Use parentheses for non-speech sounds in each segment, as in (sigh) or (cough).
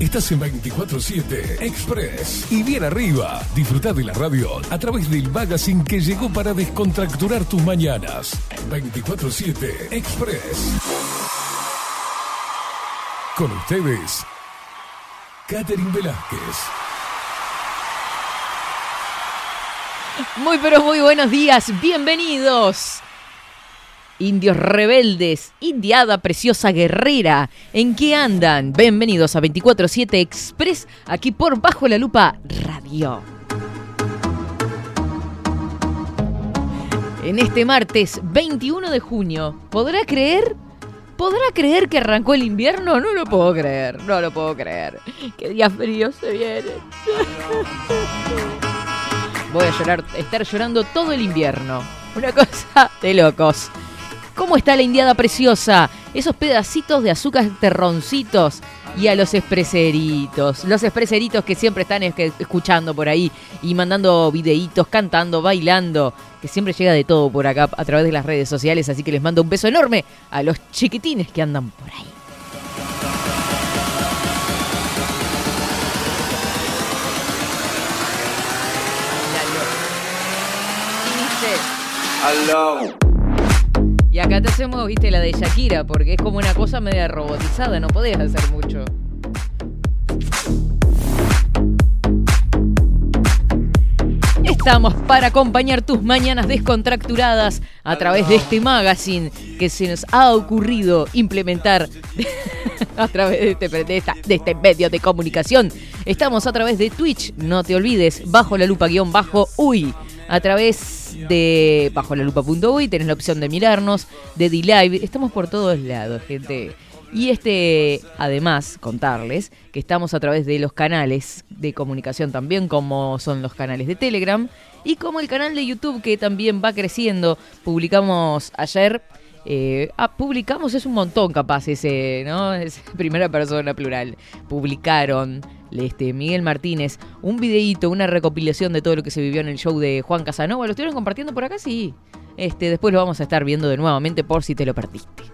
Estás en 24-7 Express. Y bien arriba, disfruta de la radio a través del magazine que llegó para descontracturar tus mañanas. 24-7 Express. Con ustedes, Catherine Velázquez. Muy pero muy buenos días, bienvenidos. Indios rebeldes, indiada preciosa guerrera, ¿en qué andan? Bienvenidos a 24-7 Express, aquí por Bajo la Lupa Radio. En este martes 21 de junio, ¿podrá creer? ¿Podrá creer que arrancó el invierno? No lo puedo creer, no lo puedo creer. Qué días fríos se vienen. (laughs) Voy a llorar, estar llorando todo el invierno. Una cosa de locos. ¿Cómo está la indiada preciosa? Esos pedacitos de azúcar terroncitos y a los expreseritos. Los expreseritos que siempre están escuchando por ahí y mandando videitos, cantando, bailando. Que siempre llega de todo por acá a través de las redes sociales. Así que les mando un beso enorme a los chiquitines que andan por ahí. Y acá te hacemos, viste, la de Shakira, porque es como una cosa media robotizada, no podés hacer mucho. Estamos para acompañar tus mañanas descontracturadas a través de este magazine que se nos ha ocurrido implementar (laughs) a través de este, de, este medio de comunicación. Estamos a través de Twitch, no te olvides, bajo la lupa guion bajo uy a través de bajo tenés la opción de mirarnos, de D-Live, estamos por todos lados, gente. Y este, además, contarles que estamos a través de los canales de comunicación también, como son los canales de Telegram y como el canal de YouTube que también va creciendo. Publicamos ayer, eh, ah, publicamos, es un montón capaz ese, ¿no? (laughs) Primera persona plural. Publicaron este, Miguel Martínez, un videíto, una recopilación de todo lo que se vivió en el show de Juan Casanova. ¿Lo estuvieron compartiendo por acá? Sí. Este, después lo vamos a estar viendo de nuevamente por si te lo perdiste.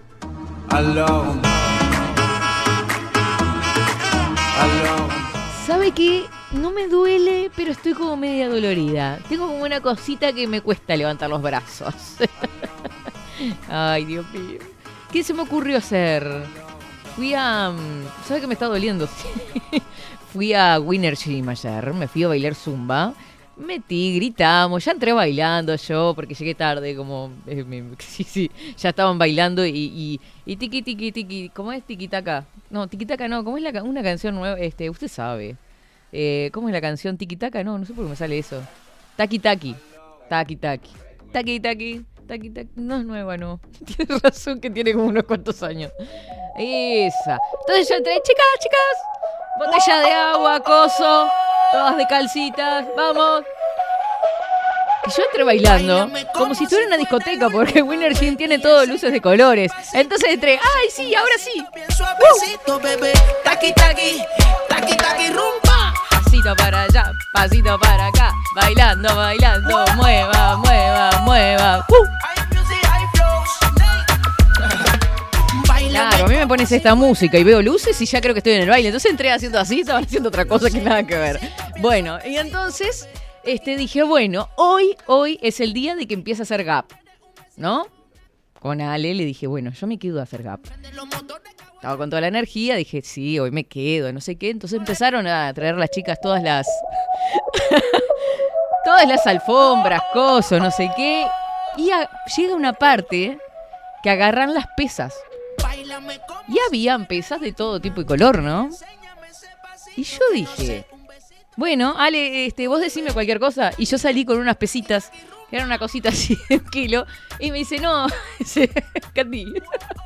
¿Sabe qué? No me duele, pero estoy como media dolorida. Tengo como una cosita que me cuesta levantar los brazos. (laughs) Ay, Dios mío. ¿Qué se me ocurrió hacer? Fui a... Mm, ¿Sabe que me está doliendo? (laughs) fui a Winner Gym ayer, me fui a bailar zumba. Metí, gritamos, ya entré bailando yo, porque llegué tarde, como. (laughs) Eh, (laughs) sí, sí, ya estaban bailando y, y, y tiki tiki tiki. ¿Cómo es tiki taka? No, tiki taka no, ¿cómo es una canción nueva? Este, usted sabe. Eh, ¿Cómo es la canción tiki taka? No, no sé por qué me sale eso. Taki taki. Taki taki. Taki taki. Taki taki. No es nueva, no. (laughs) Tienes razón que tiene como unos cuantos años. Esa. Entonces yo entré, chicas, chicas. Botella de agua, coso, todas de calcitas, vamos. Y yo entré bailando, como si estuviera en una discoteca, porque Winner Gym tiene todo luces de colores. Entonces entré, ¡ay, sí, ahora sí! ¡Uh! Pasito para allá, pasito para acá, bailando, bailando, mueva, mueva, mueva. ¡Uh! Claro, a mí me pones esta música y veo luces y ya creo que estoy en el baile. Entonces entré haciendo así, estaba haciendo otra cosa que nada que ver. Bueno, y entonces este, dije, bueno, hoy, hoy es el día de que empieza a hacer gap, ¿no? Con Ale le dije, bueno, yo me quedo a hacer gap. Estaba con toda la energía, dije, sí, hoy me quedo, no sé qué. Entonces empezaron a traer las chicas todas las. (laughs) todas las alfombras, cosas, no sé qué. Y llega una parte que agarran las pesas. Y habían pesas de todo tipo y color, ¿no? Y yo dije, bueno, Ale, este, vos decime cualquier cosa. Y yo salí con unas pesitas, que era una cosita así de un kilo. Y me dice, no, Katy,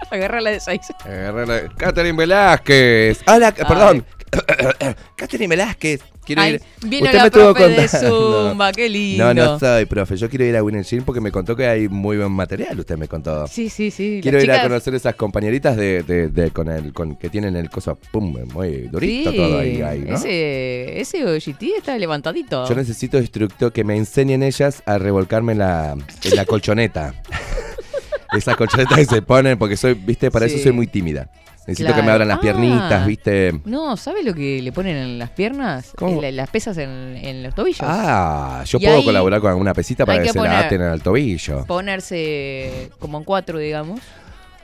agarra la de seis. Agarra la... Catherine Velázquez. Hola, perdón. (coughs) Catherine Velázquez. Quiero Ay, ir. viene Usted la me profe de (laughs) Zumba, qué lindo. No, no soy profe. Yo quiero ir a Winning Gym porque me contó que hay muy buen material. Usted me contó. Sí, sí, sí. Quiero las ir a conocer esas compañeritas de, de- de- con el con que tienen el coso pum muy durito Sí, todo ahí, ahí, ¿no? Ese, ese OGT está levantadito. Yo necesito instructor que me enseñen ellas a revolcarme en la, en la (laughs) colchoneta. (laughs) Esas colchonetas que se ponen, porque soy, viste, para Sí. eso soy muy tímida. Necesito que me abran las Ah. piernitas, viste. No, ¿sabe lo que le ponen en las piernas? La- las pesas en, en los tobillos. Ah, yo Y puedo colaborar con alguna pesita para que, que se poner- la aten al tobillo. Ponerse como en cuatro, digamos.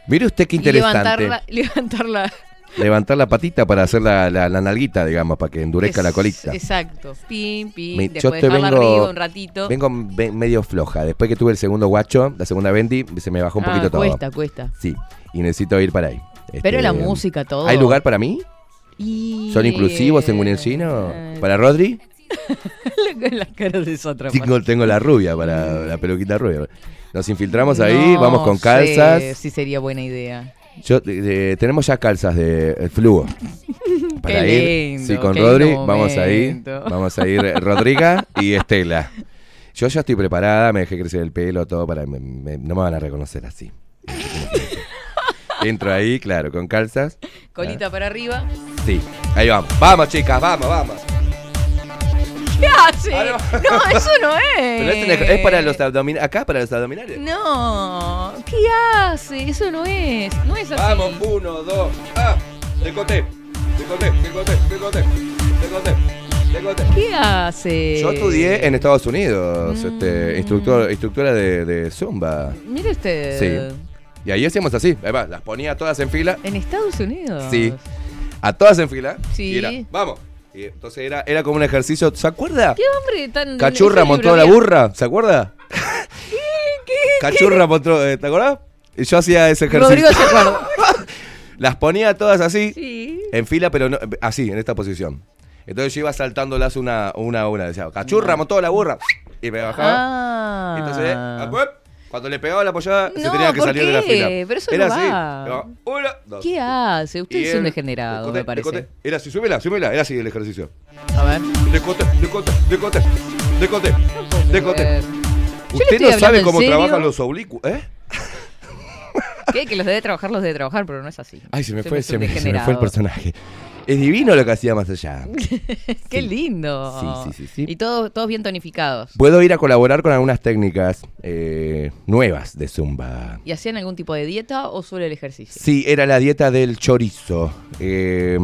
Mire usted qué interesante. levantarla, (laughs) levantarla. Levantar la patita para hacer la, la, la nalguita, digamos, para que endurezca la colita. Exacto. Pim, pim. Me- después yo te vengo- arriba un ratito. Vengo me- medio floja. Después que tuve el segundo guacho, la segunda bendy, se me bajó un Ah, poquito todo. cuesta, cuesta. Sí, y necesito ir para ahí. Pero Este, la música, todo. ¿Hay lugar para mí? Y... ¿Son inclusivos en Winensino? Eh, ¿Para Rodri? (laughs) la cara de Tengo, tengo la rubia, para la peluquita rubia. Nos infiltramos ahí, No vamos con calzas. Sí, sería buena idea. Yo, eh, tenemos ya calzas de eh, fluo. (laughs) Para Qué ir, lindo, sí, con Rodri, vamos a ir. Vamos a ir eh, (laughs) Rodriga y Estela. Yo ya estoy preparada, me dejé crecer el pelo, todo para. me- me- no me van a reconocer así. Entro ahí, claro, con calzas. Colita para arriba. Sí, ahí vamos. Vamos, chicas, vamos, vamos. ¿Qué hace? Ah, no. no. eso no es. (laughs) Pero es, es para los abdominales. Acá para los abdominales. No, ¿qué hace? Eso no es. No es así. Vamos, uno, dos, ah, decote, decote, decote, decote, decote, decote. ¿Qué hace? Yo estudié en Estados Unidos, Mm. este, instructor, instructora de, de Zumba. Mire usted. Sí. Y ahí hacíamos así, ahí va, las ponía todas en fila, En Estados Unidos. Sí. a todas en fila. Sí. Y era, vamos. Y entonces era, era como un ejercicio, ¿se acuerda? ¿Qué hombre tan. Cachurra montó la burra, ¿se acuerda? Cachurra montó, eh, ¿te acordás? Y yo hacía ese ejercicio. Rodrigo se acuerda. (laughs) Las ponía todas así, Sí. en fila, pero no, así, en esta posición. Entonces yo iba saltándolas una, una a una. Decía, cachurra, montó la burra. Y me bajaba. Ah. Entonces, ah, pues, cuando le pegaba la apoyada, se tenía que ¿por salir de la fila. Pero eso Era no va. Era Una, dos. ¿Qué hace? Usted es un degenerado, me parece. Era así, súbela, súbela. Era así el ejercicio. A ver. Ver. Yo le Usted estoy no sabe cómo trabajan los oblicuos, ¿eh? ¿Qué? Que los debe trabajar, los debe trabajar, pero no es así. Ay, se me Usted fue, se me, se me fue el personaje. Es divino lo que hacía más allá. (laughs) Qué Sí. lindo. Sí, sí, sí, sí. Y todos, todos bien tonificados. Puedo ir a colaborar con algunas técnicas eh, nuevas de Zumba. ¿Y hacían algún tipo de dieta o solo el ejercicio? Sí, era la dieta del chorizo. Eh,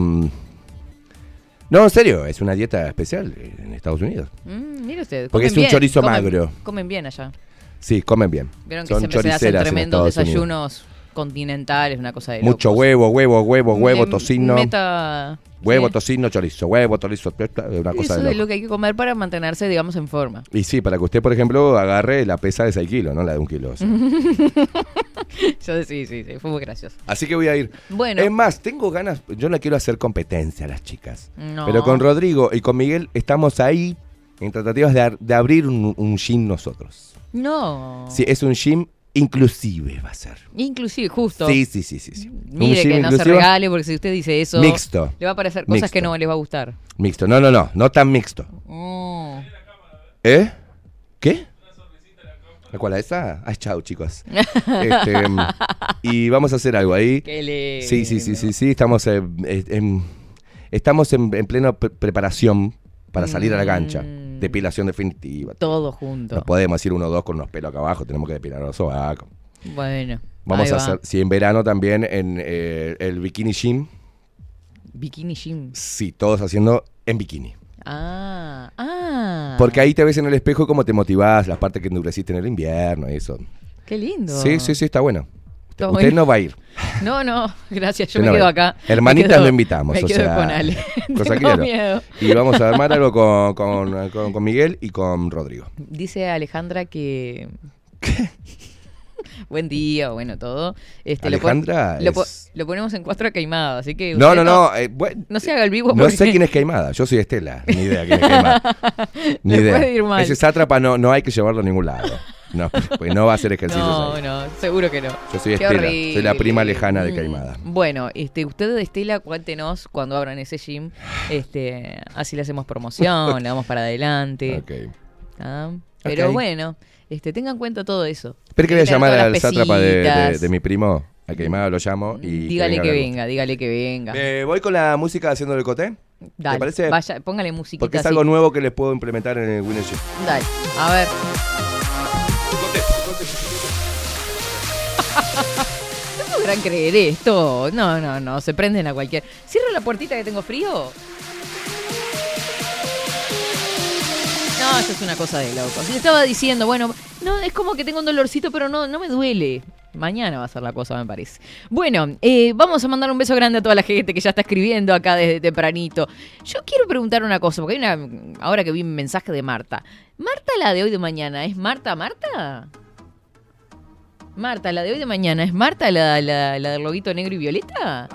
no, en serio, es una dieta especial en Estados Unidos. Mm, mire usted. Porque es un bien, chorizo comen- magro. Comen bien allá. Sí, comen bien. Vieron que Son siempre se hacen tremendos Estados Desayunos continentales, una cosa de Mucho locos. huevo, huevo, huevo, huevo, Me- tocino. Meta... Huevo, sí. tocino, chorizo. Huevo, chorizo. Una cosa Eso de es lo que hay que comer para mantenerse, digamos, en forma. Y sí, para que usted, por ejemplo, agarre la pesa de 6 kilos, no la de un kilo. o sea. (laughs) Yo sí, sí, sí, fue muy gracioso. Así que voy a ir. Bueno. Es más, tengo ganas, yo no quiero hacer competencia a las chicas. No. Pero con Rodrigo y con Miguel estamos ahí en tratativas de, ar- de abrir un, un gym nosotros. No. Sí, es un gym inclusive va a ser. Inclusive, justo. Sí, sí, sí, sí. sí. Mire que no se regale porque si usted dice eso, Mixto. le va a parecer cosas Mixto. que no les va a gustar. Mixto. No, no, no, no tan mixto. Mm. ¿Eh? ¿Qué? ¿La cual esa? Ay, chao, chicos. (laughs) Este, mm, y vamos a hacer algo ahí. Qué. Sí, sí, sí, sí, sí. Estamos, eh, eh, en, estamos en, en plena pre- preparación para salir a la cancha. Depilación definitiva. Todo junto. No podemos ir uno o dos con unos pelos acá abajo, tenemos que depilar los sobacos. Bueno. Vamos a va. hacer, si en verano también en eh, el bikini gym, Bikini Gym. sí, todos haciendo en bikini. Ah, ah. Porque ahí te ves en el espejo cómo te motivás, las partes que endureciste en el invierno y eso. Qué lindo. Sí, sí, sí, está bueno. Usted no va a ir. (laughs) No, no, gracias, yo me no quedo acá. Hermanitas Me quedo- no invitamos, Me o quedo sea, con Ale. (laughs) cosa Tengo miedo. Y vamos a armar algo con, (laughs) con- con- con Miguel y con Rodrigo. Dice Alejandra que. Buen día, bueno, todo. Este, lo pon- Alejandra lo, po- es- lo ponemos en cuatro queimado, así que. No, no, no. eh, bueno, No se haga el vivo No porque- sé quién es Queimada, yo soy Estela, ni idea quién es Queimada. Ni idea. ir mal. Ese sátrapa no, no hay que llevarlo a ningún lado. No, pues no va a hacer (laughs) ejercicio. No, no, seguro que no. Yo soy Qué Estela, horrible. soy la prima lejana de Mm. Caimada. Bueno, este, usted, Estela, cuéntenos cuando abran ese gym. Este, así le hacemos promoción, le damos para adelante. (laughs) Ok. ¿ah? Pero Ok. bueno, este, tenga en cuenta todo eso. Espera que voy a tener llamar todas al las sátrapa de, de- pesitas. de mi primo, a Caimada lo llamo y... Dígale que venga, dígale que venga. Eh, voy con la música haciendo el coté. Dale, ¿Te parece? vaya, póngale musiquita Porque es así. algo nuevo que les puedo implementar en el Winner. Dale, a ver. (laughs) ¿No podrán creer esto? No, no, no, se prenden a cualquier. Cierra la puertita que tengo frío. No, eso es una cosa de locos. Le estaba diciendo, bueno, no, es como que tengo un dolorcito, pero no, no me duele. Mañana va a ser la cosa, me parece. Bueno, eh, vamos a mandar un beso grande a toda la gente que ya está escribiendo acá desde tempranito. Yo quiero preguntar una cosa, porque hay una. Ahora que vi un mensaje de Marta. ¿Marta la de hoy de mañana es Marta Marta? Marta, la de hoy de mañana, ¿es Marta la, la, la del loguito negro y violeta?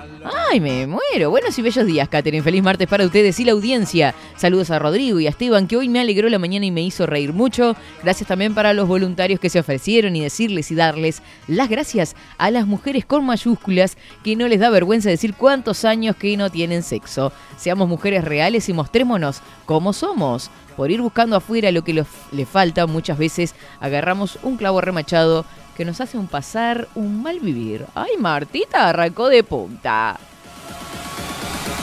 Ay, me muero. Buenos y bellos días, Catherine. Feliz martes para ustedes y la audiencia. Saludos a Rodrigo y a Esteban, que hoy me alegró la mañana y me hizo reír mucho. Gracias también para los voluntarios que se ofrecieron y decirles y darles las gracias a las mujeres con mayúsculas que no les da vergüenza decir cuántos años que no tienen sexo. Seamos mujeres reales y mostrémonos cómo somos. Por ir buscando afuera lo que le falta, muchas veces agarramos un clavo remachado que nos hace un pasar un mal vivir. Ay, Martita arrancó de punta.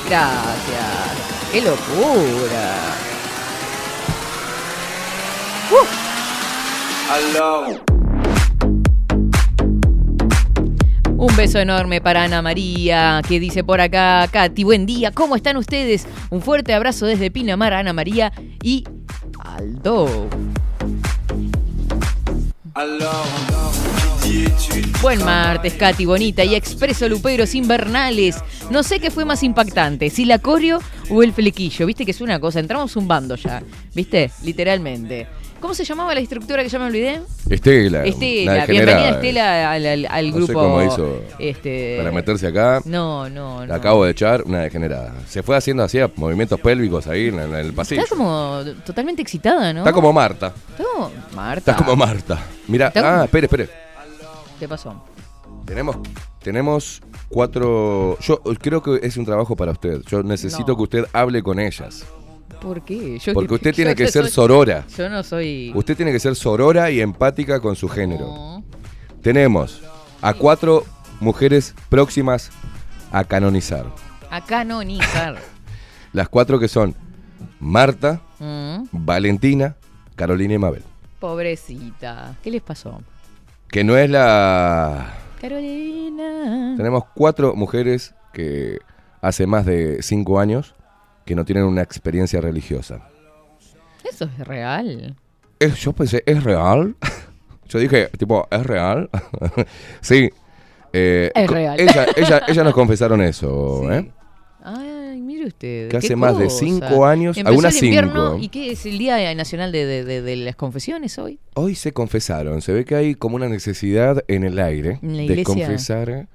Gracias. ¡Qué locura! Un beso enorme para Ana María, que dice por acá, Katy, buen día, ¿cómo están ustedes? Un fuerte abrazo desde Pinamar a Ana María y Aldo. Buen martes, Katy, bonita y expreso luperos invernales. No sé qué fue más impactante, si la coreo o el flequillo. Viste que es una cosa, entramos un bando ya, ¿viste? Literalmente. ¿Cómo se llamaba la instructora que ya me olvidé? Estela. Estela, bienvenida. Estela al, al- al No sé grupo. cómo hizo este, Para meterse acá, No, no, no. la acabo de echar, una degenerada. Se fue haciendo así movimientos pélvicos ahí en, en el pasillo. Está como totalmente excitada, ¿no? Está como Marta. No, Marta. Está como Marta. Mira, Está como- ah, espere, espere. ¿Qué pasó? Tenemos, tenemos cuatro. Yo creo que es un trabajo para usted. Yo necesito No. que usted hable con ellas. ¿Por qué? Yo Porque que- usted (laughs) tiene que ser soy- sorora. Yo no soy. Usted tiene que ser sorora y empática con su género. No. Tenemos a cuatro mujeres próximas a canonizar. A canonizar. (laughs) Las cuatro que son Marta, Mm, Valentina, Carolina y Mabel. Pobrecita. ¿Qué les pasó? Que no es la... Carolina. Tenemos cuatro mujeres que hace más de cinco años que no tienen una experiencia religiosa. Eso es real. Es- yo pensé, ¿es real? (laughs) Yo dije, tipo, ¿es real? (laughs) sí. eh, Es real. Ella, ella, ella nos (laughs) confesaron eso, Sí. ¿eh? Ay, mire usted. Que hace más de cinco años, Empezó algunas el invierno, cinco. ¿Y qué es el Día Nacional de, de- de- de las Confesiones hoy? Hoy se confesaron. Se ve que hay como una necesidad en el aire En de confesar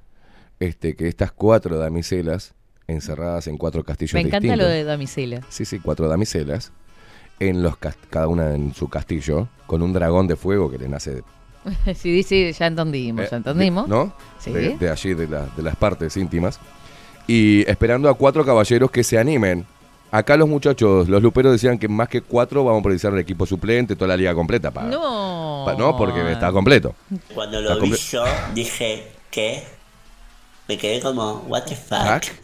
este, que estas cuatro damiselas encerradas en cuatro castillos Me encanta distintos. lo de damisela. Sí, sí, cuatro damiselas. En los cada una en su castillo, con un dragón de fuego que le nace. (laughs) sí, dice, ya entendimos, eh, ya entendimos. ¿No? Sí. De, de allí, de, la- de las partes íntimas. Y esperando a cuatro caballeros que se animen. Acá los muchachos, los luperos decían que más que cuatro vamos a precisar un equipo suplente, toda la liga completa. Para, No. pa- no, porque está completo. Cuando Está lo vi comple- yo, dije, ¿qué? Me quedé como, what the fuck? Fuck.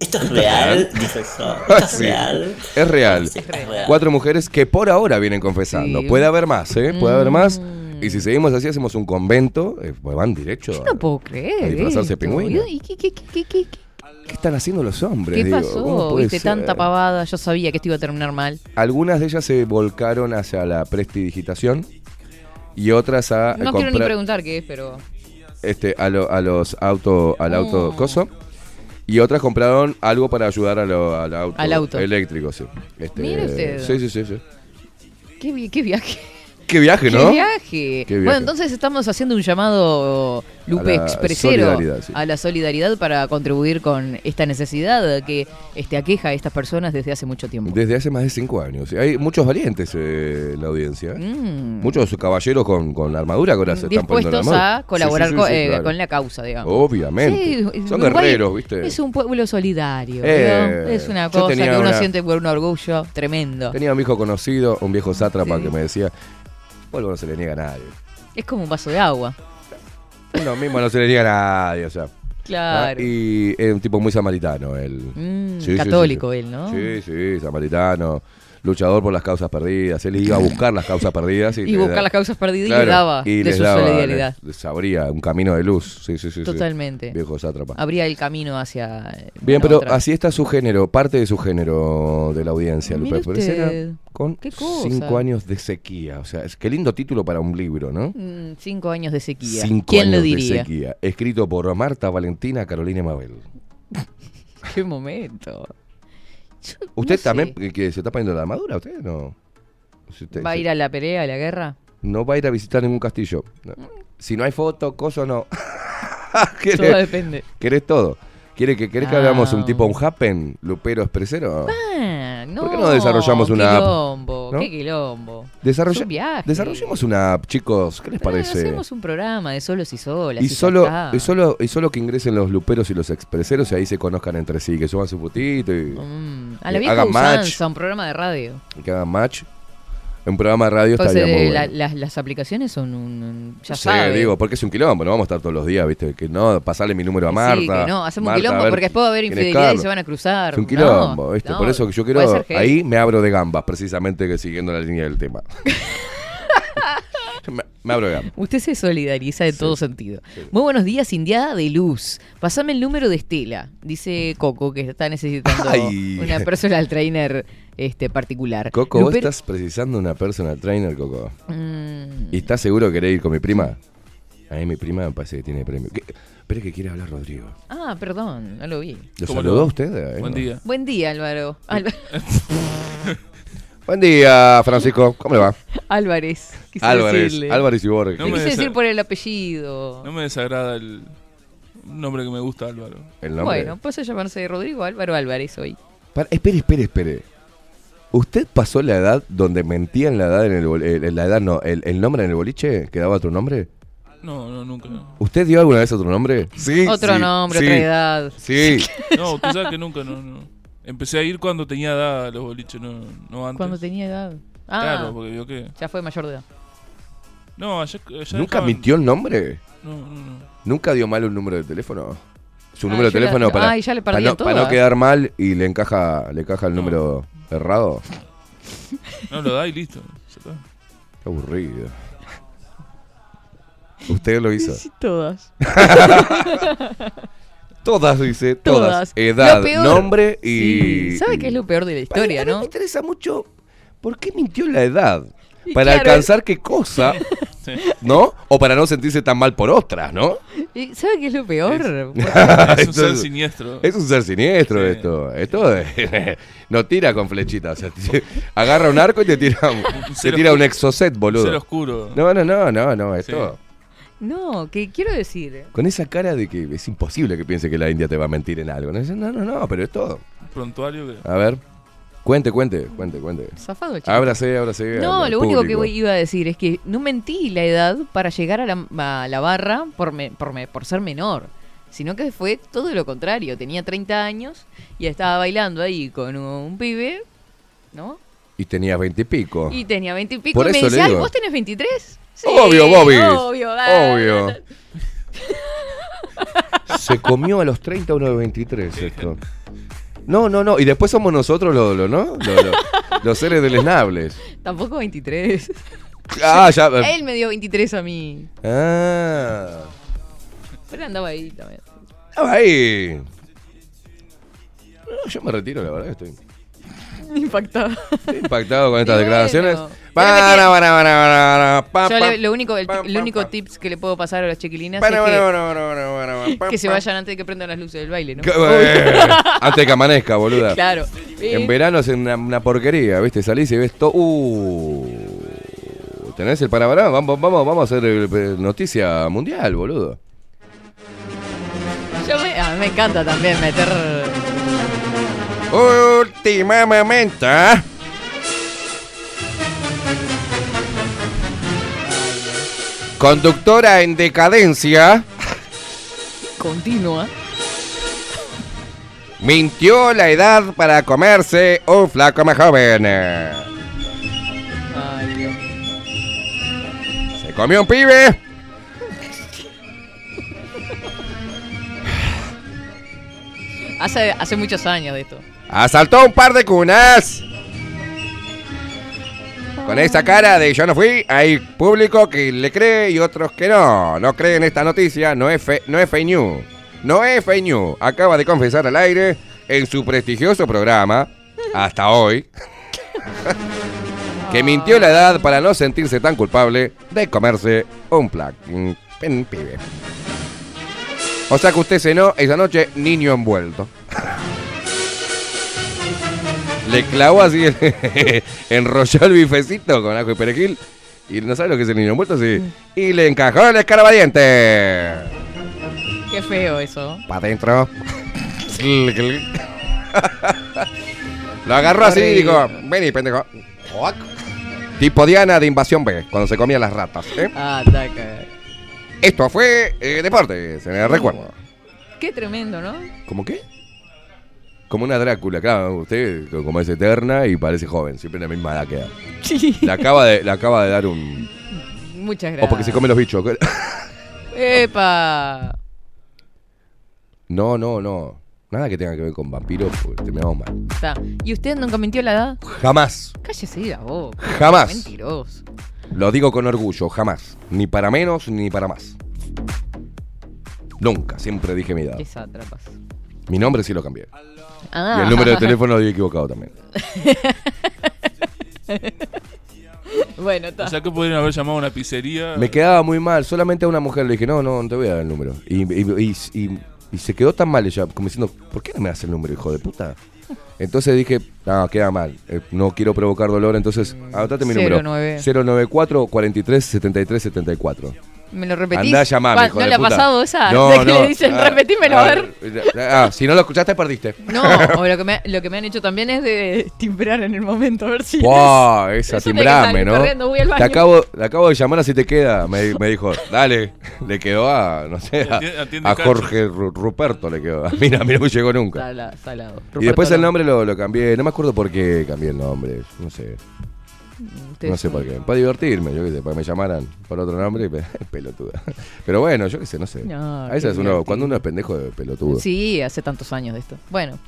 ¿Esto es ¿Esto es real? Dije yo, ¿esto es (laughs) Sí. real? Es real. Sí, es real. Cuatro mujeres que por ahora vienen confesando. Sí. Puede haber más, ¿eh? Puede haber más. Mm. Y si seguimos así, hacemos un convento, eh, pues van derecho. Yo no puedo creer. a disfrazarse de esto. pingüino. ¿Y qué, qué, qué, qué, qué- ¿Qué están haciendo los hombres? qué Viste, ser? tanta pavada. Yo sabía que esto iba a terminar mal. Algunas de ellas se volcaron hacia la prestidigitación y otras a No quiero ni preguntar qué es, pero. este, a, lo- a los auto, al auto Mm. coso. Y otras compraron algo para ayudar a lo- al auto, Al auto. eléctrico, sí. Este, Mire usted. Sí, sí, sí, sí. ¿Qué, vi- qué viaje? Qué viaje, ¿no? ¡Qué viaje! Qué viaje. Bueno, entonces estamos haciendo un llamado Lupe A Expresero sí. a la solidaridad para contribuir con esta necesidad que este, aqueja a estas personas desde hace mucho tiempo. Desde hace más de cinco años. Hay muchos valientes eh, en la audiencia. ¿eh? Mm. Muchos caballeros con, con la armadura que se están poniendo dispuestos a colaborar Sí, sí, sí, con, sí, eh, claro. con la causa, digamos. Obviamente. Son guerreros, ¿viste? Es un pueblo solidario. Eh. Es una cosa que uno una- siente por un orgullo tremendo. Tenía un hijo conocido, un viejo sátrapa que me decía, pueblo no se le niega a nadie. Es como un vaso de agua. Uno mismo no se le niega a nadie, o sea. Claro. Ah, Y es un tipo muy samaritano él. Mm, sí, católico sí, sí. él, ¿no? Sí, sí, samaritano. Luchador por las causas perdidas. Él iba a (laughs) buscar las causas perdidas. Y, Y buscar da- las causas perdidas y le daba y de les su daba, solidaridad. Les, les abría un camino de luz. Sí, sí, sí. sí. Totalmente. Viejo sátrapa. Abría el camino hacia. eh, Bien, pero otra. así está su género, parte de su género de la audiencia, Lupe. Con qué cosa. cinco años de sequía. O sea, es, qué lindo título para un libro, ¿no? Mm, cinco años de sequía. Cinco ¿Quién años lo diría? de sequía. Escrito por Marta Valentina Carolina Mabel. (laughs) Qué momento. ¿Usted no también sé. que- se está poniendo la armadura? ¿Usted no? Si usted- ¿Va a ir a la pelea, a la guerra? No va a ir a visitar ningún castillo. No. Si no hay foto, coso no. (laughs) Todo ¿Querés, depende. querés todo? ¿Quiere que, ¿Querés que Ah. hagamos un tipo, un happen, Lupero Expresero? Ah, no. ¿Por qué no desarrollamos una app? Quilombo, ¿No? qué quilombo. Desarrolla- Es un viaje. desarrollemos una app, chicos. ¿Qué les parece? hacemos un programa de solos y solas. Y solo, y, solo, y solo que ingresen los luperos y los expreseros y ahí se conozcan entre sí, que suban su putito y, Mm, a la vieja hagan match. usanza, un programa de radio. y que hagan match. Un programa de radio Pues, estaría eh, muy la- bueno. las, las aplicaciones son un. ya Sí, sabe. digo, porque es un quilombo, no vamos a estar todos los días, ¿viste? Que no, pasarle mi número a Sí, Marta. que no, hacemos Marta, un quilombo ver porque después va a haber infidelidad y se van a cruzar. Es un No, quilombo, ¿viste? no, Por eso que yo quiero. Ahí me abro de gambas, precisamente, que siguiendo la línea del tema. (laughs) me, me abro de. Usted se solidariza en todo sentido. Muy buenos días, Indiada de Luz. Pasame el número de Estela, dice Coco, que está necesitando Ay. una personal trainer este particular. Coco, vos estás precisando una personal trainer, Coco. Mm, ¿Y estás seguro que querés ir con mi prima? A mí mi prima me parece que tiene premio. ¿Qué? Espera que quiere hablar Rodrigo. Ah, perdón, no lo vi. ¿Lo ¿Cómo saludó usted? Ahí, Buen día. Buen día, Álvaro. (laughs) Álva- (laughs) Buen día, Francisco. ¿Cómo le va? Álvarez. quise Álvarez. decirle. Álvarez y Borges. No me quise decir por el apellido. No me desagrada el nombre que me gusta, Álvaro. El nombre. bueno, pues llamarse Rodrigo Álvaro Álvarez hoy. Para- espere, espere, espere. ¿Usted pasó la edad donde mentían la edad en el bol- eh, la edad no, el, el nombre en el boliche que daba otro nombre? No, no, nunca. ¿Usted dio alguna vez otro nombre? Sí. Otro sí, nombre, sí, otra edad. Sí. No, usted sabe que nunca, no, no. Empecé a ir cuando tenía edad a los boliches, no, no antes. Cuando tenía edad. Ah, Claro, porque vio que... ya fue mayor de edad. No, allá, allá ¿Nunca dejaban- mintió el nombre? No, no, no. ¿Nunca dio mal un número de teléfono? Su Ah, número de yo la- teléfono para, Ay, ya le para, no, para no todas. quedar mal y le encaja, le encaja el No. número errado. No, lo da y listo. Ya está. Qué aburrido. Usted lo hizo. Sí, todas. (laughs) Todas, dice, todas. Todas. Edad, nombre y. Sí, ¿Sabe qué es lo peor de la historia, no? Me interesa mucho. ¿Por qué mintió la edad? Y ¿Para claro, alcanzar qué cosa? (laughs) Sí. ¿No? O para no sentirse tan mal por otras, ¿no? ¿Y ¿Sabe qué es lo peor? Es (laughs) un ser siniestro. Es un ser siniestro Sí. esto. Esto es- (laughs) no tira con flechitas. O sea, te- agarra un arco y te tira un, te ser tira un exocet, Ser boludo. oscuro. No, no, no, no, no. Esto. No, que quiero decir. Con esa cara de que es imposible que piense que la India te va a mentir en algo. No, no, no, no, pero esto. Prontuario que... A ver. Cuente, cuente, cuente, cuente. Zafado chico. Ábrase, ábrase. No, lo único que iba a decir es que no mentí la edad para llegar a la, a la barra por, me- por, me- por ser menor, sino que fue todo lo contrario. Tenía 30 años y estaba bailando ahí con un pibe, ¿no? Y tenías veinte y pico. Y tenía 20 y pico Por y me digo. ¿vos tenés 23? Sí, Obvio, Bobby. Obvio, Obvio. (laughs) Se comió a los 30 uno de 23 esto. No, no, no. Y después somos nosotros los, los, ¿no? Los, los- (laughs) los seres deleznables. Tampoco 23. Ah, ya. (laughs) eh. Él me dio 23 a mí. Ah. Pero andaba ahí también. Estaba ahí. No, yo me retiro, la verdad. Estoy, (laughs) Impactado. impactado con estas declaraciones. bueno. Para, para, para, para, pa, Yo lo único, el, el único tips que le puedo pasar a las chiquilinas es que, se vayan antes de que prendan las luces del baile, ¿no? Eh, Antes de que amanezca, boluda. (laughs) Claro. En verano es una, una porquería, ¿viste? Salís y ves todo. Uh, ¿Tenés el parabará? Vamos, vamos, vamos a hacer eh, eh, noticia mundial, boludo. Yo me, a mí me encanta también meter. Última momento. Conductora en decadencia Continua. mintió la edad para comerse un flaco más joven. Ay, Dios. Se comió un pibe. Hace, hace muchos años de esto. Asaltó un par de cunas. Con esa cara de yo no fui, hay público que le cree y otros que no. No creen esta noticia, no es, fe- no es fake. No es fake news. Acaba de confesar al aire en su prestigioso programa, hasta hoy, (laughs) que mintió la edad para no sentirse tan culpable de comerse un pen- pibe. O sea que usted cenó esa noche niño envuelto. (laughs) Le clavó así, (laughs) enrolló el bifecito con ajo y perejil. Y no sabe lo que es el niño envuelto, sí. Y le encajó el escarbadiente. Qué feo eso. Para adentro. (laughs) lo agarró así y dijo, vení, pendejo. Tipo Diana de Invasión B, cuando se comían las ratas. ¿eh? Ataca. Esto fue eh, deportes, en el recuerdo. Qué tremendo, ¿no? ¿Cómo qué? Como una Drácula, claro, usted como es eterna y parece joven, siempre la misma edad queda. Sí. Le acaba de, le acaba de dar un... Muchas gracias. O porque se come los bichos. ¡Epa! No, no, no. Nada que tenga que ver con vampiros, porque terminamos mal. Está. ¿Y usted nunca mintió la edad? Jamás, Cállese la boca. Jamás. Mentiroso. lo digo con orgullo, jamás. Ni para menos ni para más. Nunca, siempre dije mi edad. Qué sátrapas. Mi nombre sí lo cambié. Ah. Y el número de teléfono lo había equivocado también. (laughs) bueno, está. O sea que podrían haber llamado a una pizzería. Me quedaba muy mal, solamente a una mujer le dije, no, no, no te voy a dar el número. Y, y- y- y- y se quedó tan mal ella, como diciendo, ¿por qué no me das el número, hijo de puta? Entonces dije, no, queda mal, eh, no quiero provocar dolor, entonces anotate mi número. 09. 094 43 73 74. ¿Me lo repetís? Andá a hijo ¿No de le ha pasado esa? No, (laughs) de que no. le dicen, Ah, repetímelo, a ver. Ah, si no lo escuchaste, perdiste. No, o lo que, me, lo que me han hecho también es de timbrar en el momento, a ver si. Wow, esa timbrame, ¿no? corriendo, voy al Te baño. acabo, te acabo de llamar así te queda. Me, me dijo, dale. Le quedó a, no sé, a. Jorge Ru- Ruperto le quedó. A mí, a mí no me llegó nunca. Sala- salado. Y después el nombre lo, lo cambié. No me acuerdo por qué cambié el nombre. No sé. No sé por qué. Para divertirme, yo qué sé. Para que me llamaran por otro nombre. (laughs) pe- Pelotuda. Pero bueno, yo qué sé, no sé. No, a veces uno, cuando uno es pendejo de pelotudo. Sí, hace tantos años de esto. Bueno,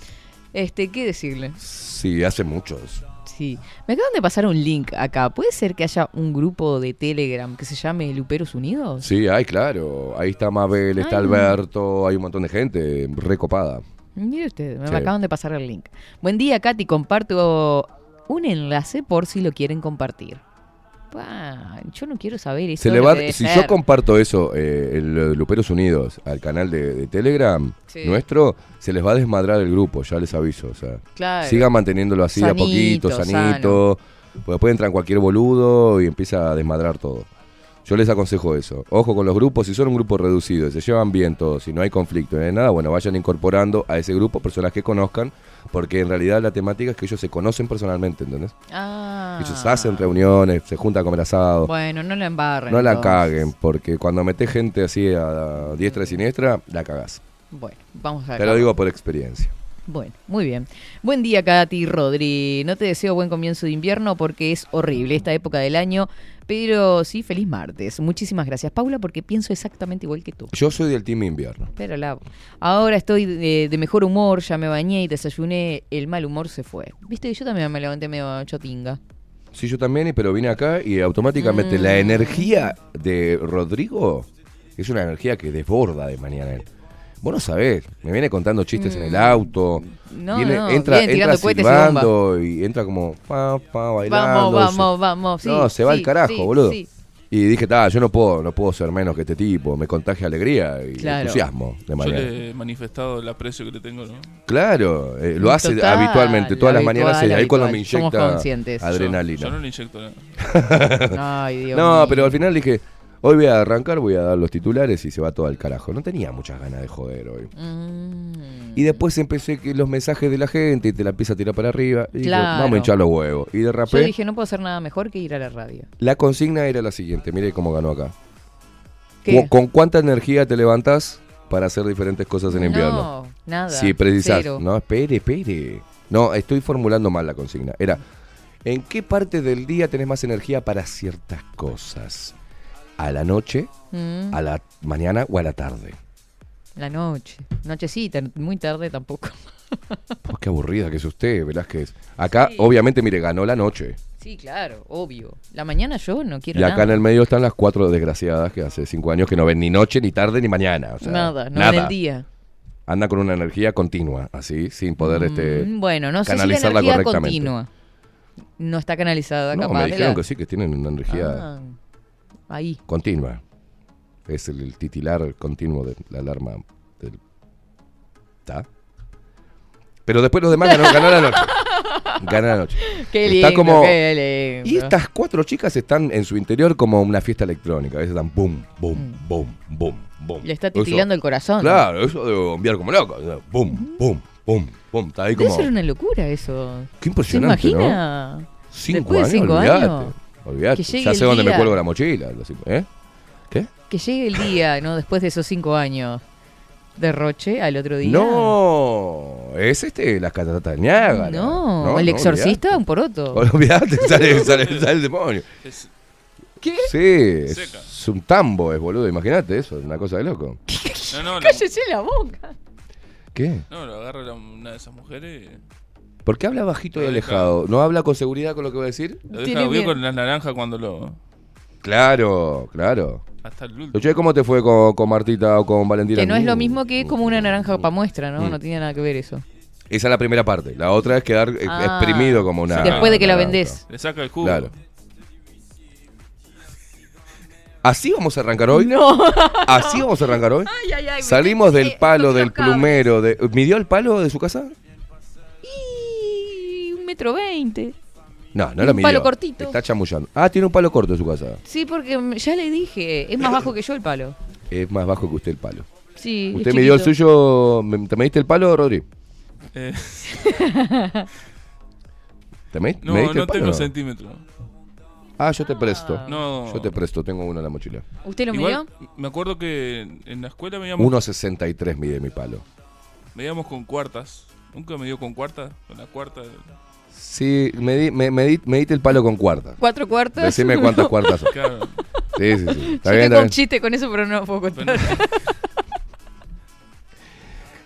este, ¿qué decirle? Sí, hace muchos. Sí. Me acaban de pasar un link acá. ¿Puede ser que haya un grupo de Telegram que se llame Luperos Unidos? Sí, hay, claro. Ahí está Mabel, está Ay. Alberto, hay un montón de gente recopada. Mire usted, me Sí. acaban de pasar el link. Buen día, Katy. Comparto un enlace por si lo quieren compartir. Pa, yo no quiero saber eso. Se le va, si ser. yo comparto eso, eh, el Luperos Unidos, al canal de, de Telegram Sí. nuestro, se les va a desmadrar el grupo, ya les aviso. O sea, Claro. sigan manteniéndolo así a poquito, Sanito, sanito. Porque después entra cualquier boludo y empieza a desmadrar todo. Yo les aconsejo eso. Ojo con los grupos, si son un grupo reducido, y se llevan bien todos, si no hay conflicto, no hay nada, bueno, vayan incorporando a ese grupo personas que conozcan, porque en realidad la temática es que ellos se conocen personalmente, ¿entendés? Ah. Ellos hacen reuniones, se juntan a comer asado. Bueno, no la embarren. No la entonces. caguen, porque cuando metes gente así a, diestra y siniestra, la cagás. Bueno, vamos a Te lo digo por experiencia. Bueno, muy bien. Buen día, Katy Rodri. No te deseo buen comienzo de invierno porque es horrible esta época del año, pero sí, feliz martes. Muchísimas gracias, Paula, porque pienso exactamente igual que tú. Yo soy del team invierno. Pero la... ahora estoy de, de mejor humor, ya me bañé y desayuné, el mal humor se fue. Viste, yo también me levanté medio chotinga. Sí, yo también, pero vine acá y automáticamente Mm. la energía de Rodrigo es una energía que desborda de mañana. Vos no sabés, me viene contando chistes en el auto. Mm. No, viene, no, entra, viene entra tirando cohetes y silbando y, entra como pa, pa, bailando. Vamos, se- vamos, vamos. sí, No, se va sí, al carajo, sí, boludo. sí. Y dije, ta, yo no puedo, no puedo ser menos que este tipo, me contagia alegría y Claro. entusiasmo de Yo mañana. le he manifestado el aprecio que le tengo, ¿no? Claro, eh, lo hace Total, habitualmente, todas las habitual, mañanas, y ahí cuando me inyecta. Yo- adrenalina. Yo no le inyecto nada. (laughs) Ay, Dios No, mío. pero al final dije, hoy voy a arrancar, voy a dar los titulares y se va todo al carajo. No tenía muchas ganas de joder hoy. Mm. Y después empecé que los mensajes de la gente y te la empieza a tirar para arriba. Y Claro. vamos a hinchar los huevos. Y de Yo dije, no puedo hacer nada mejor que ir a la radio. la consigna era la siguiente. Mire cómo ganó acá. ¿Qué? ¿Con, cuánta energía te levantás para hacer diferentes cosas en invierno? No, nada. Si precisás. Cero. No, espere, espere. No, estoy formulando mal la consigna. Era, ¿en qué parte del día tenés más energía para ciertas cosas? ¿A la noche, Mm, a la mañana o a la tarde? La noche. Nochecita, muy tarde tampoco. (laughs) Pues qué aburrida que es usted, Velázquez. Acá, Sí. obviamente, mire, ganó la noche. Sí, claro, obvio. La mañana yo no quiero Y acá en el medio están las cuatro desgraciadas que hace cinco años que no ven ni noche, ni tarde, ni mañana. O sea, nada, no nada. en el día. Anda con una energía continua, así, sin poder este. Mm, bueno, no sé si la canalizarla energía correctamente. continua. No está canalizada, No, capaz me dijeron la- que sí, que tienen una energía Ah, ahí. continua. Es el, el titilar continuo de la alarma del. ¿Está? Pero después los demás ganó, ganó la noche. (laughs) Ganó la noche. Qué Está lindo, como- qué lindo. Y estas cuatro chicas están en su interior como una fiesta electrónica. A veces están boom, boom, boom, boom, boom. Le está Eso- titilando el corazón. Claro, eso debe bombear como loco. Boom, boom, boom, boom. Está ahí Debe como. ser una locura eso. Qué ¿Se impresionante, ¿no? imagina? Cinco después de años, cinco años, Llegue Ya sé dónde me cuelgo la mochila. ¿Eh? ¿Qué? Que llegue el día, ¿no? Después de esos cinco años. Derroche al otro día. No, es este, las cataratas de Niágara. No, el exorcista, un poroto. Olvídate, (laughs) sale, sale, sale el demonio. Es- ¿Qué? Sí, Seca. es un tambo, es boludo. Imagínate eso, una cosa de loco. (laughs) no, no, la- Cállese la boca. ¿Qué? no, lo agarra la- una de esas mujeres ¿Por qué habla bajito y alejado? ¿No habla con seguridad con lo que va a decir? lo deja bien con las naranjas cuando lo. Claro, claro. Hasta el último. Che, ¿cómo te fue con, con Martita o con Valentina? Que no es lo Mm. mismo que como una naranja para muestra, ¿no? Mm. No tiene nada que ver eso. Esa es la primera parte. La otra es quedar eh, Ah, exprimido como una. Después de que la naranja. vendés. Le saca el jugo. Claro. ¿Así vamos a arrancar hoy? No. ¿Así vamos a arrancar hoy? Ay, ay, ay, Salimos del palo, del los plumero. De... ¿Midió el palo de su casa? Un metro veinte. No, no Un lo midió. palo cortito. Está chamullando. Ah, tiene un palo corto en su casa. Sí, porque ya le dije, es más bajo que yo el palo. Es más bajo que usted el palo. Sí. es ¿Usted midió el suyo? ¿me- ¿Te mediste el palo, Rodri? Eh, (laughs) ¿Te me- no, mediste no el palo? tengo centímetros. Ah, yo te presto. No. Yo te presto, tengo uno en la mochila. ¿Usted lo Igual, midió? me acuerdo que en la escuela veíamos, 1.63 mide mi palo. veíamos con cuartas. Nunca me dio con cuarta. Con la cuarta. Sí, medí, me, medí- medite el palo con cuarta. ¿Cuatro cuartas? Decime cuántas cuartas son. (laughs) Claro. Sí, sí, sí. Está Yo bien, tengo un chiste con eso, pero no lo puedo contar. Bueno, (laughs)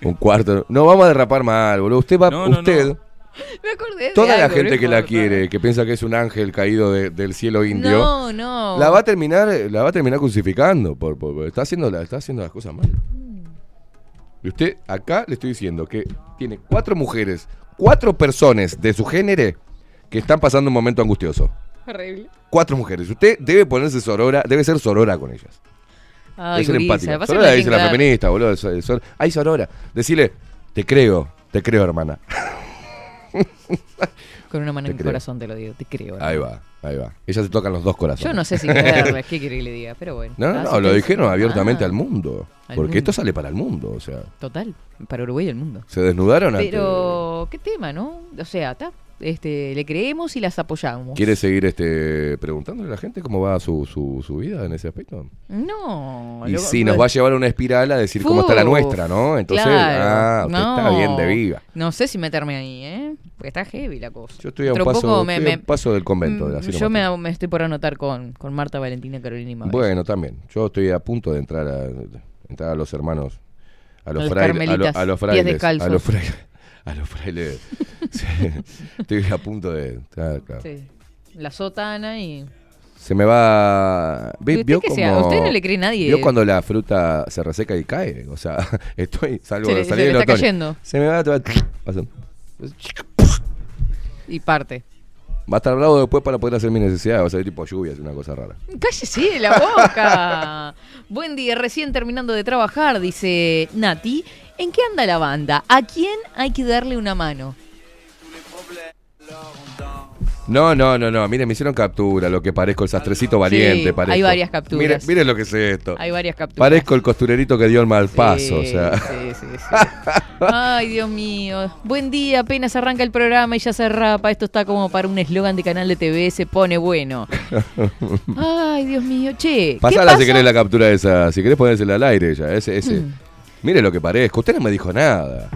Un cuarto. No vamos a derrapar mal, boludo. Usted va, No, no, usted, no. Me acordé de toda la algo, gente que la quiere, que piensa que es un ángel caído de- del cielo indio, No, no. la va a terminar, la va a terminar crucificando, por, por- por- está haciendo la, está haciendo las cosas mal. Y usted acá le estoy diciendo que tiene cuatro mujeres, cuatro personas de su género que están pasando un momento angustioso. Horrible. Cuatro mujeres. Usted debe ponerse sorora, debe ser sorora con ellas. Ay, debe ser gurisa, empática. Sorora me dice la feminista, boludo. Ay, sorora. Decirle, te creo, te creo, hermana. (laughs) Con una mano Te en el corazón te lo digo, te creo. Ahí va, ahí va. Ellas se tocan los dos corazones. Yo no sé si (laughs) creerles, qué quiere que le diga, pero bueno. No, no, Así no, lo dijeron abiertamente Ah, al mundo. al Porque mundo. esto sale para el mundo, o sea. Total, para Uruguay y el mundo. Se desnudaron Pero, ¿qué tema, no? O sea, está. Este, le creemos y las apoyamos. ¿Quiere seguir este preguntándole a la gente cómo va su, su, su vida en ese aspecto? No. Y lo- sí, nos va a llevar a una espiral a decir cómo está la nuestra, ¿no? Entonces, claro, ah, usted está no. bien de viva. No sé si meterme ahí, ¿eh? Porque está heavy la cosa. Yo estoy a un Otro paso, poco me- estoy a me- un paso del convento de la Mm, Yo me, estoy por anotar con, con Marta, Valentina, Carolina y Mabel. Bueno, también. Yo estoy a punto de entrar a, entrar a los hermanos, a los frailes, a, lo- a los frailes, a los frailes, a los frailes. (laughs) Estoy a punto de, claro, claro. Sí. La sotana y... Se me va. ¿Y ¿Ve- ¿Vio como, sea? ¿A usted no le cree nadie? ¿Vio cuando la fruta se reseca y cae? O sea, (laughs) estoy. Salgo Se le- salí se le del está otoño. cayendo. Se me va. (laughs) pasa. Y parte. Va a estar bravo después para poder hacer mi necesidad. Va a ser tipo lluvia, es una cosa rara. Cállese la boca. (laughs) Buen día, recién terminando de trabajar, dice Nati. ¿En qué anda la banda? ¿A quién hay que darle una mano? No, no, no, no. Miren, me hicieron captura, lo que parezco, el sastrecito valiente. hay parezco. varias capturas. Miren, miren lo que es esto. Hay varias capturas. Parezco el costurerito que dio el mal paso, o Sí, sea. sí, sí, sí. Ay, Dios mío. Buen día, apenas arranca el programa y ya se rapa. Esto está como para un eslogan de canal de TV, se pone bueno. (laughs) Ay, Dios mío. Che, ¿qué Pasala si querés la captura esa. Si querés ponérsela al aire ya. Ese, ese. Mm. Mire lo que parezco. Usted no me dijo nada.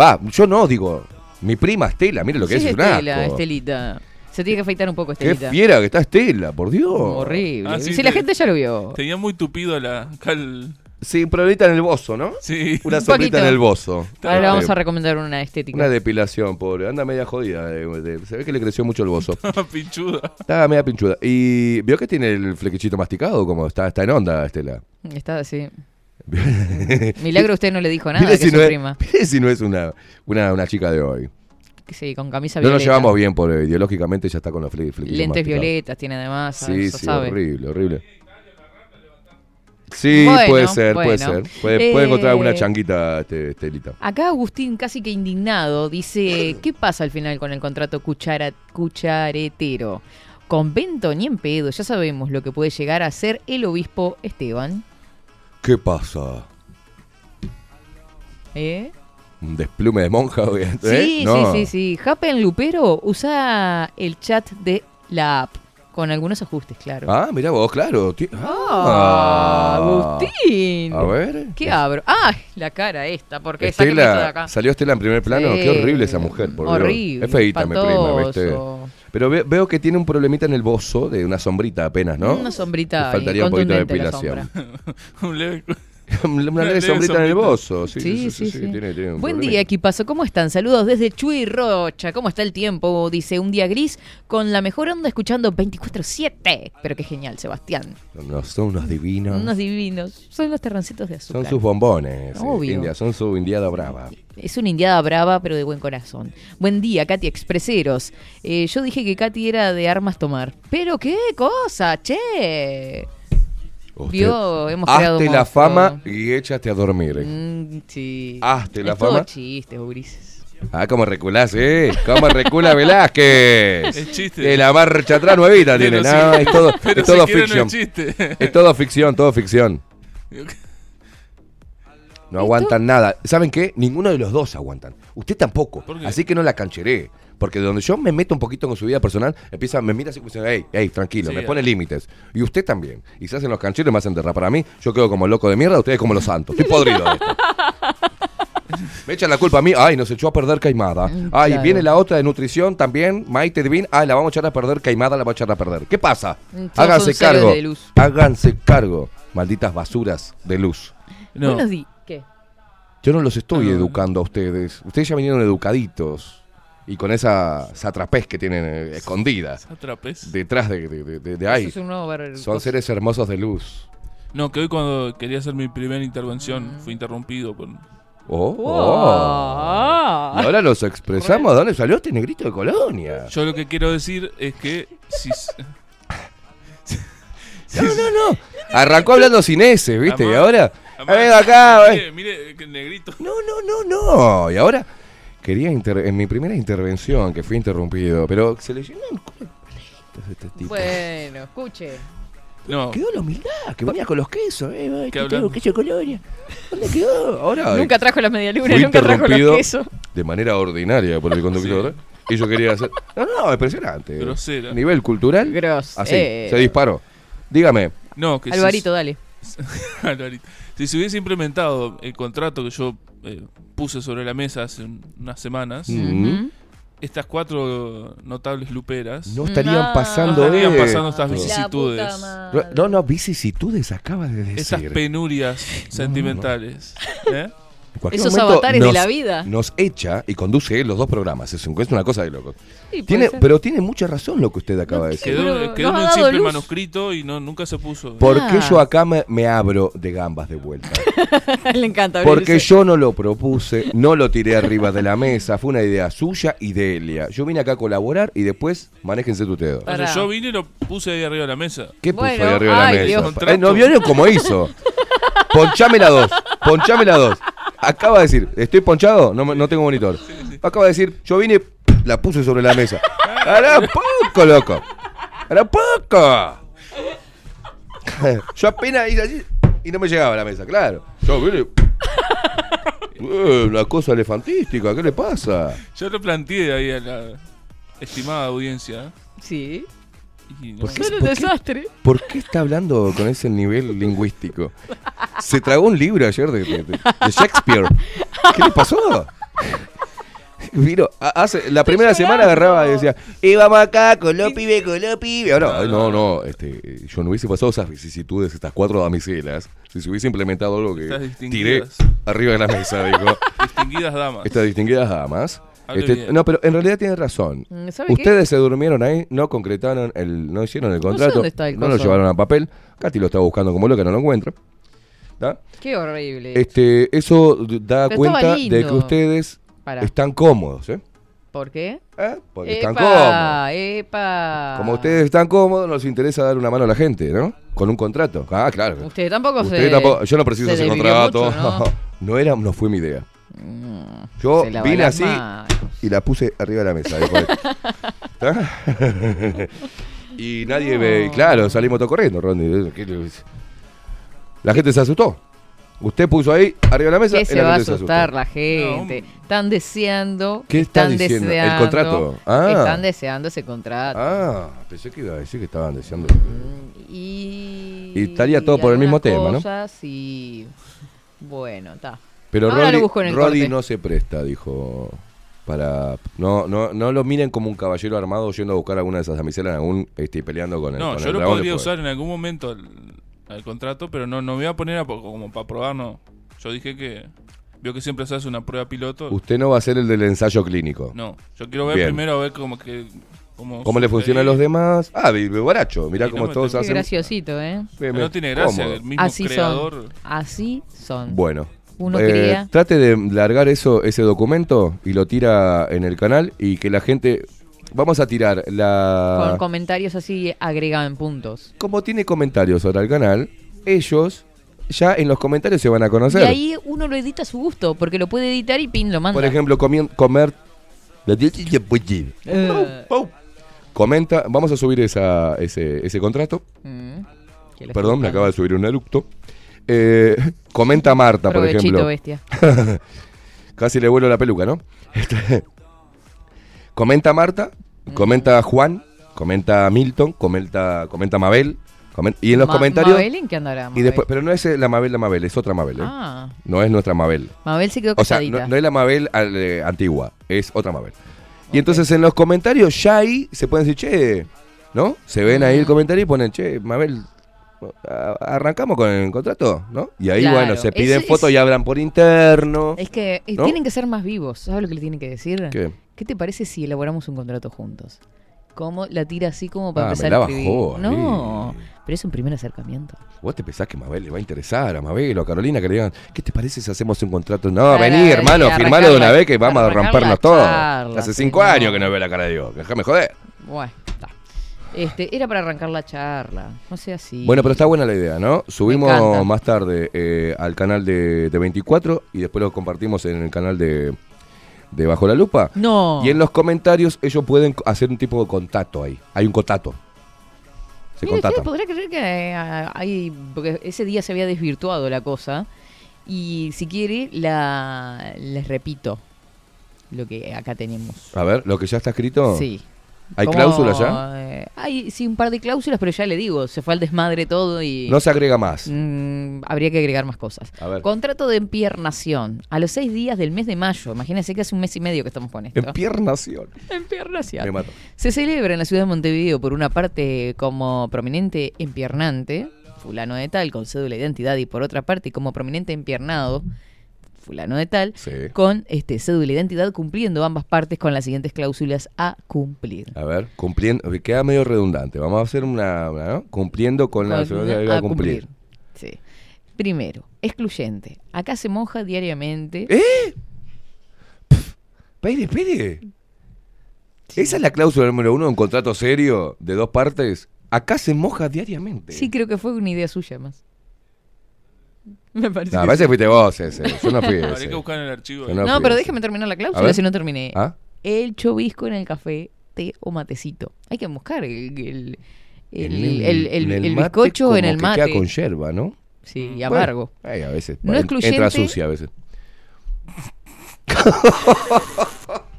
Va, yo no digo. Mi prima Estela, mire lo que Sí, es un Estela, asco. Estelita. Se tiene que afeitar un poco, Qué Estelita. fiera que está Estela, por Dios. Horrible. Ah, sí, si la te- gente ya lo vio. Tenía muy tupido la. el- Sí, un problemita en el bozo, ¿no? Sí. Una Un poquito. en el bozo. Ahora le vamos a recomendar una estética. Una depilación, pobre. Anda media jodida. eh, de- se ve que le creció mucho el bozo. (laughs) Pinchuda. Está media pinchuda. ¿Y vio que tiene el flequillito masticado? Como está, está en onda, Estela. Está así. (laughs) Milagro usted no le dijo nada Mire que si, es su no es, prima. (laughs) mire si no es una, una, una chica de hoy. Sí, con camisa No nos violeta. llevamos bien, por ideológicamente ya está con los fle- Lentes violetas tiene además. Sí, eso sí, sabe. horrible, horrible. Sí, Bueno, puede ser, puede ser. Puede, puede encontrar Eh, alguna changuita, este, Estelita. Acá Agustín, casi que indignado, dice: ¿Qué pasa al final con el contrato cuchara, cucharetero? Convento ni en pedo, ya sabemos lo que puede llegar a ser el obispo Esteban. ¿Qué pasa? ¿Eh? ¿Un desplume de monja? (laughs) ¿eh? Sí, No. sí, sí, sí. Happen Lupero usa el chat de la app, con algunos ajustes, claro. Ah, mira vos, claro. Ti- Ah, Agustín. A ver. ¿Qué abro? ¡Ah! La cara esta, porque acá. salió Estela en primer plano. Sí. Qué horrible esa mujer, por Dios. Horrible. Es feíta, mi prima, ¿viste? Pero ve- veo que tiene un problemita en el bozo de una sombrita apenas, ¿no? Una sombrita Le faltaría un poquito de depilación. sombra. (laughs) Un leve- (laughs) una leve sombrita en el bozo. Sí, Sí, sí, sí. tiene- tiene Buen día, equipazo. ¿Cómo están? Saludos desde Chuy Rocha. ¿Cómo está el tiempo? Dice un día gris con la mejor onda escuchando 24-7. Pero qué genial, Sebastián. Son unos, son unos divinos. Unos divinos. Son los terrancitos de azúcar. Son sus bombones. eh, Obvio. India, son su indiada brava. Es una indiada brava, pero de buen corazón. Buen día, Katy Expreseros. Eh, yo dije que Katy era de armas tomar. Pero qué cosa, che. Usted- Vio, hemos hazte creado la fama y échate a dormir. Mm, sí. Hazte la es todo fama. chistes, Ulises. Ah, cómo reculás, ¿eh? Cómo recula Velázquez. Es chiste. Que la marcha atrás nuevita tiene. si- No, es todo, (laughs) pero es todo si quiere, ficción. No es chiste. Es todo ficción, todo ficción. (laughs) No aguantan nada. ¿Saben qué? Ninguno de los dos aguantan. Usted tampoco. Así que no la cancheré. Porque donde yo me meto un poquito con su vida personal, empieza, me mira así como diciendo, hey, hey, tranquilo, Sí, me pone límites. Y usted también. Y se hacen los cancheros y me hacen derrapar a mí. Yo quedo como loco de mierda, ustedes como los santos. Estoy podrido de esto. (laughs) Me echan la culpa a mí. Ay, nos echó a perder Caimada. Mm, Ay, claro. viene la otra de nutrición también, Maite Divin. Ay, la vamos a echar a perder Caimada, la vamos a echar a perder. ¿Qué pasa? Mm, Háganse cargo. de luz. Háganse cargo. Malditas basuras de luz. No. Buenos días. ¿Qué? Yo no los estoy educando a ustedes. Ustedes ya vinieron educaditos. Y con esa satrapez que tienen eh, escondida. Atrapes. Detrás de, de, de- de- de Eso ahí. es un nuevo ver- Son seres hermosos de luz. No, que hoy cuando quería hacer mi primera intervención fui interrumpido por... Oh, oh. Y ahora los expresamos. (laughs) ¿De dónde salió este negrito de colonia? Yo lo que quiero decir es que si... (laughs) No, no, no. Arrancó hablando sin ese, ¿viste? Amá. Y ahora. Amá, Ven acá, mire, ven. mire, que negrito. No, no, no, no. Y ahora quería inter- en mi primera intervención que fui interrumpido, pero se le llenó el culo de palitos este tipo. Bueno, escuche. No, Quedó la humildad, que venía con los quesos, eh, ay, ¿Qué que tengo queso de colonia. ¿Dónde quedó? Ahora Nunca trajo las medialunas, nunca trajo los quesos. de manera ordinaria por el conductor. Y yo quería hacer. No, no, impresionante. Grosera. Nivel cultural. Gross. Así, eh. se disparó. Dígame. no, que si- Alvarito, dale. (laughs) Alvarito. Si se hubiese implementado el contrato que yo eh, puse sobre la mesa hace un- unas semanas, Mm. Estas cuatro notables luperas No estarían No. pasando No estarían estas vicisitudes. No, no, vicisitudes acaba de decir. Esas penurias sentimentales. (laughs) ¿eh? Cualquier Esos momento avatares de la vida. Nos echa y conduce los dos programas. Es, un- es una cosa de loco. Sí, puede Tiene, ser. pero tiene mucha razón lo que usted acaba de decir. Quedó, en un simple luz. manuscrito y no, nunca se puso. ¿Por qué Ah. yo acá me, me abro de gambas de vuelta? (laughs) Le encanta abrirse. Porque yo no lo propuse, no lo tiré arriba de la mesa, fue una idea suya y de Elia. Yo vine acá a colaborar y después manéjense ustedes. O sea, yo vine y lo puse ahí arriba de la mesa. ¿Qué puso Bueno, ahí arriba ay, de la Dios. mesa? Eh, ¿No vieron cómo hizo? (laughs) Ponchame la dos, ponchame la dos. Acaba de decir, ¿estoy ponchado? No, no tengo monitor. Acaba de decir, yo vine, la puse sobre la mesa. ¡Hará poco, loco! ¡Hará poco! Yo apenas hice así y no me llegaba a la mesa, claro. Yo vine... Eh, una cosa elefantística, ¿qué le pasa? Yo lo planteé ahí a la estimada audiencia. Sí. Y no- ¿Por qué? Son un ¿Por qué? desastre. ¿Por qué está hablando con ese nivel lingüístico? Se tragó un libro ayer de, de- de Shakespeare. ¿Qué le pasó? A- hace, la primera semana agarraba y decía, íbamos acá con los pibes, con los pibes. Ahora, ay, no, no, este, yo no hubiese pasado esas vicisitudes, estas cuatro damiselas, si se hubiese implementado algo que Estas tiré distinguidas. arriba de la mesa, dijo. (laughs) Distinguidas damas. Estas distinguidas damas. Este, no, pero en realidad tiene razón. Mm. Ustedes se durmieron ahí, no concretaron el, no hicieron el sé contrato, dónde está el no lo llevaron a papel. Katy lo está buscando como loca, no lo encuentra. ¿Tá? Qué horrible. Este, eso da Pero cuenta de que ustedes Pará. están cómodos, ¿eh? ¿Por qué? ¿Eh? Porque están cómodos. Epa. Como ustedes están cómodos, nos interesa dar una mano a la gente, ¿no? Con un contrato. Ah, claro. Usted tampoco Usted se. tampoco- yo no preciso se ese contrato. mucho, ¿no? (laughs) no era, no fue mi idea. Mm, Yo vine así y la puse arriba de la mesa. dijo él. ¿Está? (laughs) (laughs) y nadie me. No. Claro, salimos todos corriendo, Ronnie. ¿Qué le- La gente se asustó. Usted puso ahí arriba de la mesa ¿Qué se va a asustar la gente? No. Están deseando. ¿Qué está están diciendo? ¿El Deseando, contrato? Ah. Están deseando ese contrato. Ah, pensé que iba a decir que estaban deseando. Mm, Y. Y estaría todo por el mismo tema, ¿no? Y. Bueno, está. Pero Ahora lo Roddy, busco en el Roddy corte. no se presta, dijo. Para. No, no, no lo miren como un caballero armado yendo a buscar alguna de esas damiselas aún este, peleando con el. No, con yo el lo dragón podría usar en algún momento al, al contrato, pero no, no me voy a poner a como para probar, no. Yo dije que. Vio que siempre se hace una prueba piloto. Usted no va a ser el del ensayo clínico. No, yo quiero ver Bien. primero a ver cómo que. Cómo, ¿Cómo le funciona a los demás? Ah, baracho. Mirá Sí, cómo no todos tengo- Qué hacen. graciosito, ¿eh? No tiene gracia, Cómodo. el mismo Así creador. son. Así son. Bueno. Uno Eh, quería. Trate de largar eso, ese documento y lo tira en el canal y que la gente. Vamos a tirar la. Con comentarios así agregados en puntos. Como tiene comentarios ahora el canal, ellos ya en los comentarios se van a conocer. Y ahí uno lo edita a su gusto, porque lo puede editar y pin lo manda. Por ejemplo, comer. Eh, Comenta, vamos a subir esa, ese, ese contrato. mm, Perdón, me acaba de subir un eructo. Eh, comenta Marta, por ejemplo. bestia. (laughs) Casi le vuelo la peluca, ¿no? Este, (laughs) comenta Marta, comenta Juan, comenta Milton, comenta, comenta Mabel. comen- y en los Ma- comentarios. ¿Mabel en qué andará? y después, pero no es eh, la Mabel, la Mabel, es otra Mabel, ¿eh? Ah, No es nuestra Mabel. Mabel se quedó O sea, calladita. no, es la Mabel al- eh, antigua, es otra Mabel. Y entonces en los comentarios ya ahí se pueden decir, che, ¿no? Se ven ahí el Mm. comentario y ponen, che, Mabel, arrancamos con el contrato, ¿no? Y ahí, Claro. bueno, se piden fotos es- y hablan por interno. Es que ¿No? tienen que ser más vivos. ¿Sabes lo que le tienen que decir? ¿Qué? ¿Qué te parece si elaboramos un contrato juntos? ¿Cómo la tira así como para Ah, me empezar a escribir? No, pero es un primer acercamiento. ¿Vos te pensás que Mabel le va a interesar a Mabel o a Carolina que le digan, ¿qué te parece si hacemos un contrato? No, vení, hermano, firmalo de una vez que vamos a rompernos todo. Hace cinco años que no veo la cara de Dios, déjame joder. Bueno. Este, era para arrancar la charla. No sea así. Bueno, pero está buena la idea, ¿no? Subimos más tarde eh, al canal de, de 24 y después lo compartimos en el canal de, de Bajo la Lupa. No. Y en los comentarios ellos pueden hacer un tipo de contacto ahí. Hay un contacto. Se usted contactan. podrá creer que eh, hay. Porque ese día se había desvirtuado la cosa. Y si quiere, la, les repito lo que acá tenemos. A ver, lo que ya está escrito. Sí. ¿Hay Como, cláusulas ya? eh, hay sí un par de cláusulas, pero ya le digo, se fue al desmadre todo y No se agrega más. mm, habría que agregar más cosas. A ver. Contrato de empiernación. A los seis días del mes de mayo. Imagínense que hace un mes y medio que estamos con esto. Empiernación. (laughs) Empiernación. Me mato. Se celebra en la ciudad de Montevideo por una parte como prominente empiernante, fulano de tal, con cédula de identidad, y por otra parte como prominente empiernado, fulano de tal, Sí. con este cédula de identidad cumpliendo ambas partes con las siguientes cláusulas a cumplir. A ver, cumpliendo, queda medio redundante. Vamos a hacer una, una, ¿no? cumpliendo con la Con- seguridad a cumplir. Sí. Primero, excluyente. Acá se moja diariamente. ¿Eh? Espere, espere. Esa es la cláusula número uno de un contrato serio de dos partes. Acá se moja diariamente. Sí, creo que fue una idea suya más. (laughs) Me parece. No, que parece sí. que fuiste vos ese. Yo no fui (laughs) Habría ese. que buscar en el archivo. Yo ahí. no fui pero ese. déjeme terminar la cláusula ver. si no terminé. ¿Ah? El chovisco en el café, té o matecito. Hay que buscar el, el, el, En el- el- en el mate bizcocho en el que mate. queda con yerba, ¿no? Sí, y Bueno, amargo. ay, a veces. No en- excluyente. Entra sucia a veces. (laughs)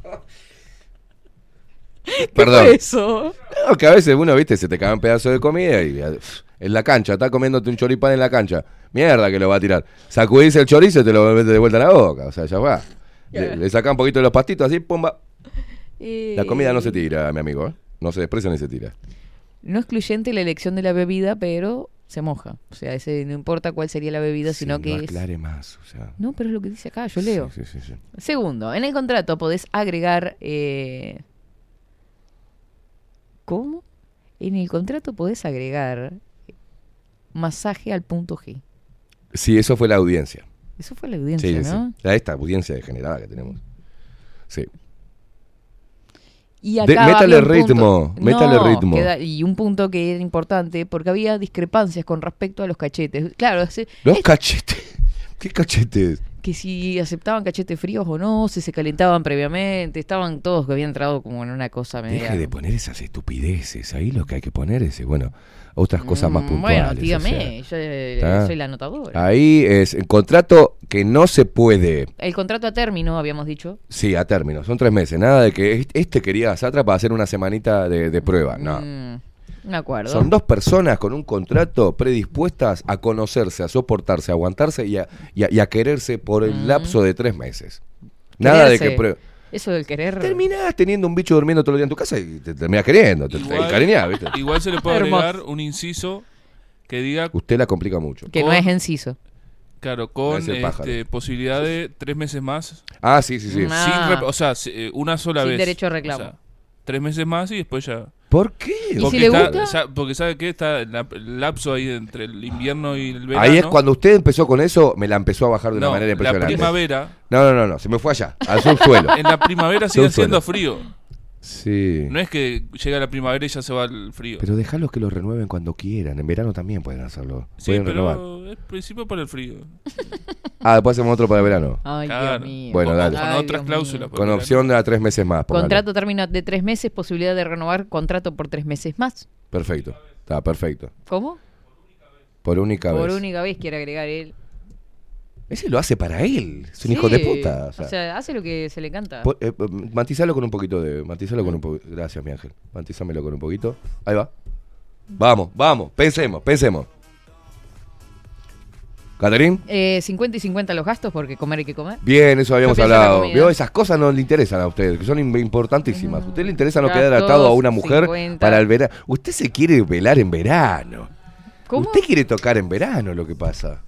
Perdón. eso? No, que a veces uno, viste, se te cae un pedazo de comida y pff, en la cancha, está comiéndote un choripán en la cancha. Mierda que lo va a tirar. Sacudís el chorizo y te lo metes de vuelta en la boca. O sea, ya va. Le, le saca un poquito de los pastitos así, pumba. La comida no se tira, mi amigo. ¿eh? No se desprecia ni se tira. No excluyente la elección de la bebida, pero se moja. O sea, ese no importa cuál sería la bebida, sino que no es. más. O sea, No, pero es lo que dice acá, yo leo. Sí, sí, sí, sí. Segundo, en el contrato podés agregar. eh, ¿Cómo? En el contrato podés agregar masaje al punto G. Sí, eso fue la audiencia. Eso fue la audiencia, Sí. ¿no? La- Esta audiencia degenerada que tenemos. Sí. Y De- acá métale había un ritmo, punto- métale No, ritmo. queda- y un punto que era importante, porque había discrepancias con respecto a los cachetes. Claro, Los es cachetes. (laughs) ¿Qué cachetes? Que si aceptaban cachetes fríos o no, si se calentaban previamente, estaban todos que habían entrado como en una cosa media. Deje de poner esas estupideces. Ahí lo que hay que poner es, bueno, otras cosas más Mm, puntuales. Bueno, o dígame, yo eh, soy la anotadora. Ahí es el contrato que no se puede. El contrato a término, habíamos dicho. Sí, a término. Son tres meses. Nada de que est- este quería Satra para hacer una semanita de, de prueba. No. Mm, acuerdo. Son dos personas con un contrato predispuestas a conocerse, a soportarse, a aguantarse y a, y a- y a quererse por el Mm. lapso de tres meses. Nada de que pruebe. Eso del querer. Terminás teniendo un bicho durmiendo todo el día en tu casa y te terminás queriendo, te, te Igual- encariñás, ¿viste? Igual se le puede agregar un inciso que diga, Usted la complica mucho. Que no es enciso. claro, con Es este, posibilidad de tres meses más. Ah, sí, sí, sí. Ah. Sin o sea, eh, una sola Sin vez. derecho a reclamo. O sea, tres meses más y después ya. ¿Por qué? ¿Y Porque, si le está- gusta? porque sabe que está el lap- el lapso ahí entre el invierno y el verano. Ahí es cuando usted empezó con eso, me la empezó a bajar de una No, manera la impresionante. primavera. No, no, no, no, se me fue allá, al subsuelo. (laughs) En la primavera sigue haciendo frío. Sí. No es que llega la primavera y ya se va el frío. Pero dejarlos que lo renueven cuando quieran. En verano también pueden hacerlo. sí, pueden renovar. pero es principio para el frío. (laughs) Ah, después hacemos otro para verano. Ay, Claro. Dios mío. Bueno, Con- dale. Con Ay, otras Dios cláusulas. Con opción de a tres meses más. Contrato término de tres meses, posibilidad de renovar contrato por tres meses más. Perfecto. Está perfecto. ¿Cómo? Por única Por vez. única vez quiere agregar él. Ese lo hace para él. Es un hijo de puta. O O sea, hace lo que se le canta. po- eh, eh, matizalo con un poquito de. Matizalo con un poquito. Gracias, mi ángel. Matizámelo con un poquito. Ahí va. Vamos, vamos. Pensemos, pensemos. ¿Caterín? Eh, 50 y 50 los gastos porque comer hay que comer. Bien, eso habíamos Yo hablado. Vio, esas cosas no le interesan a ustedes, que son im- importantísimas. A usted le interesa no Gastos, quedar atado a una mujer 50. para el verano. Usted se quiere velar en verano. ¿Cómo? Usted quiere tocar en verano, lo que pasa.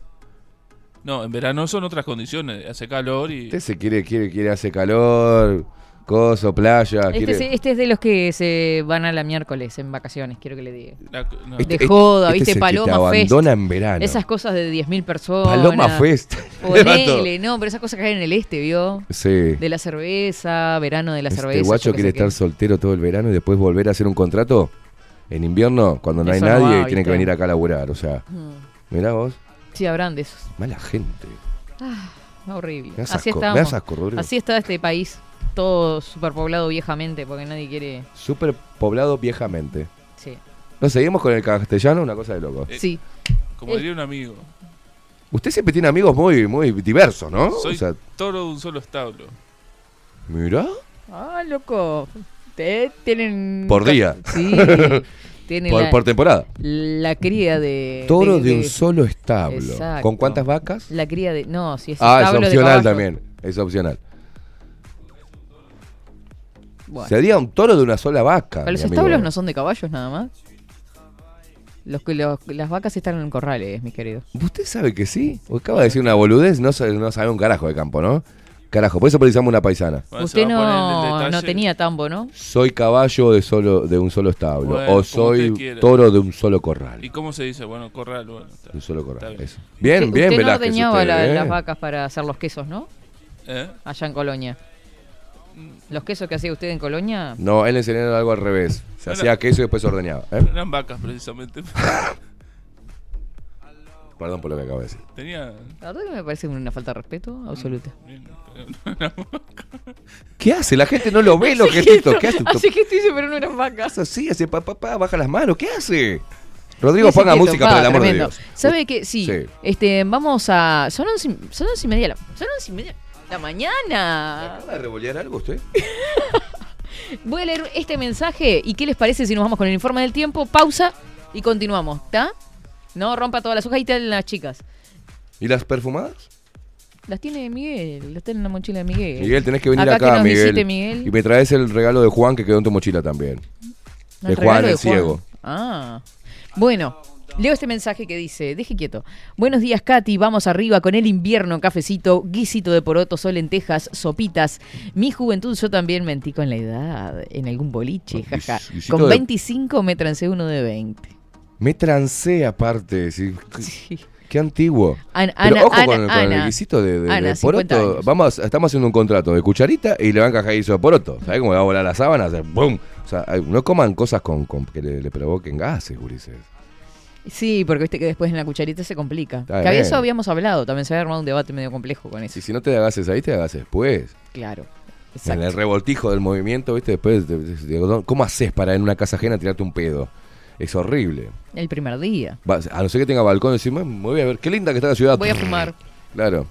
No, en verano son otras condiciones. Hace calor y. Usted se quiere, quiere, quiere hacer calor, coso, playa. Este, quiere... es, este es de los que se van a la miércoles en vacaciones, quiero que le diga. la- no. Este- de joda, este ¿viste? es el que te Paloma Fest. abandona en verano. Esas cosas de 10.000 personas. Paloma Fest. (laughs) Ponele, no, pero esas cosas que hay en el este, ¿vio? Sí. De la cerveza, verano de la este cerveza. guacho yo qué quiere estar qué. soltero todo el verano y después volver a hacer un contrato en invierno cuando no hay Eso no nadie va, y tiene que venir acá a laburar. O sea, Mm. mirá vos, Sí, habrán de esos. mala gente. Horrible. Me das Así Rodrigo. Así está este país. Todo superpoblado viejamente porque nadie quiere. Súper poblado viejamente. Sí. ¿Nos seguimos con el castellano? Una cosa de loco. Eh, Sí. Como diría un amigo. Usted siempre tiene amigos muy, muy diversos, ¿no? Soy O sea, toro de un solo establo. mira. Ah, loco. Ustedes tienen. Por día. Sí. (laughs) Por, la, por temporada. la cría de. Toro de, un solo establo. Exacto. ¿Con cuántas vacas? La cría de. No, si es Ah, es establo de opcional también. Es opcional. Bueno. Sería un toro de una sola vaca. Pero los establos no son de caballos nada más. Los, las vacas están en corrales, mi querido. ¿Usted sabe que sí? Acaba de decir una boludez, no no sabe un carajo de campo, ¿no? Carajo, por eso precisamos una paisana. Bueno, Usted no, no tenía tambo, ¿no? Soy caballo de solo de un solo establo. Bueno, o soy toro de un solo corral. ¿Y cómo se dice? Bueno, corral, bueno. está. De un solo corral. bien. Eso. Bien, Usted- bien, usted no Velázquez. ordeñaba usted, la- ¿eh? las vacas para hacer los quesos, ¿no? ¿Eh? Allá en Colonia. ¿Los quesos que hacía usted en Colonia? No, él le enseñaron algo al revés. Se Bueno. hacía queso y después se ordeñaba. ¿eh? Eran vacas, precisamente. (laughs) Perdón por lo que acabo de decir. Tenía. La verdad que me parece una falta de respeto absoluta. (laughs) ¿Qué hace? La gente no lo ve lo que es esto. ¿Qué hace? Así que estoy pero no eran vacas. Eso sí, hace papá, papá, baja las manos. ¿Qué hace? Rodrigo, ponga quieto, música para el amor tremendo. de Dios. ¿Sabe qué? Sí. Sí. Este, vamos a. Son once, y- son once y media. La, son once y media la mañana. ¿Acaba de revolear algo usted? (laughs) Voy a leer este mensaje y qué les parece si nos vamos con el informe del tiempo. Pausa y continuamos, ¿está? No rompa todas las hojas y tal las chicas. ¿Y las perfumadas? Las tiene Miguel, las tiene en la mochila de Miguel. Miguel, tenés que venir Acá que acá, nos Miguel. visite Miguel. Y me traes el regalo de Juan que quedó en tu mochila también. No, de el Juan regalo el ciego. Ah. Bueno, leo este mensaje que dice, deje quieto. Buenos días, Katy. Vamos arriba con el invierno, cafecito, guisito de porotos o lentejas, sopitas. Mi juventud yo también mentí con la edad. En algún boliche, jaja. Con de- 25 me trancé uno de 20. Me trancé aparte. sí. Sí. Qué antiguo. Pero Ana, ojo con, Ana, el- con el Ana. guisito de, de- de 50 poroto. Vamos, estamos haciendo un contrato de cucharita y le van a encajar guiso de poroto. ¿Sabes cómo va a volar la sábana? Hacer ¡Bum! O sea, no coman cosas con, con- que le, le provoquen gases, Ulises. Sí, porque viste que después en la cucharita se complica. Está que había bien. eso habíamos hablado, también se había armado un debate medio complejo con eso. Y si no te da gases ahí, te da gases después. Claro. En el revoltijo del movimiento, ¿viste? Después, ¿cómo haces para en una casa ajena tirarte un pedo? Es horrible. El primer día. Va- a no ser que tenga balcón, decir, "Me voy a ver, qué linda que está la ciudad. Voy a fumar. Claro.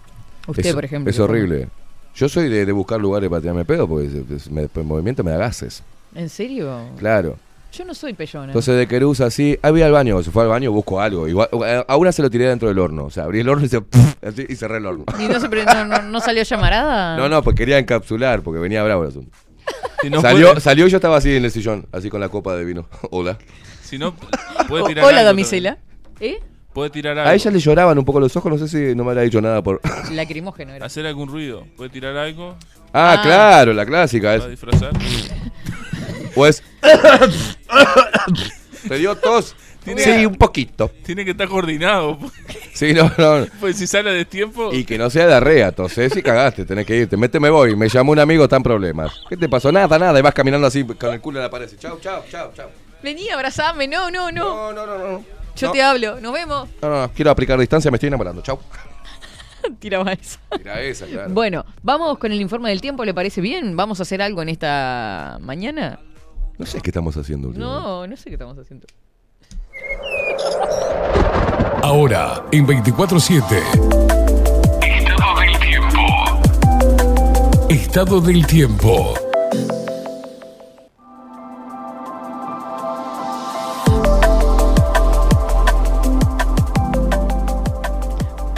Usted, es, por ejemplo. Es que horrible. Yo soy de, de buscar lugares para tirarme pedo porque me- el movimiento me da gases. ¿En serio? Claro. Yo no soy peyona. Entonces de Querús así, ahí voy al baño, se fue al baño, busco algo. Igual, a- una se lo tiré dentro del horno. O sea, abrí el horno y, se, (laughs) así, y cerré el horno. ¿Y no, se pre- no, no- no salió llamarada? (laughs) No, no, pues quería encapsular porque venía bravo el asunto. (laughs) Si no, salió, salió y yo estaba así en el sillón, así con la copa de vino. Hola. Si no, puede O- tirar Hola, algo damisela. ¿Eh? Puede tirar algo. A ella le lloraban un poco los ojos, no sé si no me habrá dicho nada por... (laughs) Lacrimógeno era. Hacer algún ruido. Puede tirar algo Ah, Ah. claro, la clásica. para Es, disfrazar. pues... (laughs) ¿Te dio tos? Tiene- Sí, un poquito. Tiene que estar coordinado. Sí, no, no. Pues si sale a destiempo. Y que no sea diarrea, tosés y cagaste, tenés que irte. Mete, me voy. Me llamó un amigo, están problemas. ¿Qué te pasó? Nada, nada. Y vas caminando así con el culo en la pared. así, Chau, chau, chau, chau. Vení, abrazame. No, no, no. No, no, no, no. Yo no, te hablo. Nos vemos. No, no, no. Quiero aplicar distancia, me estoy enamorando. Chau. (laughs) Tiraba eso. Mira esa, claro. Bueno, vamos con el informe del tiempo, ¿le parece bien? ¿Vamos a hacer algo en esta mañana? No sé qué estamos haciendo. últimamente. No, no sé qué estamos haciendo. Ahora, en 24-7. Estado del tiempo. Estado del tiempo.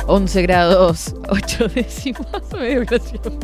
Once grados, 8 (laughs) décimas, medio gracioso.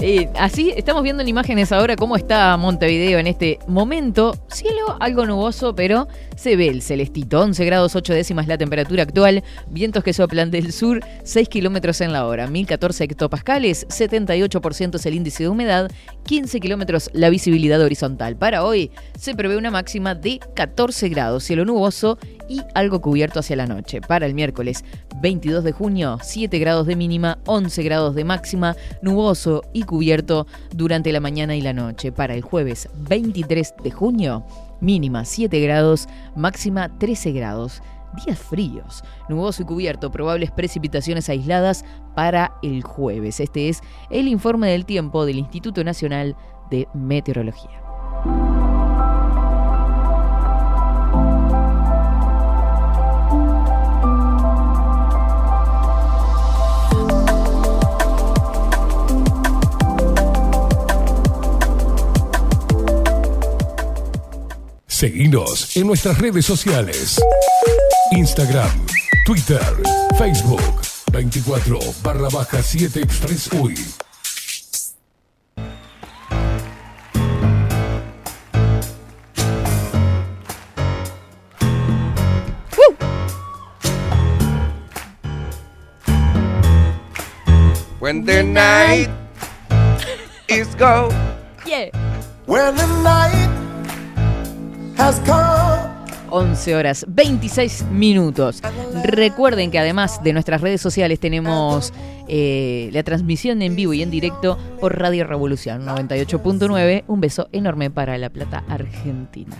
Eh, así estamos viendo en imágenes ahora cómo está Montevideo en este momento. Cielo algo nuboso, pero se ve el celestito. 11 grados 8 décimas la temperatura actual. Vientos que soplan del sur 6 kilómetros en la hora. 1014 hectopascales. 78% es el índice de humedad. 15 kilómetros la visibilidad horizontal. Para hoy se prevé una máxima de 14 grados. Cielo nuboso y algo cubierto hacia la noche. Para el miércoles 22 de junio, 7 grados de mínima, 11 grados de máxima, nuboso y cubierto durante la mañana y la noche. Para el jueves 23 de junio, mínima 7 grados, máxima 13 grados. Días fríos, nuboso y cubierto, probables precipitaciones aisladas para el jueves. Este es el informe del tiempo del Instituto Nacional de Meteorología. Seguinos en nuestras redes sociales. Instagram, Twitter, Facebook. 24 barra baja 7 Express UI. When the night is go. Yeah. When the night 11 horas 26 minutos. Recuerden que además de nuestras redes sociales tenemos eh, la transmisión en vivo y en directo por Radio Revolución 98.9. Un beso enorme para La Plata, Argentina.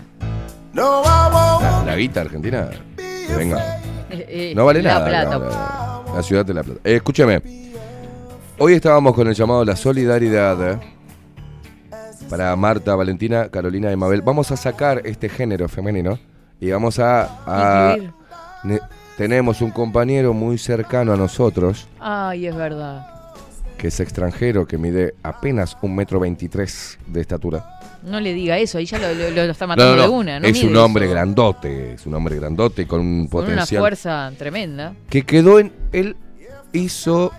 No. La, la guita argentina. que venga. Eh, eh, No vale La nada. Plata. La, la- la ciudad de La Plata. Eh, escúcheme. Hoy estábamos con el llamado La Solidaridad. Para Marta, Valentina, Carolina y Mabel. Vamos a sacar este género femenino. Y vamos a. a- ne- tenemos un compañero muy cercano a nosotros. Ay, es verdad. Que es extranjero, que mide apenas un metro veintitrés de estatura. No le diga eso, ahí ya lo, lo- lo está matando de una. No es un hombre eso. grandote. Es un hombre grandote con un Con una potencial. fuerza tremenda. que quedó en. Él hizo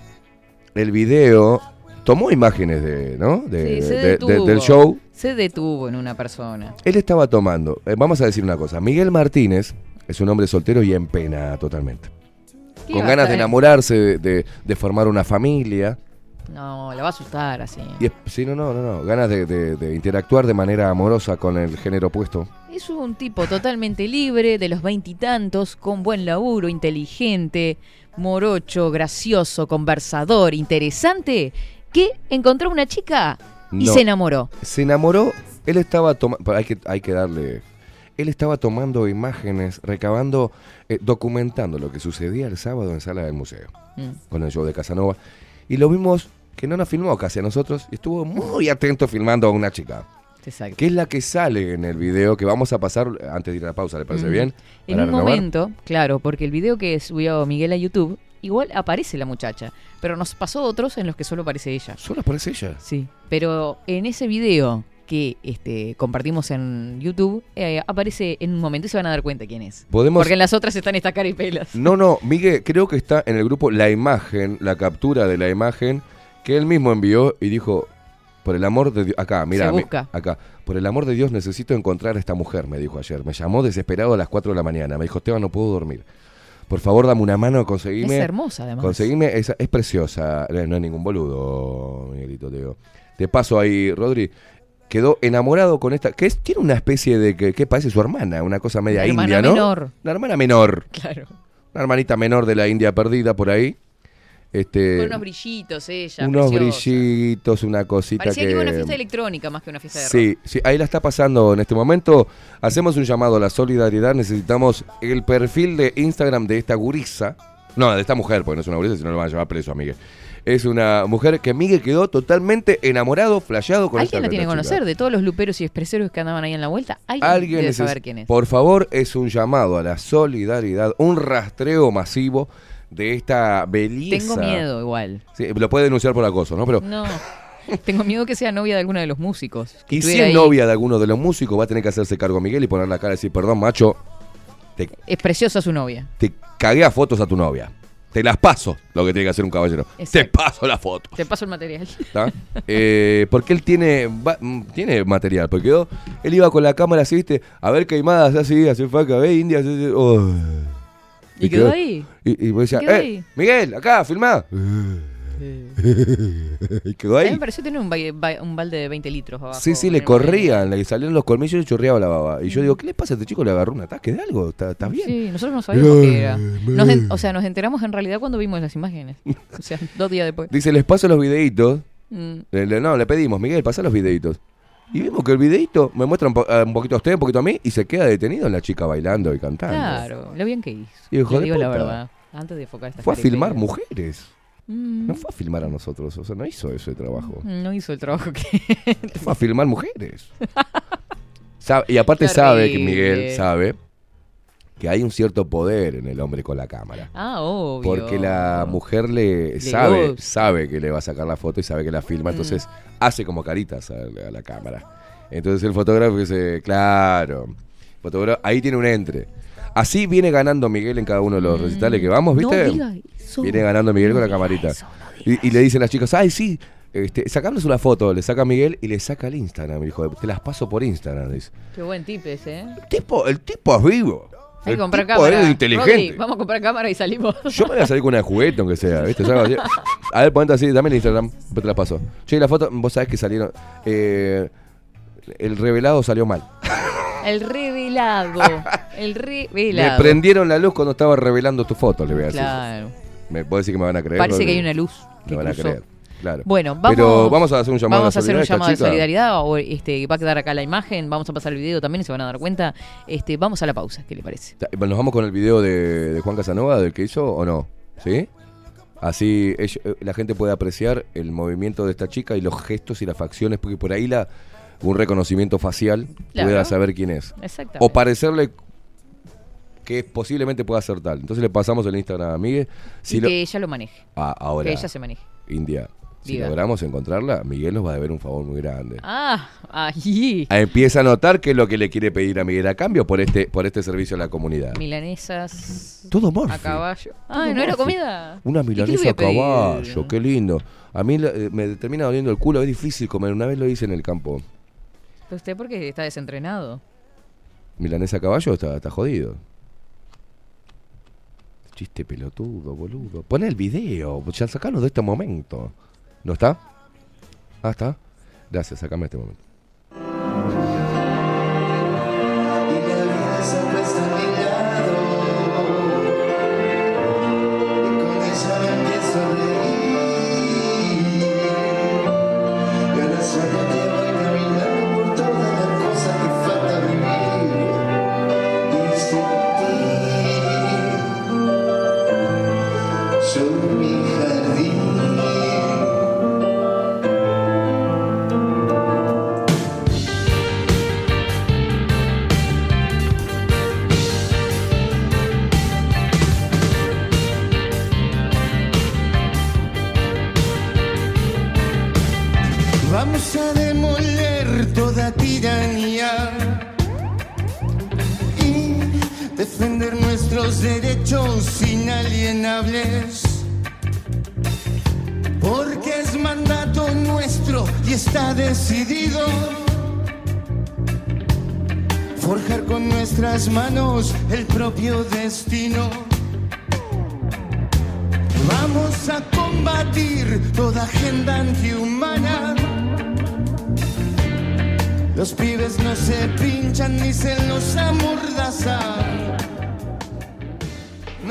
el video, tomó imágenes de, ¿no? De- Sí, se de- de- detuvo. del show. Se detuvo en una persona. Él estaba tomando. eh, vamos a decir una cosa. Miguel Martínez es un hombre soltero y en pena totalmente. ¿Qué Con ganas de enamorarse, de, formar una familia. No, la va a asustar así. Y es- sí, no, no, no, no. Ganas de interactuar de manera amorosa con el género opuesto. Es un tipo totalmente libre, de los veintitantos, con buen laburo, inteligente, morocho, gracioso, conversador, interesante, que encontró una chica y No. se enamoró. Se enamoró, él estaba tomando, hay que, hay que darle, él estaba tomando imágenes, recabando, eh, documentando lo que sucedía el sábado en Sala del Museo, Mm. con el show de Casanova, y lo vimos que no nos filmó casi a nosotros, y estuvo muy atento filmando a una chica, Exacto. que es la que sale en el video que vamos a pasar antes de ir a la pausa, ¿le parece Mm. bien? En un renovar. momento, claro, porque el video que subió Miguel a YouTube, igual aparece la muchacha, pero nos pasó otros en los que solo aparece ella. Solo aparece ella. Sí. Pero en ese video que este, compartimos en YouTube, eh, aparece en un momento y se van a dar cuenta quién es. Podemos... Porque en las otras están estas caripelas. No, no, Miguel, creo que está en el grupo la imagen, la captura de la imagen que él mismo envió y dijo, por el amor de Dios, acá, mira, Se mi- busca. acá, por el amor de Dios necesito encontrar a esta mujer, me dijo ayer. Me llamó desesperado a las 4 de la mañana, me dijo, Esteban, no puedo dormir. Por favor, dame una mano, conseguime. Es hermosa, además. Conseguime, esa, es preciosa, Eh, no es ningún boludo, Miguelito, te digo. Te paso ahí, Rodri. Quedó enamorado con esta, que es, tiene una especie de, que, que parece su hermana, una cosa media Una hermana india, ¿no? menor. Una hermana menor Claro. una hermanita menor de la India perdida por ahí. Este, Con unos brillitos ella. unos preciosa. brillitos, una cosita Parecía que que. iba a una fiesta electrónica más que una fiesta de rock. Sí, sí, ahí la está pasando en este momento. Hacemos un llamado a la solidaridad. Necesitamos el perfil de Instagram de esta gurisa. No, de esta mujer, porque no es una gurisa, si no lo van a llevar preso a Miguel. Es una mujer que Miguel quedó totalmente enamorado, flasheado con esta Alguien la tiene que esta conocer, de todos los luperos y expreseros que andaban ahí en la vuelta. Alguien, Alguien debe neces- saber quién es. Por favor, es un llamado a la solidaridad, un rastreo masivo de esta belleza. Tengo miedo igual. Sí, lo puede denunciar por acoso, ¿no? Pero No. Tengo miedo que sea novia de alguno de los músicos. que y si es ahí. novia de alguno de los músicos, va a tener que hacerse cargo Miguel y poner la cara y decir, perdón, macho, te, Es preciosa su novia. te cagué a fotos a tu novia. Te las paso, lo que tiene que hacer un caballero. Exacto. Te paso las fotos. Te paso el material. Eh, porque él tiene va- mm, tiene material, porque quedó, él iba con la cámara así, viste, a ver queimadas así, así fue acá, ve indias, así, oh. Y quedó ahí. Y, y vos decías, eh, ahí. Miguel, acá, filmá. (laughs) y quedó A mí ahí. me pareció tener un, ba- ba- un balde de 20 litros abajo. Sí, sí, le corrían, le salían los colmillos y chorreaba la baba. Y Mm. yo digo, ¿qué le pasa a este chico? ¿Le agarró un ataque de algo? ¿Está- ¿Estás bien? Sí, nosotros no sabíamos qué era. Nos o sea, nos enteramos en realidad cuando vimos las imágenes. (laughs) O sea, dos días después. Dice, les paso los videitos. Mm. Le- le- no, le pedimos, Miguel, pasá los videitos. Y vimos que el videito me muestra un, po- eh, un poquito a usted, un poquito a mí, y se queda detenido en la chica bailando y cantando. Claro, lo bien que hizo. Le de digo la verdad. Antes de enfocar estas Fue a filmar mujeres. Mm. No fue a filmar a nosotros, o sea, no hizo ese trabajo. No hizo el trabajo que. Fue a filmar mujeres. (laughs) Sabe- y aparte sabe que. Miguel sabe que hay un cierto poder en el hombre con la cámara. Ah, obvio. Porque la mujer le, Le sabe, sabe que le va a sacar la foto y sabe que la filma, Mm. entonces hace como caritas a, la- a la cámara. Entonces el fotógrafo dice, claro, fotógrafo, ahí tiene un entre. Así viene ganando Miguel en cada uno de los recitales que vamos, ¿viste? Mm. No diga eso. Viene ganando Miguel con la camarita. eso, no diga Y, y le dicen las chicas, ay, sí, este, sacámonos una foto. Le saca a Miguel y le saca el Instagram. Me dijo, te las paso por Instagram. Dice. Qué buen tip ese, ¿eh? El tipo, el tipo es vivo. Hay que comprar cámara. es inteligente. Rodri, vamos a comprar cámara y salimos. (laughs) Yo me voy a salir con una juguete, aunque sea, ¿viste? (laughs) A ver, ponete así, dame el Instagram, te la paso. Che, la foto, vos sabés que salieron. eh, el revelado salió mal. (laughs) El revelado. El Me revelado. prendieron la luz cuando estaba revelando tu foto, le voy a decir. Claro. ¿Me puedo decir que me van a creer? Parece que hay una luz. Me van a cruzó. creer, claro. Bueno, vamos, Pero vamos a hacer un llamado vamos a hacer un llamado de solidaridad. O este, va a quedar acá la imagen. Vamos a pasar el video también y se van a dar cuenta. Este, vamos a la pausa. ¿Qué le parece? ¿Nos vamos con el video de, de Juan Casanova, del que hizo o no? ¿Sí? Así eh, la gente puede apreciar el movimiento de esta chica y los gestos y las facciones, porque por ahí la un reconocimiento facial Claro. pueda saber quién es. Exactamente. O parecerle que posiblemente pueda ser tal. Entonces le pasamos el Instagram a Miguel. Si y lo- que ella lo maneje. Ah, ahora, Que ella se maneje. India, si Diga. logramos encontrarla, Miguel nos va a deber un favor muy grande. Ah, ahí. Ah, Empieza a notar qué es lo que le quiere pedir a Miguel a cambio por este, por este servicio a la comunidad. Milanesas. Todo morfi. A caballo. Ay, ¿no era comida? Una ¿Y qué le milanesa a caballo, qué lindo. A mí eh, me termina doliendo el culo, es difícil comer. Una vez lo hice en el campo. ¿Pero usted por qué está desentrenado? Milanesa a caballo está, está jodido. Chiste pelotudo, boludo. Pon el video, ya sacalo de este momento. ¿No está? Ah, está. Gracias, sacame este momento. Nuestros derechos inalienables. Porque es mandato nuestro y está decidido forjar con nuestras manos el propio destino. Vamos a combatir toda agenda antihumana. Los pibes no se pinchan ni se los amordazan.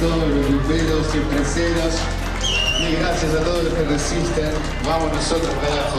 Todos los luperos y empresarios. Y gracias a todos los que resisten. Vamos nosotros, carajo.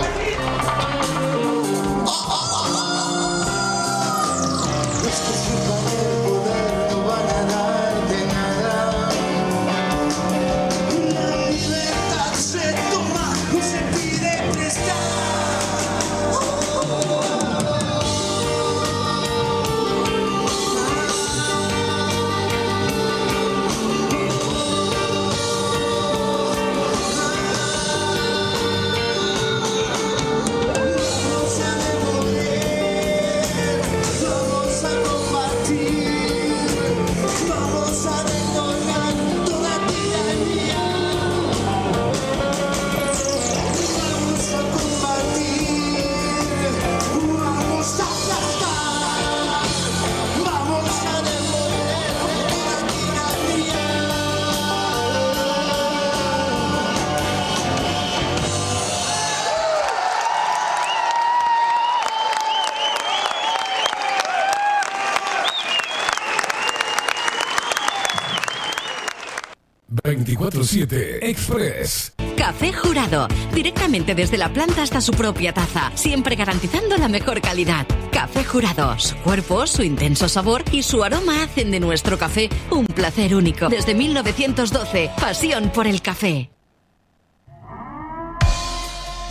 Express. Café Jurado, directamente desde la planta hasta su propia taza, siempre garantizando la mejor calidad. Café Jurado, su cuerpo, su intenso sabor y su aroma hacen de nuestro café un placer único. Desde 1912, pasión por el café.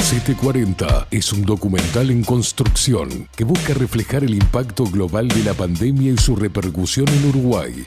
740 es un documental en construcción que busca reflejar el impacto global de la pandemia y su repercusión en Uruguay.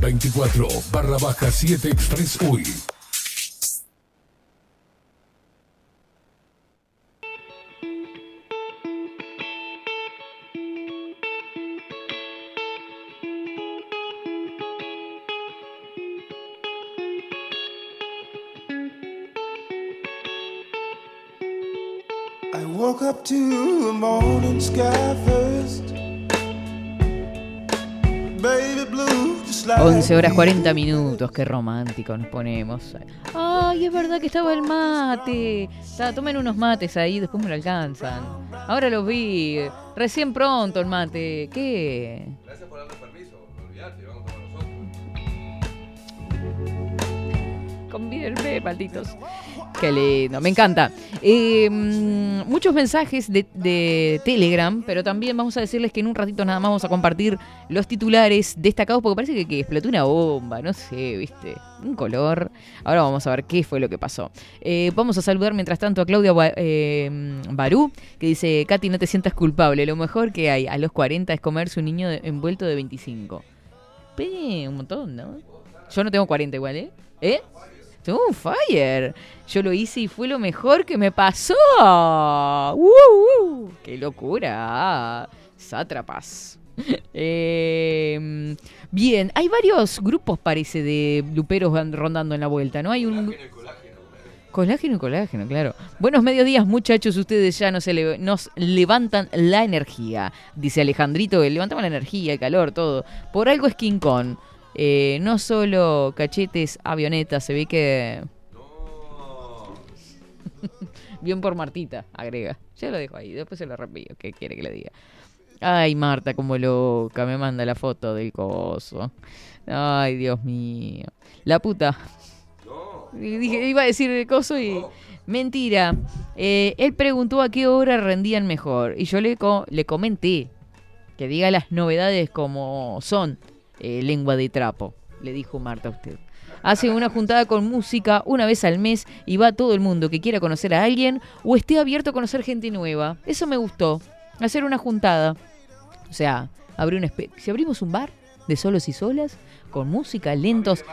24 barra baja 7 Express UI. I woke up to the morning sky first. Baby 11 horas me. 40 minutos, qué romántico nos ponemos. Ay, es verdad que estaba el mate. Ta, tomen unos mates ahí, después me lo alcanzan. Ahora los vi, recién pronto el mate. ¿Qué? Gracias por darme permiso. Olvídate, vamos tomar nosotros. Convídenme, malditos. Qué lindo, me encanta. Mm, muchos mensajes de, Telegram, pero también vamos a decirles que en un ratito nada más vamos a compartir los titulares destacados, porque parece que, explotó una bomba, no sé, viste, un color. Ahora vamos a ver qué fue lo que pasó. Eh, vamos a saludar mientras tanto a Claudia eh, Barú, que dice, Katy, no te sientas culpable, lo mejor que hay a los 40 es comerse un niño envuelto de 25. Pe, un montón, ¿no? Yo no tengo 40 igual, ¿eh? ¿Eh? Tengo un fire. Yo lo hice y fue lo mejor que me pasó. ¡Uh, uh! ¡Qué locura! Sátrapas. (laughs) Eh, bien, hay varios grupos, parece, de luperos rondando en la vuelta, ¿no? Hay un... Colágeno y colágeno, claro. Buenos mediodías, muchachos. Ustedes ya nos, nos levantan la energía. Dice Alejandrito, levantamos la energía, el calor, todo. Por algo es King Kong. Eh, no solo cachetes, avionetas, se ve que... (laughs) Bien por Martita, agrega. Ya lo dejo ahí, después se lo repito. ¿Qué quiere que le diga? Ay, Marta, como loca, me manda la foto del coso. Ay, Dios mío. La puta. Dije, iba a decir el coso y. Mentira. Eh, él preguntó a qué hora rendían mejor. Y yo le, le comenté que diga las novedades como son. Eh, lengua de trapo. Le dijo Marta a usted. Hace una juntada con música una vez al mes y va todo el mundo que quiera conocer a alguien o esté abierto a conocer gente nueva. Eso me gustó. Hacer una juntada. O sea, abrir un si abrimos un bar de solos y solas, con música, lentos,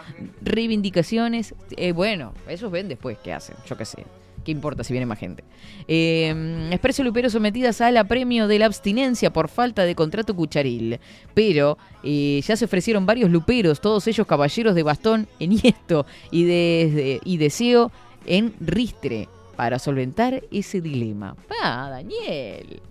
reivindicaciones, eh, bueno, esos ven después qué hacen, yo qué sé. ¿Qué importa si viene más gente? Eh, Expreso Lupero sometidas al apremio de la abstinencia por falta de contrato cucharil. Pero eh, ya se ofrecieron varios luperos, todos ellos caballeros de bastón en (laughs) Iesto y, de, y deseo en Ristre para solventar ese dilema. Ah, Daniel.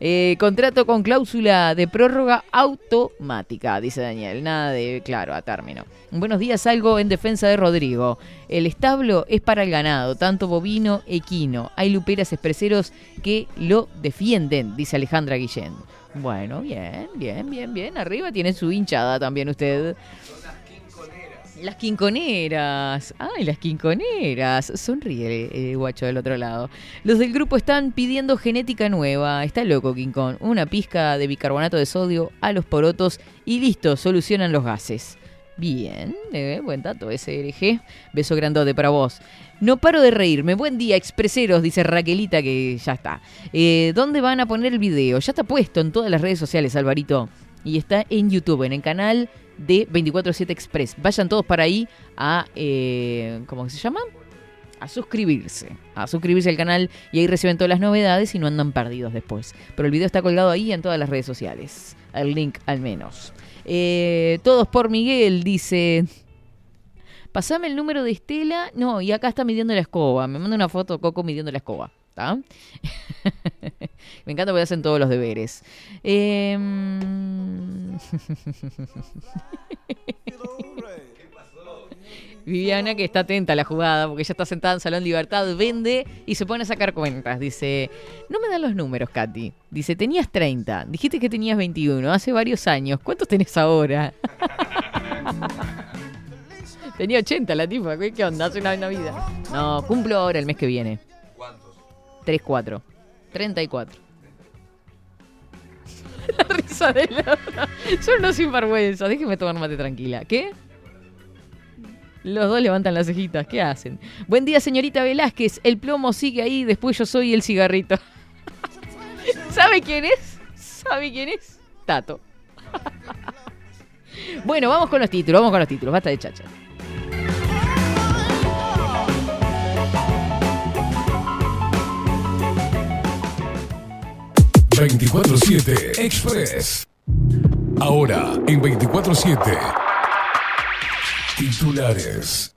Eh, contrato con cláusula de prórroga automática, dice Daniel. Nada de claro a término. Buenos días, algo en defensa de Rodrigo. El establo es para el ganado, tanto bovino, equino. Hay luperas expreseros que lo defienden, dice Alejandra Guillén. Bueno, bien, bien, bien, bien. Arriba tiene su hinchada también usted. Las quinconeras. Ay, las quinconeras. Sonríe eh, guacho del otro lado. Los del grupo están pidiendo genética nueva. Está loco, Quincón. Una pizca de bicarbonato de sodio a los porotos y listo, solucionan los gases. Bien, eh, buen dato SRG. Beso grandote para vos. No paro de reírme. Buen día, expreseros, dice Raquelita que ya está. Eh, ¿Dónde van a poner el video? Ya está puesto en todas las redes sociales, Alvarito. Y está en YouTube, en el canal de 247 Express. Vayan todos para ahí a... Eh, ¿Cómo se llama? A suscribirse. A suscribirse al canal y ahí reciben todas las novedades y no andan perdidos después. Pero el video está colgado ahí en todas las redes sociales. El link al menos. Eh, todos por Miguel, dice... Pasame el número de Estela. No, y acá está midiendo la escoba. Me manda una foto Coco midiendo la escoba. (laughs) Me encanta porque hacen todos los deberes. Em, (laughs) Viviana, que está atenta a la jugada, porque ella está sentada en Salón Libertad, vende y se pone a sacar cuentas. Dice, no me dan los números, Katy. Dice, tenías 30, dijiste que tenías 21, hace varios años. ¿Cuántos tenés ahora? (laughs) Tenía 80 la tipa, ¿qué onda? Hace una, una vida. No, cumplo ahora el mes que viene. ¿Cuántos? 3, 4. 34. La risa de la otra. Son unos sinvergüenza. Déjeme tomar mate tranquila. ¿Qué? Los dos levantan las cejitas. ¿Qué hacen? Buen día, señorita Velázquez. El plomo sigue ahí. Después yo soy el cigarrito. (laughs) ¿Sabe quién es? ¿Sabe quién es? Tato. (laughs) bueno, vamos con los títulos. Vamos con los títulos. Basta de chacha. 24-7 Express. Ahora en 24-7. Titulares.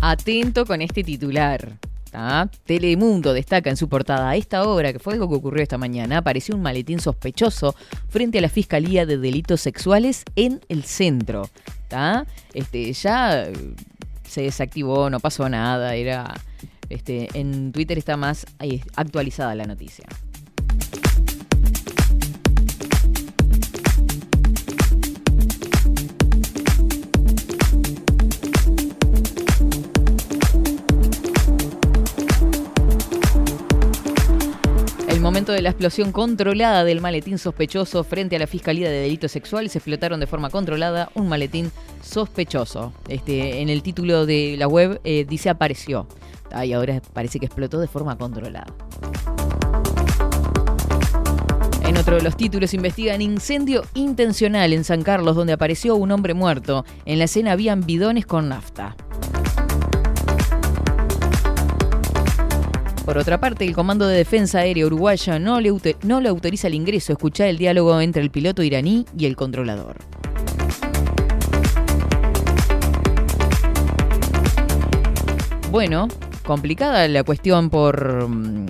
Atento con este titular. ¿tá? Telemundo destaca en su portada a esta hora, que fue algo que ocurrió esta mañana, apareció un maletín sospechoso frente a la Fiscalía de Delitos Sexuales en el centro. Este, ya eh, se desactivó, no pasó nada, era... Este, en Twitter está más actualizada la noticia. El momento de la explosión controlada del maletín sospechoso frente a la Fiscalía de Delitos Sexuales, explotaron de forma controlada un maletín sospechoso. Este, en el título de la web eh, dice apareció. Ah, y ahora parece que explotó de forma controlada. En otro de los títulos investigan incendio intencional en San Carlos donde apareció un hombre muerto. En la escena habían bidones con nafta. Por otra parte, el Comando de Defensa Aérea Uruguaya no le, no le autoriza el ingreso. Escuchar el diálogo entre el piloto iraní y el controlador. Bueno, complicada la cuestión por mm,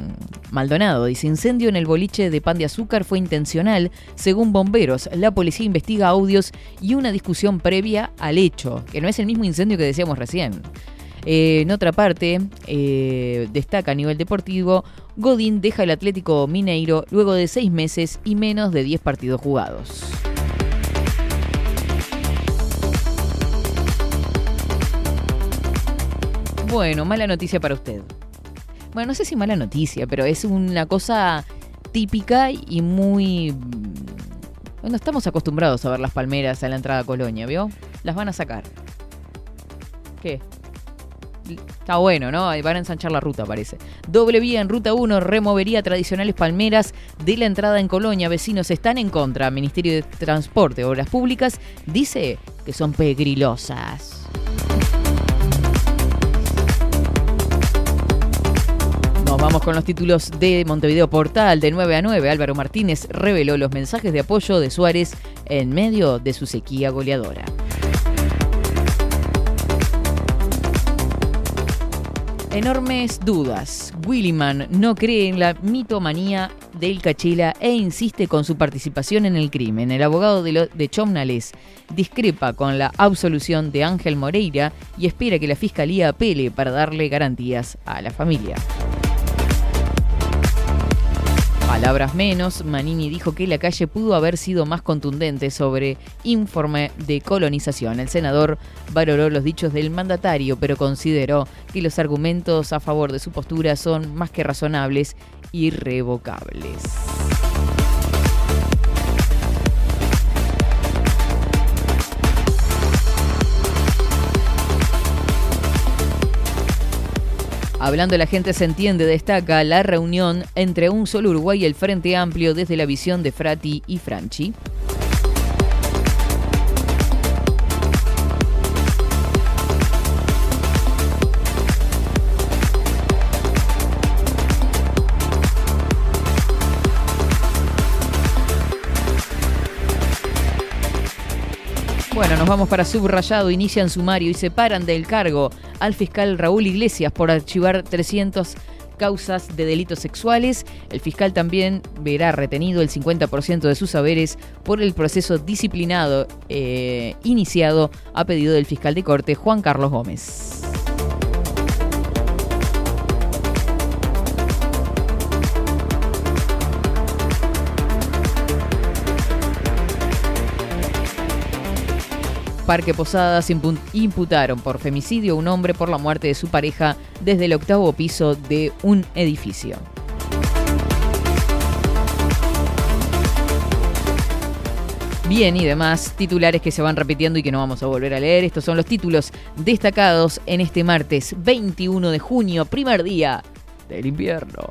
Maldonado. Dice, incendio en el boliche de pan de azúcar fue intencional. Según bomberos, la policía investiga audios y una discusión previa al hecho, que no es el mismo incendio que decíamos recién. Eh, en otra parte, eh, destaca a nivel deportivo, Godín deja el Atlético Mineiro luego de seis meses y menos de 10 partidos jugados. Bueno, mala noticia para usted. Bueno, no sé si mala noticia, pero es una cosa típica y muy... Bueno, estamos acostumbrados a ver las palmeras a la entrada a Colonia, ¿vio? Las van a sacar. ¿Qué? Está bueno, ¿no? Van a ensanchar la ruta, parece. Doble vía en ruta 1 removería tradicionales palmeras de la entrada en Colonia. Vecinos están en contra. Ministerio de Transporte, Obras Públicas, dice que son pegrilosas. Vamos con los títulos de Montevideo Portal de 9 a 9. Álvaro Martínez reveló los mensajes de apoyo de Suárez en medio de su sequía goleadora. Enormes dudas. Williman no cree en la mitomanía del Cachila e insiste con su participación en el crimen. El abogado de, lo- de Chomnales discrepa con la absolución de Ángel Moreira y espera que la fiscalía apele para darle garantías a la familia. Palabras menos, Manini dijo que la calle pudo haber sido más contundente sobre informe de colonización. El senador valoró los dichos del mandatario, pero consideró que los argumentos a favor de su postura son más que razonables y irrevocables. Hablando la gente se entiende, destaca la reunión entre un solo Uruguay y el Frente Amplio desde la visión de Frati y Franchi. Nos vamos para subrayado, inician sumario y separan del cargo al fiscal Raúl Iglesias por archivar 300 causas de delitos sexuales. El fiscal también verá retenido el 50% de sus saberes por el proceso disciplinado eh, iniciado a pedido del fiscal de corte Juan Carlos Gómez. Parque Posadas impu- imputaron por femicidio a un hombre por la muerte de su pareja desde el octavo piso de un edificio. Bien, y demás titulares que se van repitiendo y que no vamos a volver a leer. Estos son los títulos destacados en este martes 21 de junio, primer día del invierno.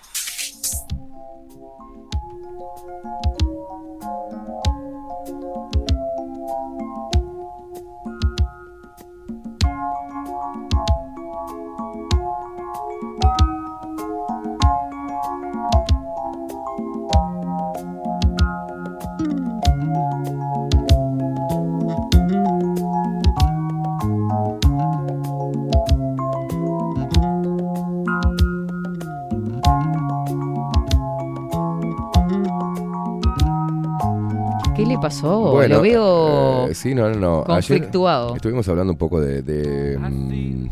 Pasó? Bueno, Lo veo eh, sí, no, no, no. Ayer conflictuado. estuvimos hablando un poco de, de, mm,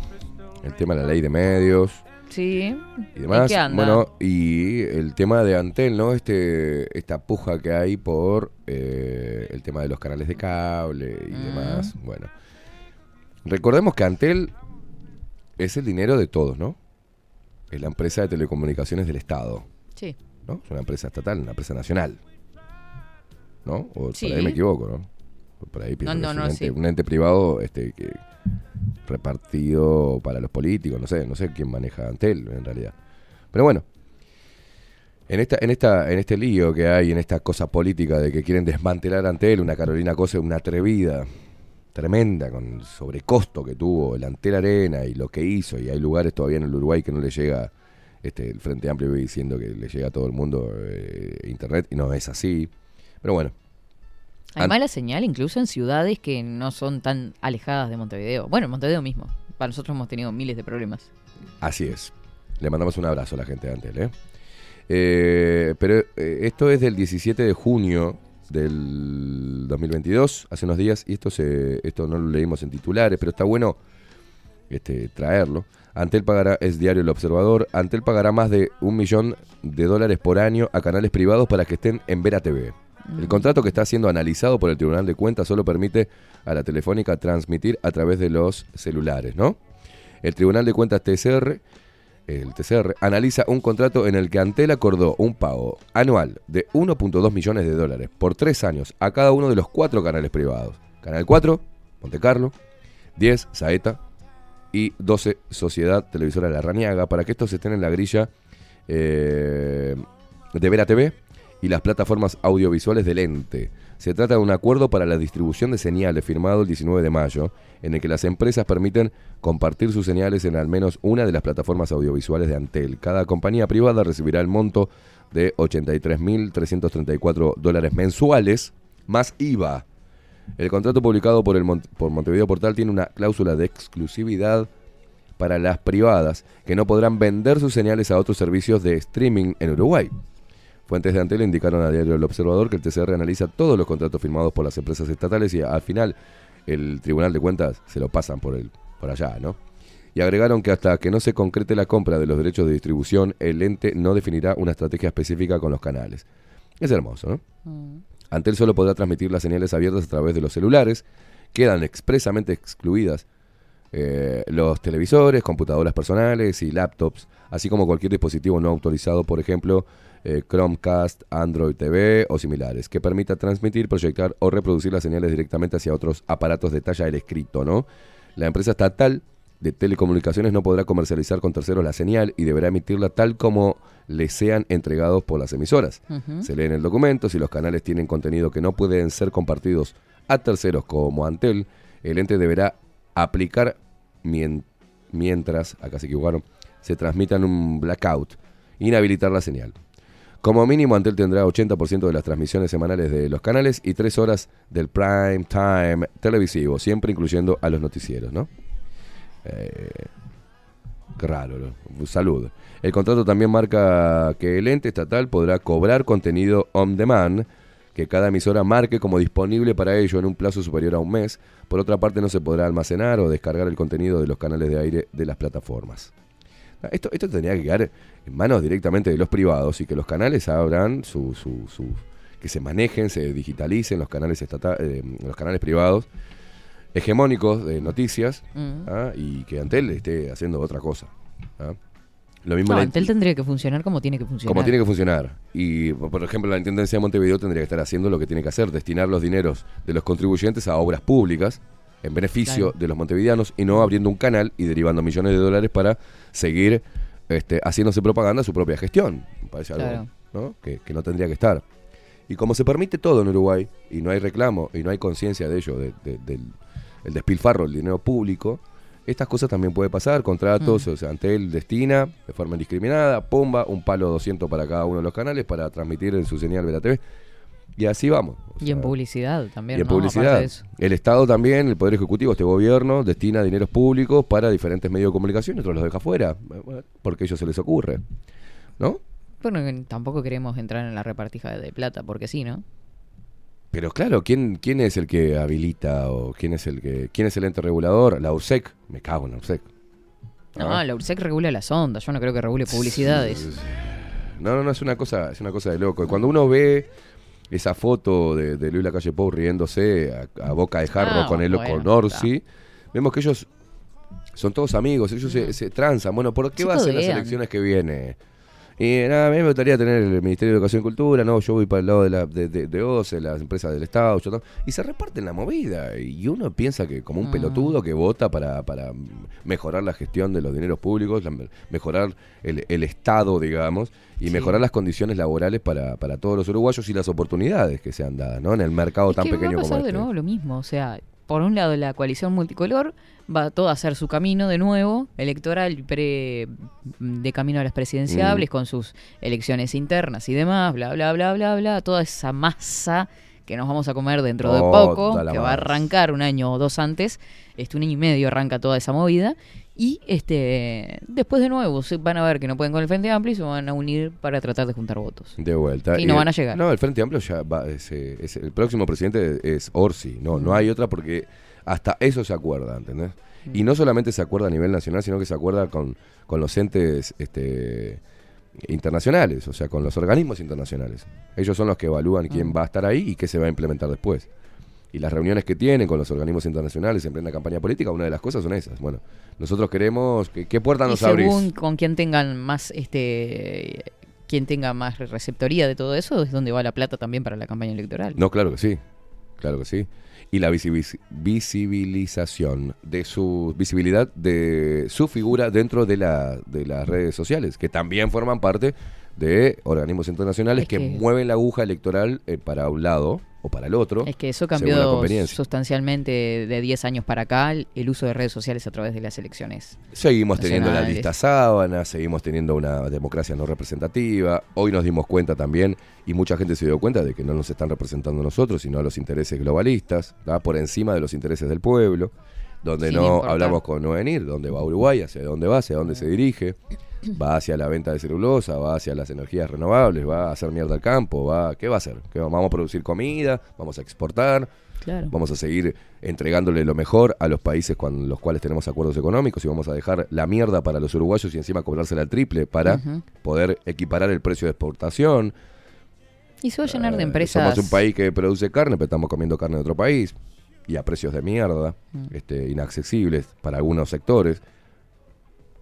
el tema de la ley de medios. Sí. y demás. ¿En qué anda? Bueno, y el tema de Antel, ¿no? Este, esta puja que hay por eh, el tema de los canales de cable y Mm. demás. Bueno, recordemos que Antel es el dinero de todos, ¿no? Es la empresa de telecomunicaciones del Estado, Sí. ¿no? Es una empresa estatal, una empresa nacional. ¿No? O Sí. por ahí me equivoco, ¿no? Por ahí pienso No, no, un, ente, sí. un ente privado este, que repartido para los políticos, no sé, no sé quién maneja Antel en realidad. Pero bueno, en esta, en esta, en este lío que hay, en esta cosa política de que quieren desmantelar Antel, una Carolina Cosa, una atrevida, tremenda, con el sobrecosto que tuvo el Antel Arena y lo que hizo, y hay lugares todavía en el Uruguay que no le llega, este, el Frente Amplio diciendo que le llega a todo el mundo eh, internet, y no es así. Pero bueno, Hay mala señal incluso en ciudades que no son tan alejadas de Montevideo. Bueno, en Montevideo mismo. Para nosotros hemos tenido miles de problemas. Así es. Le mandamos un abrazo a la gente de Antel, ¿eh? Eh, pero eh, esto es del 17 de junio del 2022, hace unos días, y esto se, esto no lo leímos en titulares, pero está bueno este, traerlo. Antel pagará, es diario El Observador, Antel pagará más de un millón de dólares por año a canales privados para que estén en Vera TV. El contrato que está siendo analizado por el Tribunal de Cuentas solo permite a la Telefónica transmitir a través de los celulares, ¿no? El Tribunal de Cuentas TCR, el TCR, analiza un contrato en el que Antel acordó un pago anual de 1.2 millones de dólares por tres años a cada uno de los cuatro canales privados. Canal 4, Monte Carlo, 10, Saeta y 12, Sociedad Televisora La Raniaga, para que estos estén en la grilla eh, de Vera TV y las plataformas audiovisuales del ente. Se trata de un acuerdo para la distribución de señales firmado el 19 de mayo, en el que las empresas permiten compartir sus señales en al menos una de las plataformas audiovisuales de Antel. Cada compañía privada recibirá el monto de 83.334 dólares mensuales más IVA. El contrato publicado por, el Mon- por Montevideo Portal tiene una cláusula de exclusividad para las privadas que no podrán vender sus señales a otros servicios de streaming en Uruguay. Fuentes de Antel indicaron a Diario El Observador que el TCR analiza todos los contratos firmados por las empresas estatales y al final el Tribunal de Cuentas se lo pasan por, el, por allá, ¿no? Y agregaron que hasta que no se concrete la compra de los derechos de distribución, el ente no definirá una estrategia específica con los canales. Es hermoso, ¿no? Antel solo podrá transmitir las señales abiertas a través de los celulares. Quedan expresamente excluidas eh, los televisores, computadoras personales y laptops, así como cualquier dispositivo no autorizado, por ejemplo, eh, Chromecast, Android TV o similares, que permita transmitir, proyectar o reproducir las señales directamente hacia otros aparatos de talla del escrito, ¿no? La empresa estatal de telecomunicaciones no podrá comercializar con terceros la señal y deberá emitirla tal como le sean entregados por las emisoras. Se lee en el documento, si los canales tienen contenido que no pueden ser compartidos a terceros como Antel, el ente deberá aplicar mien- mientras, acá se equivocaron, se transmitan un blackout, inhabilitar la señal. Como mínimo, Antel tendrá 80% de las transmisiones semanales de los canales y 3 horas del prime time televisivo, siempre incluyendo a los noticieros, ¿no? Eh, raro. Salud. El contrato también marca que el ente estatal podrá cobrar contenido on demand que cada emisora marque como disponible para ello en un plazo superior a un mes. Por otra parte, no se podrá almacenar o descargar el contenido de los canales de aire de las plataformas. Ah, Esto, esto tendría que quedar en manos directamente de los privados y que los canales abran su, su, su- que se manejen, se digitalicen los canales estata- eh, los canales privados hegemónicos de noticias Mm. ¿ah? y que Antel esté haciendo otra cosa. ¿ah? Lo mismo No, la- Antel tendría que funcionar como tiene que funcionar. como tiene que funcionar. Y, por ejemplo, la Intendencia de Montevideo tendría que estar haciendo lo que tiene que hacer, destinar los dineros de los contribuyentes a obras públicas en beneficio Claro. de los montevideanos y no abriendo un canal y derivando millones de dólares para seguir este, haciéndose propaganda a su propia gestión. Me parece algo. Que, que no tendría que estar. Y como se permite todo en Uruguay y no hay reclamo y no hay conciencia de ello, de- de- del el despilfarro del dinero público, estas cosas también puede pasar, contratos, Mm. o sea, Antel destina de forma indiscriminada, pomba, un palo 200 para cada uno de los canales para transmitir en su señal Vela TV. Y así vamos. o Y en publicidad también. y en ¿no? Publicidad. de. El Estado también, el Poder Ejecutivo, este gobierno, destina dineros públicos para diferentes medios de comunicación y otros los deja fuera, porque a ellos se les ocurre. ¿No? Bueno, tampoco queremos entrar en la repartija de plata, porque sí, ¿no? Pero claro, ¿quién, ¿quién es el que habilita o quién es el que quién es el ente regulador? La URSEC. Me cago en la URSEC. No, ¿Ah? la URSEC regula las ondas, yo no creo que regule publicidades. No, no, no, es una cosa, es una cosa de loco. Cuando uno ve esa foto de, de Luis Lacalle Pou riéndose a, a boca de jarro Ah, con él bueno, con Orsi, vemos que ellos son todos amigos, ellos se, se transan. Bueno, ¿por qué va a ser las elecciones que viene? Y nada, a mí me gustaría tener el Ministerio de Educación y Cultura, no, yo voy para el lado de, la, de, de, de OCE, las empresas del Estado, yo y se reparten la movida. Y uno piensa que como un Mm. pelotudo que vota para, para mejorar la gestión de los dineros públicos, la- mejorar el, el Estado, digamos, y Sí. mejorar las condiciones laborales para, para todos los uruguayos y las oportunidades que se han dado, ¿no? En el mercado Es tan que pequeño va a como pasar de este. nuevo lo mismo, o sea, por un lado la coalición multicolor va todo a hacer su camino de nuevo, electoral pre de camino a las presidenciables Mm. con sus elecciones internas y demás, bla bla bla bla bla, toda esa masa que nos vamos a comer dentro de poco, que va a arrancar un año o dos antes, este un año y medio arranca toda esa movida y este después de nuevo van a ver que no pueden con el Frente Amplio y se van a unir para tratar de juntar votos. De vuelta. Y no van a llegar. No, el Frente Amplio ya va. es, eh, es- el próximo presidente es Orsi. No, no hay otra porque hasta eso se acuerda, ¿entendés? Y no solamente se acuerda a nivel nacional, sino que se acuerda con, con los entes este, internacionales, o sea, con los organismos internacionales. Ellos son los que evalúan quién va a estar ahí y qué se va a implementar después. Y las reuniones que tienen con los organismos internacionales en plena campaña política, una de las cosas son esas. Bueno, nosotros queremos. que- ¿Qué puerta Y nos abrís? según con quien tengan más este quien tenga más receptoría de todo eso es donde va la plata también para la campaña electoral. No, claro que sí. Claro que sí. Y la visibiliz- visibilización de su visibilidad de su figura dentro de, la, de las redes sociales, que también forman parte de organismos internacionales Es que, que- mueven la aguja electoral eh, para un lado o para el otro. Es que eso cambió sustancialmente de 10 años para acá el uso de redes sociales a través de las elecciones. Seguimos teniendo la lista sábana, seguimos teniendo una democracia no representativa. Hoy nos dimos cuenta también, y mucha gente se dio cuenta de que no nos están representando nosotros, sino a los intereses globalistas, ¿tá? por encima de los intereses del pueblo, donde Sin no importar. hablamos con no venir, dónde va Uruguay, hacia dónde va, hacia dónde se dirige. Va hacia la venta de celulosa, va hacia las energías renovables, va a hacer mierda al campo, va, ¿qué va a hacer? ¿Qué va- vamos a producir comida, vamos a exportar, Claro. Vamos a seguir entregándole lo mejor a los países con los cuales tenemos acuerdos económicos y vamos a dejar la mierda para los uruguayos y encima cobrársela al triple para poder equiparar el precio de exportación. Y se va a llenar de Eh, empresas. Somos un país que produce carne, pero estamos comiendo carne de otro país y a precios de mierda, Mm. este, inaccesibles para algunos sectores.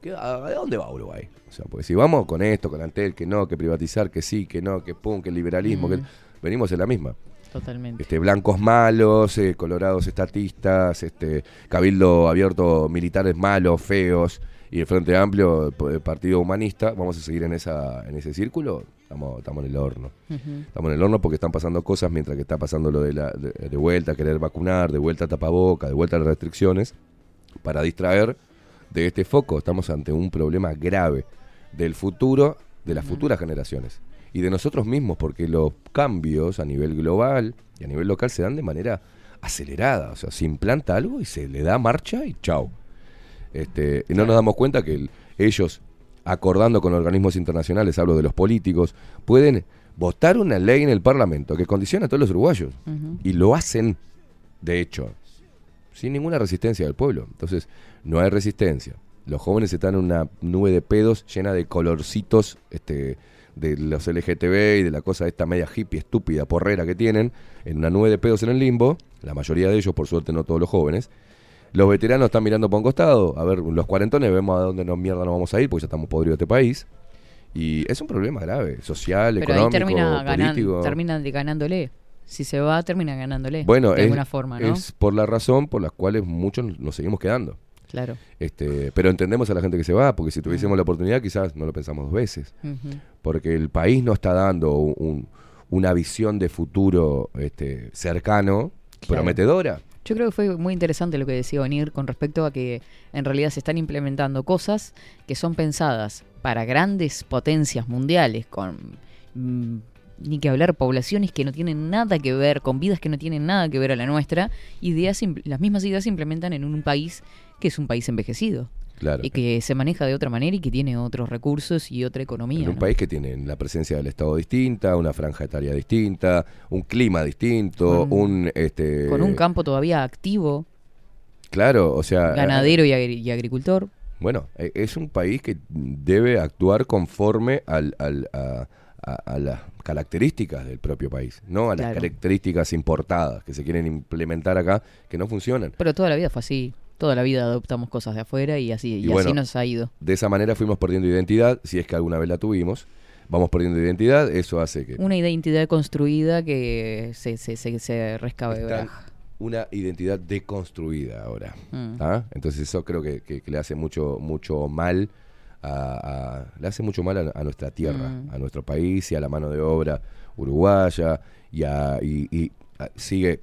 ¿Qué- ¿A dónde va Uruguay? O sea, pues si vamos con esto, con Antel, que no, que privatizar, que sí, que no, que pum, que liberalismo, Mm. que venimos en la misma Totalmente. este, blancos malos, eh, colorados estatistas, este, cabildo abierto militares malos, feos, y el Frente Amplio, p- eh, Partido Humanista, vamos a seguir en esa en ese círculo, estamos, estamos en el horno. Estamos en el horno porque están pasando cosas mientras que está pasando lo de, la, de, de vuelta a querer vacunar, de vuelta a tapaboca, de vuelta a las restricciones, para distraer de este foco. Estamos ante un problema grave del futuro, de las futuras generaciones y de nosotros mismos, porque los cambios a nivel global y a nivel local se dan de manera acelerada. O sea, se implanta algo y se le da marcha y chau. Este, y no nos damos cuenta que el- ellos, acordando con organismos internacionales, hablo de los políticos, pueden votar una ley en el Parlamento que condiciona a todos los uruguayos. Y lo hacen, de hecho, sin ninguna resistencia del pueblo. Entonces, no hay resistencia. Los jóvenes están en una nube de pedos llena de colorcitos este, de los LGTB y de la cosa esta media hippie, estúpida, porrera que tienen, en una nube de pedos en el limbo, la mayoría de ellos, por suerte no todos los jóvenes. Los veteranos están mirando por un costado, a ver, los cuarentones vemos a dónde nos mierda nos vamos a ir, porque ya estamos podridos de este país. Y es un problema grave, social, Pero ahí económico, termina ganan, político. terminan de ganándole. Si se va, termina ganándole. Bueno, de es, alguna forma, ¿no? es por la razón por la cual muchos nos seguimos quedando. Claro. Este, pero entendemos a la gente que se va, porque si tuviésemos Mm. la oportunidad quizás no lo pensamos dos veces. Porque el país no está dando un- una visión de futuro este, cercano, Claro. prometedora. Yo creo que fue muy interesante lo que decía Venir con respecto a que en realidad se están implementando cosas que son pensadas para grandes potencias mundiales, con mm, ni que hablar poblaciones que no tienen nada que ver, con vidas que no tienen nada que ver a la nuestra, ideas las mismas ideas se implementan en un país que es un país envejecido Claro. y que se maneja de otra manera y que tiene otros recursos y otra economía. En un ¿no? país que tiene la presencia del Estado distinta, una franja etaria distinta, un clima distinto, Con- un... Este, con un campo todavía activo, Claro, o sea... ganadero y, agri- y agricultor. Bueno, e- es un país que debe actuar conforme al, al- a, a- a las características del propio país, no a las Claro. características importadas que se quieren implementar acá, que no funcionan. Pero toda la vida fue así. Toda la vida adoptamos cosas de afuera y así, y Y bueno, así nos ha ido. De esa manera fuimos perdiendo identidad, si es que alguna vez la tuvimos. Vamos perdiendo identidad, eso hace que Una identidad construida que se, se, se, se rescabebra. una identidad deconstruida ahora. Mm. ¿ah? Entonces eso creo que, que- que le hace mucho, mucho mal a, a- le hace mucho mal a, a nuestra tierra, Mm. a nuestro país y a la mano de obra uruguaya y, a- y- sigue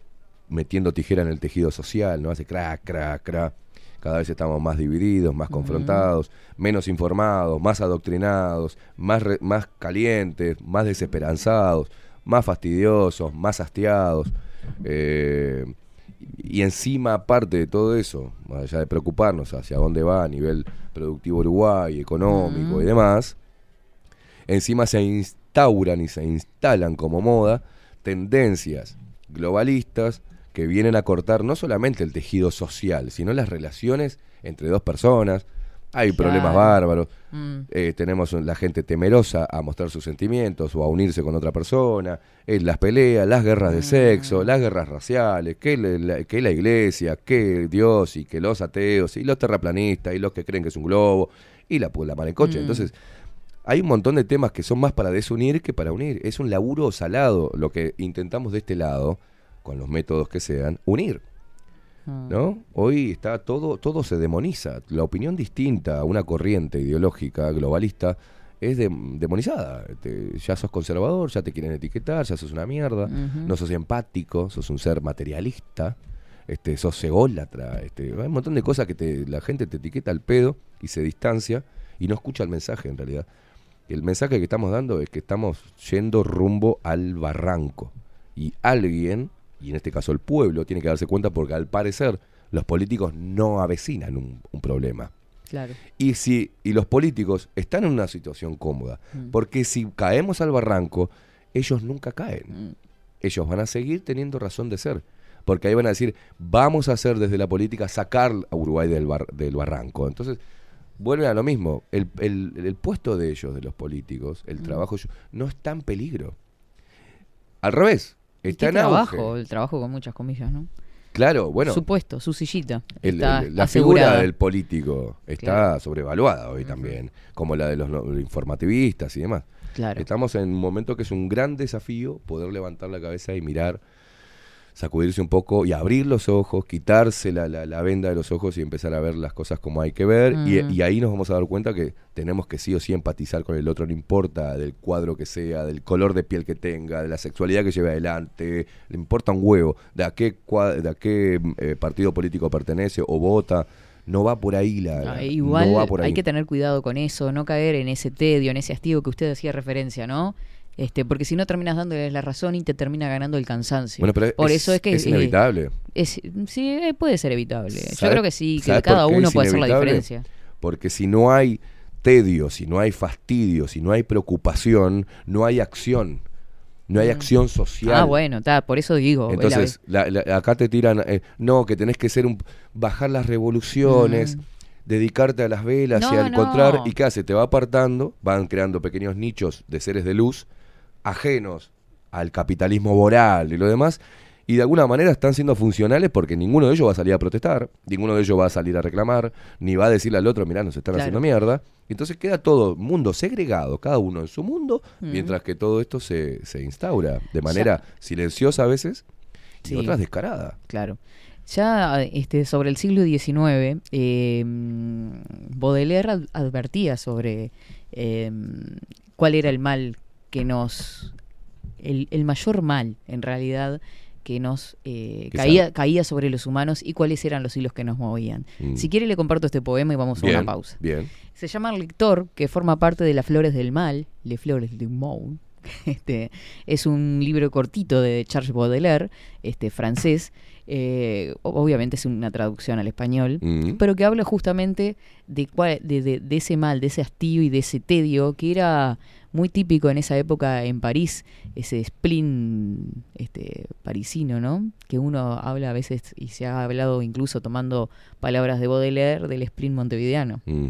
metiendo tijera en el tejido social, ¿no? Hace crack, crack, crack. Cada vez estamos más divididos, más confrontados, menos informados, más adoctrinados, más, re- más calientes, más desesperanzados, más fastidiosos, más hastiados. Eh, y encima, aparte de todo eso, más allá de preocuparnos hacia dónde va a nivel productivo Uruguay, económico y demás, encima se instauran y se instalan como moda tendencias globalistas que vienen a cortar no solamente el tejido social, sino las relaciones entre dos personas. Hay problemas bárbaros. Mm. Eh, tenemos la gente temerosa a mostrar sus sentimientos o a unirse con otra persona, eh, las peleas, las guerras de sexo, las guerras raciales, que la, la- que la iglesia, que Dios y que los ateos y los terraplanistas y los que creen que es un globo y la, la mala en coche. Mm. Entonces, hay un montón de temas que son más para desunir que para unir. Es un laburo salado lo que intentamos de este lado, con los métodos que sean, unir. Mm. ¿no? Hoy está todo, todo se demoniza. La opinión distinta a una corriente ideológica globalista es de- demonizada. Te- ya sos conservador, ya te quieren etiquetar, ya sos una mierda, no sos empático, sos un ser materialista, este, sos ególatra, este, hay un montón de cosas que te- la gente te etiqueta al pedo y se distancia y no escucha el mensaje en realidad. El mensaje que estamos dando es que estamos yendo rumbo al barranco y alguien, y en este caso el pueblo, tiene que darse cuenta porque al parecer los políticos no avecinan un, un problema. Claro. Y si y los políticos están en una situación cómoda, Mm. porque si caemos al barranco, ellos nunca caen. Mm. Ellos van a seguir teniendo razón de ser. Porque ahí van a decir, vamos a hacer desde la política sacar a Uruguay del, bar- del barranco. Entonces, vuelven a lo mismo. El, el- el puesto de ellos, de los políticos, el Mm. trabajo no está en peligro. Al revés, ¿Y está qué en trabajo? auge. El trabajo con muchas comillas, ¿no? Claro, bueno, su puesto, su sillita. el- está el- la asegurada. figura del político está Claro. sobrevaluada hoy también, como la de los no- informativistas y demás. Claro. Estamos en un momento que es un gran desafío poder levantar la cabeza y mirar, sacudirse un poco y abrir los ojos, quitarse la, la- la venda de los ojos y empezar a ver las cosas como hay que ver. Y- Mm. Y, ahí nos vamos a dar cuenta que tenemos que sí o sí empatizar con el otro, no importa del cuadro que sea, del color de piel que tenga, de la sexualidad que lleve adelante, le importa un huevo, de a qué, cua- de a qué eh, partido político pertenece o vota. No va por ahí la... Ah, la- igual no va por ahí. hay que tener cuidado con eso, no caer en ese tedio, en ese hastío que usted hacía referencia, ¿no? Este, porque si no terminas dándoles la razón y te termina ganando el cansancio. Bueno, pero Por es- eso es que es inevitable. es- sí, eh, puede ser evitable. Yo ¿Sabe- creo que sí, que cada uno puede hacer la diferencia. Porque si no hay tedio, si no hay fastidio, si no hay preocupación, no hay acción. No hay Mm. acción social. Ah, bueno, está, por eso digo. Entonces, la- la- acá te tiran, eh, no, que tenés que ser un, bajar las revoluciones, Mm. dedicarte a las velas y al encontrar, no. y qué hace, te va apartando, van creando pequeños nichos de seres de luz, ajenos al capitalismo voral y lo demás, y de alguna manera están siendo funcionales porque ninguno de ellos va a salir a protestar, ninguno de ellos va a salir a reclamar, ni va a decirle al otro, mirá, nos están Claro. haciendo mierda. Entonces queda todo mundo segregado, cada uno en su mundo, Mm. mientras que todo esto se, se instaura de manera silenciosa a veces y Sí. otras descarada. Claro. Ya este, sobre el siglo XIX, eh, Baudelaire ad- advertía sobre eh, cuál era el mal que nos... El, el mayor mal, en realidad, que nos eh, caía, caía sobre los humanos y cuáles eran los hilos que nos movían. Mm. Si quiere le comparto este poema y vamos a una pausa. Bien. Se llama El Lector, que forma parte de Las Flores del Mal, Les Flores du Mal. (laughs) Este, es un libro cortito de Charles Baudelaire, este, francés. eh, obviamente es una traducción al español, Mm. pero que habla justamente de, cuál- de, de- de ese mal, de ese hastío y de ese tedio que era muy típico en esa época en París, ese spleen este, parisino, ¿no? Que uno habla a veces, y se ha hablado incluso tomando palabras de Baudelaire, del spleen montevideano. Mm.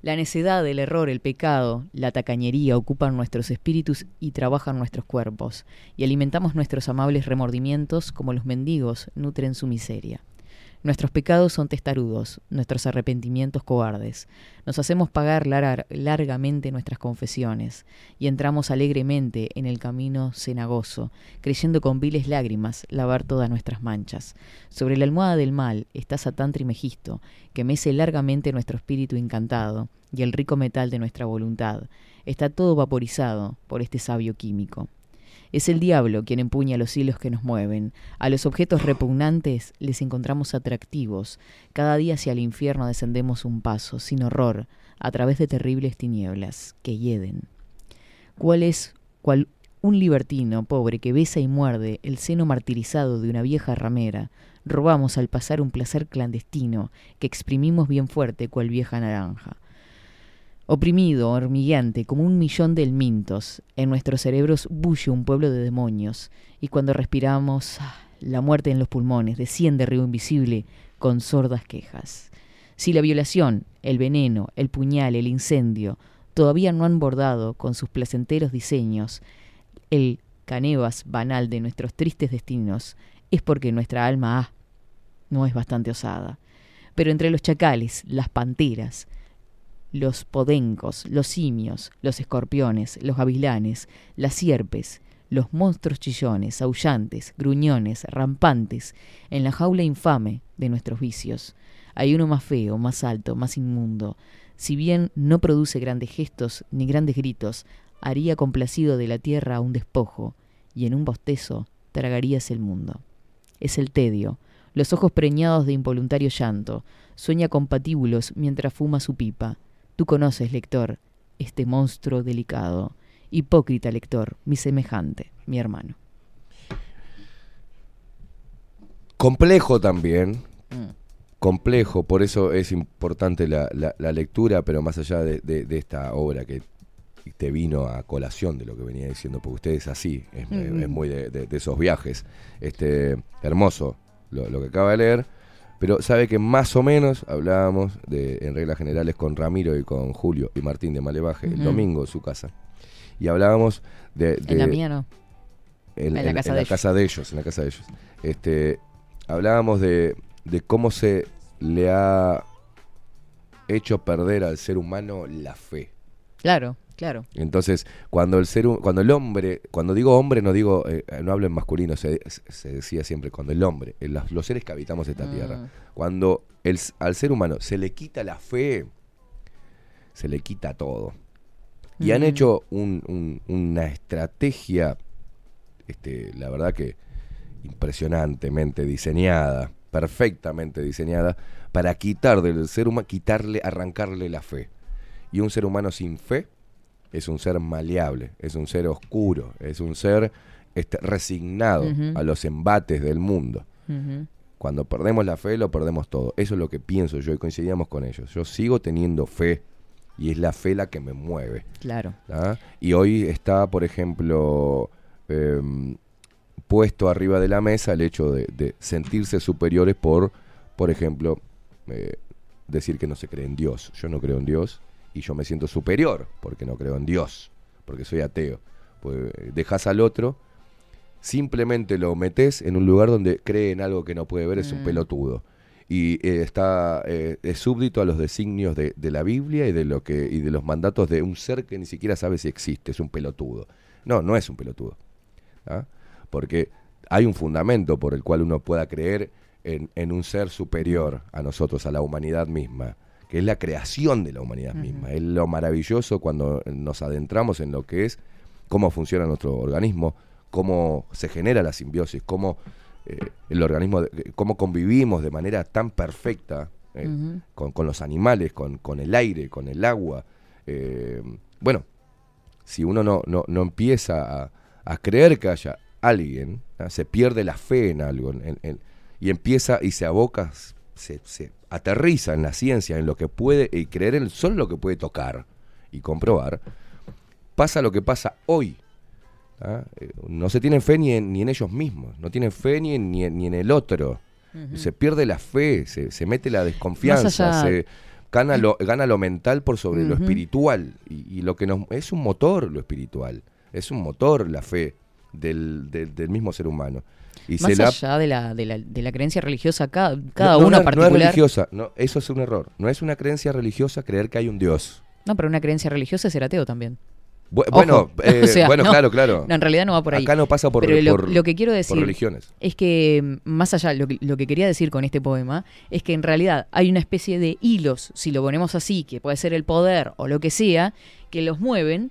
La necedad, el error, el pecado, la tacañería ocupan nuestros espíritus y trabajan nuestros cuerpos, y alimentamos nuestros amables remordimientos como los mendigos nutren su miseria. Nuestros pecados son testarudos, nuestros arrepentimientos cobardes. Nos hacemos pagar lar- largamente nuestras confesiones y entramos alegremente en el camino cenagoso, creyendo con viles lágrimas lavar todas nuestras manchas. Sobre la almohada del mal está Satán Trimegisto, que mece largamente nuestro espíritu encantado y el rico metal de nuestra voluntad. Está todo vaporizado por este sabio químico. Es el diablo quien empuña los hilos que nos mueven. A los objetos repugnantes les encontramos atractivos. Cada día hacia el infierno descendemos un paso, sin horror, a través de terribles tinieblas que hieden. ¿Cuál es cual un libertino pobre que besa y muerde el seno martirizado de una vieja ramera? Robamos al pasar un placer clandestino que exprimimos bien fuerte cual vieja naranja. Oprimido, hormigueante, como un millón de elmintos, en nuestros cerebros bulle un pueblo de demonios, y cuando respiramos, ah, la muerte en los pulmones desciende río invisible con sordas quejas. Si la violación, el veneno, el puñal, el incendio, todavía no han bordado con sus placenteros diseños el canevas banal de nuestros tristes destinos, es porque nuestra alma ah, no es bastante osada. Pero entre los chacales, las panteras, los podencos, los simios, los escorpiones, los gavilanes, las sierpes, los monstruos chillones, aullantes, gruñones, rampantes, en la jaula infame de nuestros vicios. Hay uno más feo, más alto, más inmundo. Si bien no produce grandes gestos ni grandes gritos, haría complacido de la tierra un despojo, y en un bostezo tragarías el mundo. Es el tedio, los ojos preñados de involuntario llanto, sueña con patíbulos mientras fuma su pipa. Tú conoces, lector, este monstruo delicado. Hipócrita lector, mi semejante, mi hermano. Complejo también. Mm. Complejo, por eso es importante la, la- la lectura, pero más allá de, de- de esta obra que te vino a colación de lo que venía diciendo, porque usted es así, es, Mm. es muy de, de- de esos viajes. Este, hermoso lo, lo que acaba de leer, pero sabe que más o menos hablábamos de, en reglas generales con Ramiro y con Julio y Martín de Malevaje el domingo en su casa. Y hablábamos de... de- En la mía no. en, En la casa en de la ellos. casa de ellos, en la casa de ellos. Este, hablábamos de, de cómo se le ha hecho perder al ser humano la fe. Claro, claro. Entonces, cuando el ser, cuando el hombre, cuando digo hombre, no digo, eh, no hablo en masculino, se, se decía siempre cuando el hombre, los, los seres que habitamos esta Mm. tierra, cuando el, al ser humano se le quita la fe, se le quita todo. Y han Mm. hecho un- un- una estrategia, este, la verdad que impresionantemente diseñada, perfectamente diseñada, para quitar del ser humano, quitarle, arrancarle la fe. Y un ser humano sin fe es un ser maleable, es un ser oscuro, es un ser este, resignado a los embates del mundo. Cuando perdemos la fe, lo perdemos todo. Eso es lo que pienso yo y coincidíamos con ellos. Yo sigo teniendo fe y es la fe la que me mueve. Claro. ¿ah? Y hoy está, por ejemplo, em, puesto arriba de la mesa el hecho de, de sentirse superiores por, por ejemplo, eh, decir que no se cree en Dios. Yo no creo en Dios y yo me siento superior porque no creo en Dios, porque soy ateo. Pues dejas al otro, simplemente lo metes en un lugar donde cree en algo que no puede ver, es un Mm. pelotudo. Y eh, está eh, es súbdito a los designios de, de la Biblia y de lo que y de los mandatos de un ser que ni siquiera sabe si existe, es un pelotudo. No, no es un pelotudo. ¿ah? Porque hay un fundamento por el cual uno pueda creer en, en un ser superior a nosotros, a la humanidad misma, que es la creación de la humanidad misma. Es lo maravilloso cuando nos adentramos en lo que es cómo funciona nuestro organismo, cómo se genera la simbiosis, cómo eh, el organismo, de- cómo convivimos de manera tan perfecta eh, con, con los animales, con, con el aire, con el agua. Eh, bueno, si uno no, no, no empieza a, a creer que haya alguien, se pierde la fe en algo en- en- y empieza y se aboca, se, se aterriza en la ciencia, en lo que puede, y creer en solo lo que puede tocar y comprobar, pasa lo que pasa hoy. ¿ah? Eh, No se tienen fe ni en, ni en ellos mismos, no tienen fe ni en, ni en, ni en el otro. Se pierde la fe, se, se mete la desconfianza, se gana lo, gana lo mental por sobre lo espiritual. Y, y lo que nos es un motor lo espiritual, es un motor la fe del, del- del mismo ser humano. Y Más se la allá de la, de, la, de la creencia religiosa, cada, cada no, no, uno no particular. No es religiosa, no, eso es un error. No es una creencia religiosa creer que hay un Dios. No, pero una creencia religiosa es ser ateo también. Bu- Ojo. bueno, eh, (laughs) O sea, bueno, no. claro, claro. No, en realidad no va por ahí. Acá no pasa por, Pero lo, por- lo que quiero por decir religiones. es que, más allá, lo que, lo que quería decir con este poema es que en realidad hay una especie de hilos, si lo ponemos así, que puede ser el poder o lo que sea, que los mueven.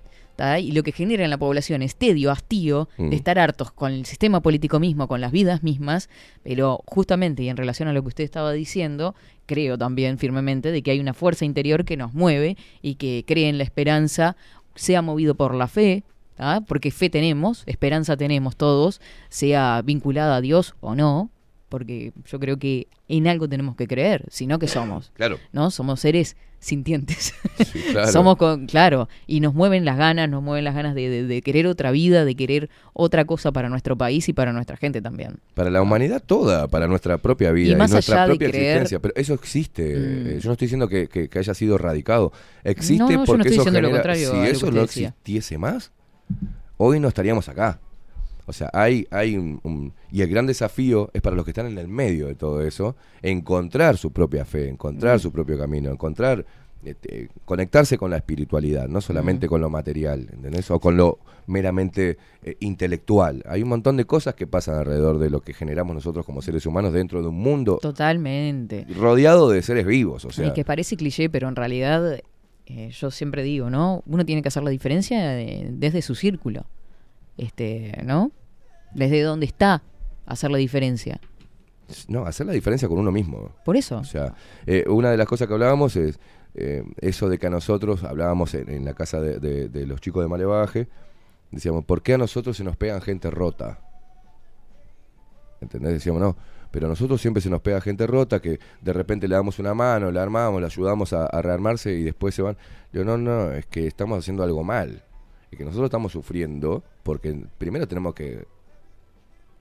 Y lo que genera en la población es tedio, hastío, Mm. de estar hartos con el sistema político mismo, con las vidas mismas, pero justamente y en relación a lo que usted estaba diciendo, creo también firmemente de que hay una fuerza interior que nos mueve y que cree en la esperanza, sea movido por la fe, ¿tá? porque fe tenemos, esperanza tenemos todos, sea vinculada a Dios o no, porque yo creo que en algo tenemos que creer, sino que somos, (laughs) Claro. ¿no? Somos seres sintientes. Sí, claro. (laughs) Somos con, claro, y nos mueven las ganas, nos mueven las ganas de, de- de querer otra vida, de querer otra cosa para nuestro país y para nuestra gente también. Para la humanidad toda, para nuestra propia vida y, más nuestra allá de propia creer- existencia. Pero eso existe. Mm. eh, Yo no estoy diciendo que, que- que haya sido erradicado. Existe No, no, yo no porque estoy eso lo contrario si eso no existiese más, hoy no estaríamos acá. O sea, hay, hay un, un- Y el gran desafío es para los que están en el medio de todo eso, encontrar su propia fe, encontrar su propio camino, encontrar. este, conectarse con la espiritualidad, no solamente con lo material, ¿entendés? O con lo meramente eh, intelectual. Hay un montón de cosas que pasan alrededor de lo que generamos nosotros como seres humanos dentro de un mundo Totalmente. rodeado de seres vivos. O sea, y que parece cliché, pero en realidad eh, yo siempre digo, ¿no? Uno tiene que hacer la diferencia eh, desde su círculo, este, ¿no? Desde donde está, hacer la diferencia. no, hacer la diferencia con uno mismo. Por eso. O sea, eh, una de las cosas que hablábamos es eh, eso de que a nosotros, hablábamos en, en la casa de, de- de los chicos de Malevaje, decíamos, ¿por qué a nosotros se nos pegan gente rota? ¿Entendés? Decíamos, no, pero a nosotros siempre se nos pega gente rota que de repente le damos una mano, la armamos, la ayudamos a, a rearmarse y después se van. Yo, no, no, es que estamos haciendo algo mal. Y que nosotros estamos sufriendo porque primero tenemos que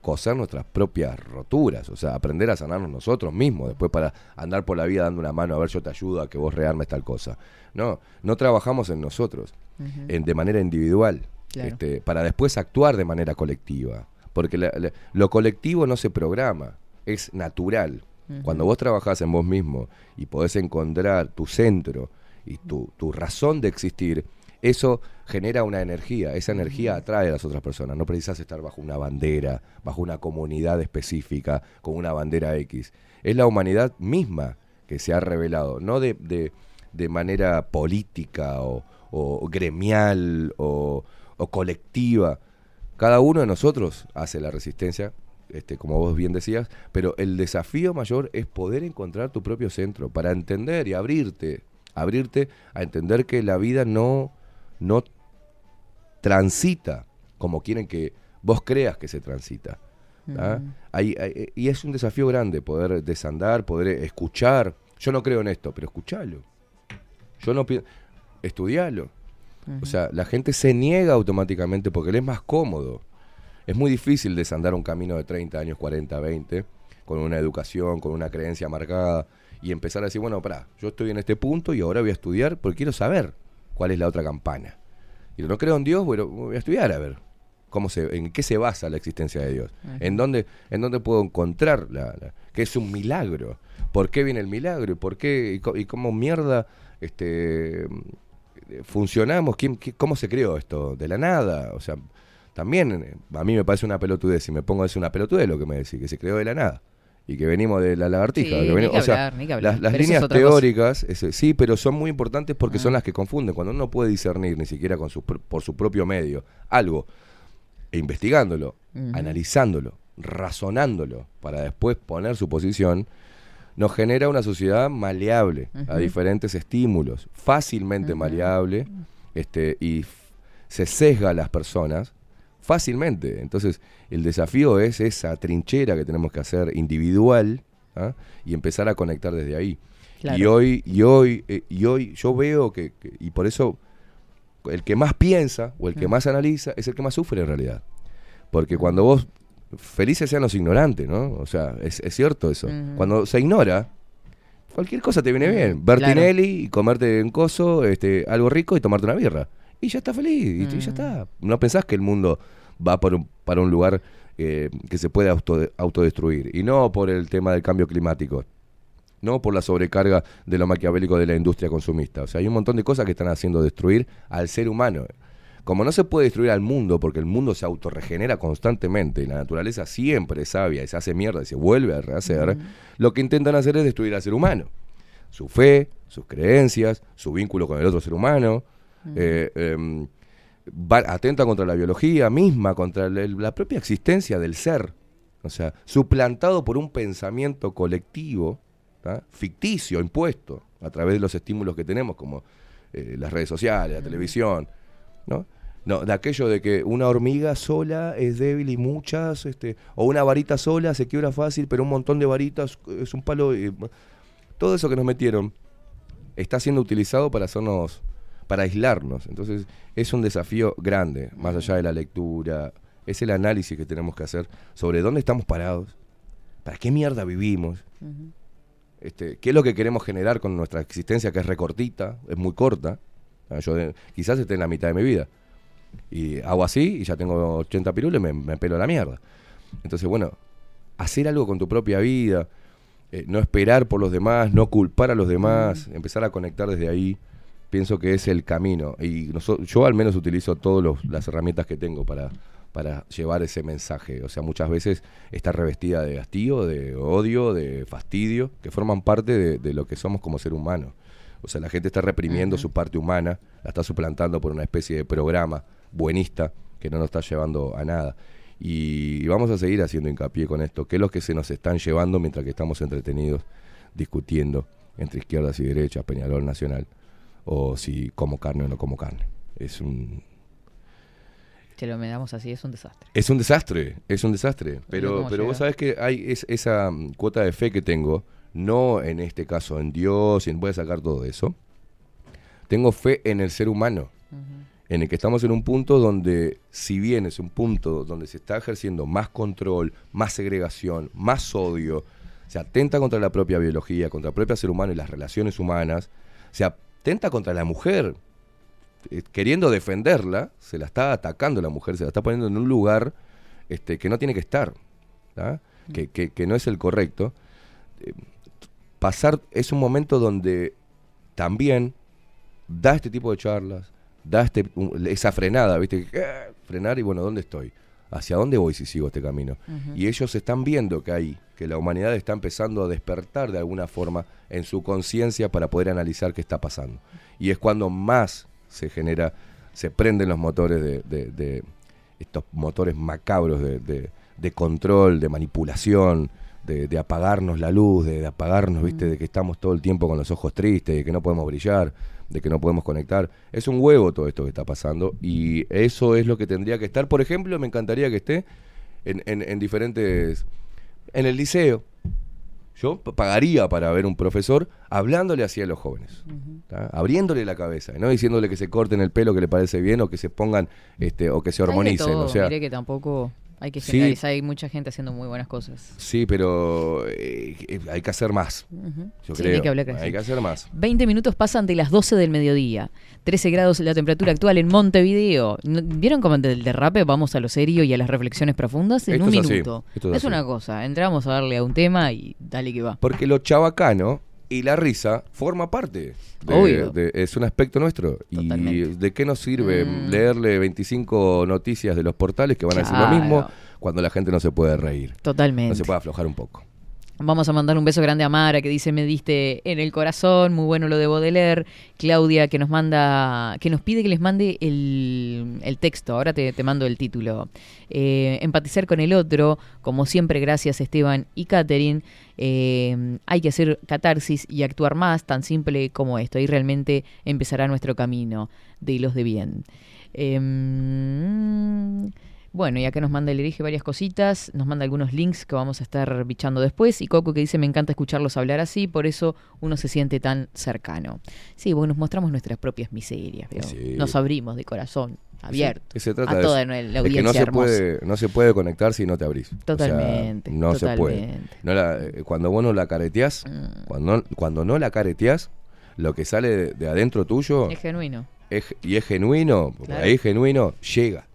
coser nuestras propias roturas, o sea, aprender a sanarnos nosotros mismos, después para andar por la vida dando una mano, a ver, yo te ayudo a que vos rearmes tal cosa. No, no trabajamos en nosotros, en, de manera individual, Claro. este, para después actuar de manera colectiva, porque la- la- lo colectivo no se programa, es natural. Cuando vos trabajás en vos mismo y podés encontrar tu centro y tu, tu razón de existir, eso genera una energía, esa energía atrae a las otras personas. No precisas estar bajo una bandera, bajo una comunidad específica, con una bandera X. Es la humanidad misma que se ha revelado, no de, de- de manera política o, o gremial o, o colectiva. Cada uno de nosotros hace la resistencia, este, como vos bien decías, pero el desafío mayor es poder encontrar tu propio centro para entender y abrirte, abrirte a entender que la vida no, no transita como quieren que vos creas que se transita. ¿ah? Mm. Hay- hay- y es un desafío grande poder desandar, poder escuchar. Yo no creo en esto, pero escuchalo. Yo no pienso. Estudialo. O sea, la gente se niega automáticamente porque le es más cómodo. Es muy difícil desandar un camino de 30 años, 40, 20, con una educación, con una creencia marcada, y empezar a decir, bueno, pará, yo estoy en este punto y ahora voy a estudiar porque quiero saber cuál es la otra campana. Y no creo en Dios, bueno, voy a estudiar a ver cómo se, en qué se basa la existencia de Dios. En dónde, en dónde puedo encontrar la, la- que es un milagro. ¿Por qué viene el milagro? ¿Y por qué? ¿Y, co- y cómo mierda este funcionamos? ¿Quién, qué- ¿Cómo se creó esto? De la nada. O sea, también eh, a mí me parece una pelotudez. Si me pongo a decir una pelotudez, lo que me decís, que se creó de la nada. Y que venimos de la lagartija. Sí, que ni venimos- que o sea, las, es líneas teóricas, ese- sí, pero son muy importantes porque Ah. son las que confunden. Cuando uno puede discernir, ni siquiera con su, por su propio medio, algo, e investigándolo, analizándolo, razonándolo, para después poner su posición, nos genera una sociedad maleable a diferentes estímulos, fácilmente maleable, este, y se sesga a las personas fácilmente. Entonces, el desafío es esa trinchera que tenemos que hacer individual ¿ah? y empezar a conectar desde ahí. Claro. Y hoy, y hoy, eh, y hoy yo veo que, que- y por eso el que más piensa o el que Mm. más analiza es el que más sufre en realidad. Porque cuando vos, felices sean los ignorantes, ¿no? O sea, es, es cierto eso. Ujú. Cuando se ignora, cualquier cosa te viene bien. Mm, Bertinelli y comerte un coso, este, algo rico y tomarte una birra. Y ya está feliz, y, y ya Mm. está. No pensás que el mundo va por un- para un lugar eh, que se puede auto, autodestruir. Y no por el tema del cambio climático. No por la sobrecarga de lo maquiavélico de la industria consumista. O sea, hay un montón de cosas que están haciendo destruir al ser humano. Como no se puede destruir al mundo, porque el mundo se autorregenera constantemente y la naturaleza siempre es sabia y se hace mierda y se vuelve a rehacer, lo que intentan hacer es destruir al ser humano. Su fe, sus creencias, su vínculo con el otro ser humano. eh, atenta contra la biología misma, contra la propia existencia del ser. O sea, suplantado por un pensamiento colectivo, ¿tá? ficticio, impuesto, a través de los estímulos que tenemos, como eh, las redes sociales, la televisión, ¿no? No, de aquello de que una hormiga sola es débil y muchas, este, o una varita sola se quiebra fácil, pero un montón de varitas es un palo. todo eso que nos metieron está siendo utilizado para hacernos, para aislarnos. Entonces es un desafío grande, más allá de la lectura, es el análisis que tenemos que hacer sobre dónde estamos parados, para qué mierda vivimos, este, qué es lo que queremos generar con nuestra existencia, que es recortita, es muy corta. Ah, Yo de- quizás esté en la mitad de mi vida. Y hago así y ya tengo 80 pirulos y me, me pelo a la mierda. Entonces, bueno, hacer algo con tu propia vida, eh, no esperar por los demás, no culpar a los demás, empezar a conectar desde ahí, pienso que es el camino. Y noso- yo al menos utilizo todas las herramientas que tengo para, para llevar ese mensaje. O sea, muchas veces está revestida de hastío, de odio, de fastidio, que forman parte de, de lo que somos como ser humano. O sea, la gente está reprimiendo su parte humana, la está suplantando por una especie de programa buenista que no nos está llevando a nada. Y vamos a seguir haciendo hincapié con esto, que es lo que se nos están llevando mientras que estamos entretenidos discutiendo entre izquierdas y derechas, Peñarol Nacional, o si como carne o no como carne. Es un, Si lo miramos así, es un desastre. es un desastre, es un desastre. Pero, pero vos sabés que hay es- esa mm, cuota de fe que tengo, no en este caso en Dios, y en voy a sacar todo eso. Tengo fe en el ser humano, en el que estamos en un punto donde, si bien es un punto donde se está ejerciendo más control, más segregación, más odio, se atenta contra la propia biología, contra el propio ser humano y las relaciones humanas, se atenta contra la mujer, eh, queriendo defenderla, se la está atacando la mujer, se la está poniendo en un lugar este, que no tiene que estar, ¿tá? que, que- que no es el correcto. Eh, pasar es un momento donde también da este tipo de charlas, da este, esa frenada, ¿viste? Eh, Frenar y bueno, ¿dónde estoy? ¿Hacia dónde voy si sigo este camino? Y ellos están viendo que hay, que la humanidad está empezando a despertar de alguna forma en su conciencia para poder analizar qué está pasando. Y es cuando más se genera, se prenden los motores de, de- de estos motores macabros de, control, de manipulación, de, apagarnos la luz, de, de apagarnos, viste, de que estamos todo el tiempo con los ojos tristes, de que no podemos brillar, de que no podemos conectar. Es un huevo todo esto que está pasando y eso es lo que tendría que estar. Por ejemplo, me encantaría que esté en, en- en diferentes... En el liceo. Yo pagaría para ver un profesor hablándole así a los jóvenes, abriéndole la cabeza, y no diciéndole que se corten el pelo que le parece bien o que se pongan este o que se hormonicen, todo, o sea, que tampoco hay que Sí. generalizar. Hay mucha gente haciendo muy buenas cosas. sí, pero eh, eh, hay que hacer más. Ujú. Yo Sí, creo. hay que hablar hay que hacer más. 20 minutos pasan de las 12 del mediodía. 13 grados la temperatura actual en Montevideo. ¿No- ¿Vieron cómo del derrape vamos a lo serio y a las reflexiones profundas? En Esto un es así, minuto. esto es es así. una cosa. Entramos a darle a un tema y dale que va. Porque lo chabacano y la risa forma parte. de- Obvio. de- es un aspecto nuestro. Totalmente. ¿Y de qué nos sirve Mm. leerle 25 noticias de los portales que van a decir lo mismo cuando la gente no se puede reír? Totalmente. No se puede aflojar un poco. Vamos a mandar un beso grande a Mara que dice me diste en el corazón, muy bueno lo debo de leer. Claudia que nos manda, que nos pide que les mande el, el texto, ahora te, te mando el título. Eh, empatizar con el otro, como siempre, gracias Esteban y Catherine. Eh, hay que hacer catarsis y actuar más, tan simple como esto. Ahí realmente empezará nuestro camino de los de bien. Em, Bueno, y acá nos manda el erige varias cositas, nos manda algunos links que vamos a estar bichando después. Y Coco que dice, me encanta escucharlos hablar así, por eso uno se siente tan cercano. Sí, bueno, nos mostramos nuestras propias miserias. Nos abrimos de corazón, abierto. Se trata a de toda la Es que audiencia no se, hermosa. puede, no se puede conectar si no te abrís. O sea, Totalmente, no se puede. No la- eh, cuando vos no la careteás, Mm. cuando, cuando no la careteás, lo que sale de, de adentro tuyo Es genuino. es- y es genuino, porque Claro. ahí es genuino, llega.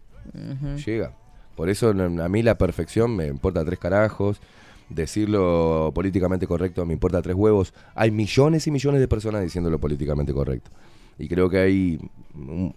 Llega. Por eso a mí la perfección me importa tres carajos. Decirlo políticamente correcto me importa tres huevos. Hay millones y millones de personas diciéndolo políticamente correcto. Y creo que hay un,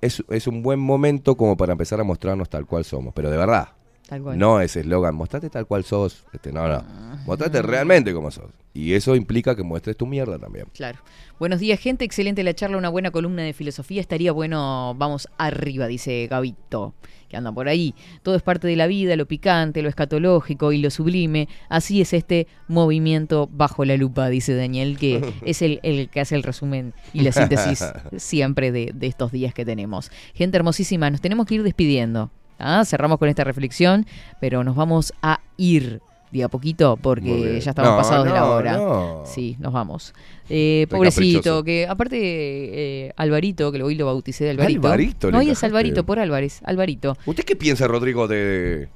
es un buen momento como para empezar a mostrarnos tal cual somos. Pero de verdad. Tal cual. No ese eslogan, mostrate tal cual sos. Este, no, no. Mostrate realmente como sos. Y eso implica que muestres tu mierda también. Claro. Buenos días, gente. Excelente la charla, una buena columna de filosofía. Estaría bueno, vamos arriba, dice Gavito, que anda por ahí. Todo es parte de la vida, lo picante, lo escatológico y lo sublime. Así es este movimiento bajo la lupa, dice Daniel, que (laughs) es el, el que hace el resumen y la síntesis (laughs) siempre de, de estos días que tenemos. Gente hermosísima, nos tenemos que ir despidiendo. ¿Ah? Cerramos con esta reflexión, pero nos vamos a ir de a poquito porque ya estamos No, pasados de la hora. no. Sí, nos vamos. Eh, Re pobrecito, que aparte eh, Alvarito, que hoy lo bauticé de Alvarito. Alvarito, no, hoy es. Alvarito por Álvarez, Alvarito, ¿Usted qué piensa, Rodrigo, de...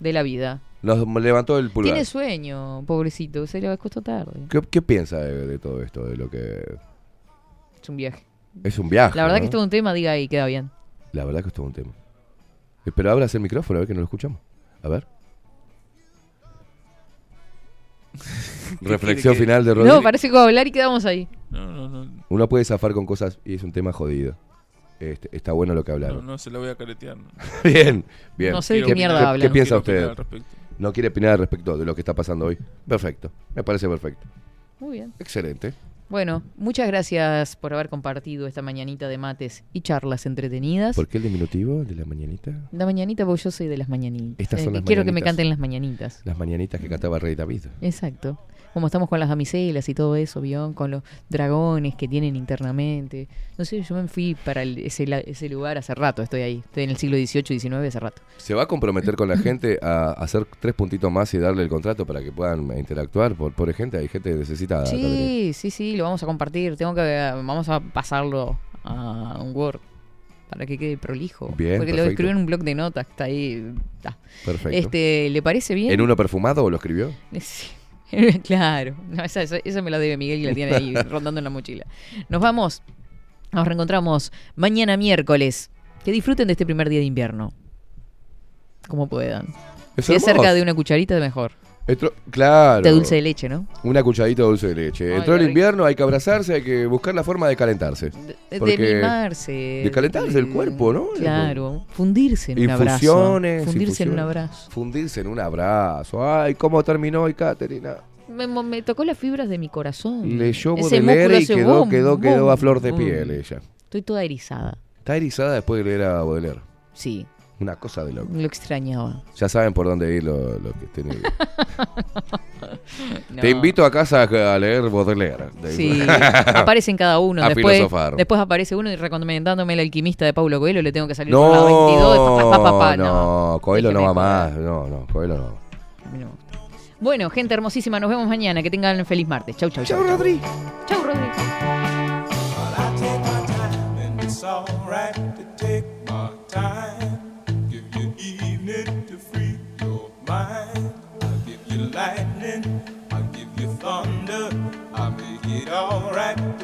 de la vida. Nos levantó el pulgar. Tiene sueño, pobrecito, se le acostó tarde. ¿Qué, qué piensa de, de todo esto? De lo que... Es un viaje. Es un viaje, La verdad que es un tema, diga ahí, queda bien. La verdad que es todo un tema. Pero abras el micrófono, a ver que no lo escuchamos. A ver. (laughs) Reflexión que- final de Rodrigo. No, parece que va a hablar y quedamos ahí. No, no, no. Uno puede zafar con cosas y es un tema jodido. Este, está bueno lo que No, hablaron. no se la voy a caretear. no. (laughs) bien, bien. No sé de qué mierda ¿Qué, habla. qué piensa usted? ¿No quiere opinar al respecto de lo que está pasando hoy? Perfecto. Me parece perfecto. Muy bien. Excelente. Bueno, muchas gracias por haber compartido esta mañanita de mates y charlas entretenidas. ¿Por qué el diminutivo de la mañanita? La mañanita, porque yo soy de las mañanitas. Estas son Eh, las quiero que me canten las mañanitas. Las mañanitas que cantaba Rey David. Exacto. Como estamos con las damiselas y todo eso, ¿vio? Con los dragones que tienen internamente. No sé, yo me fui para el- ese, la- ese lugar hace rato, estoy ahí. Estoy en el siglo XVIII, XIX hace rato. ¿Se va a comprometer con la gente a hacer tres puntitos más y darle el contrato para que puedan interactuar? Por, por gente, hay gente necesitada. también. Sí, sí, sí, lo vamos a compartir. Tengo que, vamos a pasarlo a un Word para que quede prolijo. Bien, Porque lo escribí en un blog de notas está ahí. está. Perfecto. Este, ¿Le parece bien? ¿En uno perfumado o lo escribió? (laughs) Sí. (laughs) claro, no, esa, esa- esa me la debe Miguel que la tiene ahí (laughs) rondando en la mochila. Nos vamos, nos reencontramos mañana miércoles. Que disfruten de este primer día de invierno. Como puedan. si es cerca de una cucharita, mejor. Entró- claro. De dulce de leche, ¿no? Una cucharadita de dulce de leche. Ay, Entró el rico. invierno, hay que abrazarse, hay que buscar la forma de calentarse. De, de mimarse. de calentarse el cuerpo, ¿no? Claro. Fundirse en un abrazo. Infusiones. Fundirse en un abrazo. Fundirse en un abrazo. Ay, ¿cómo terminó hoy, Caterina? Me, tocó las fibras de mi corazón. Leyó Baudelaire músculo y quedó, quedó, quedó a flor de piel ella. Estoy toda erizada. Está erizada después de leer a Baudelaire. Sí, Una cosa de loco. lo extrañaba. Ya saben por dónde ir lo, lo que tienen. (laughs) No. Te invito a casa a leer Baudelaire. Sí, (laughs) aparecen cada uno. A después, filosofar. después aparece uno y recomendándome el alquimista de Paulo Coelho. Le tengo que salir No, por la 22. pa, pa, pa, pa, pa. no, Coelho no va más. No, no, Coelho no. A mí no me gusta. Bueno, gente hermosísima, nos vemos mañana. Que tengan un feliz martes. Chau, chau, chau. Chau, Rodri. Chau, Rodri. alright.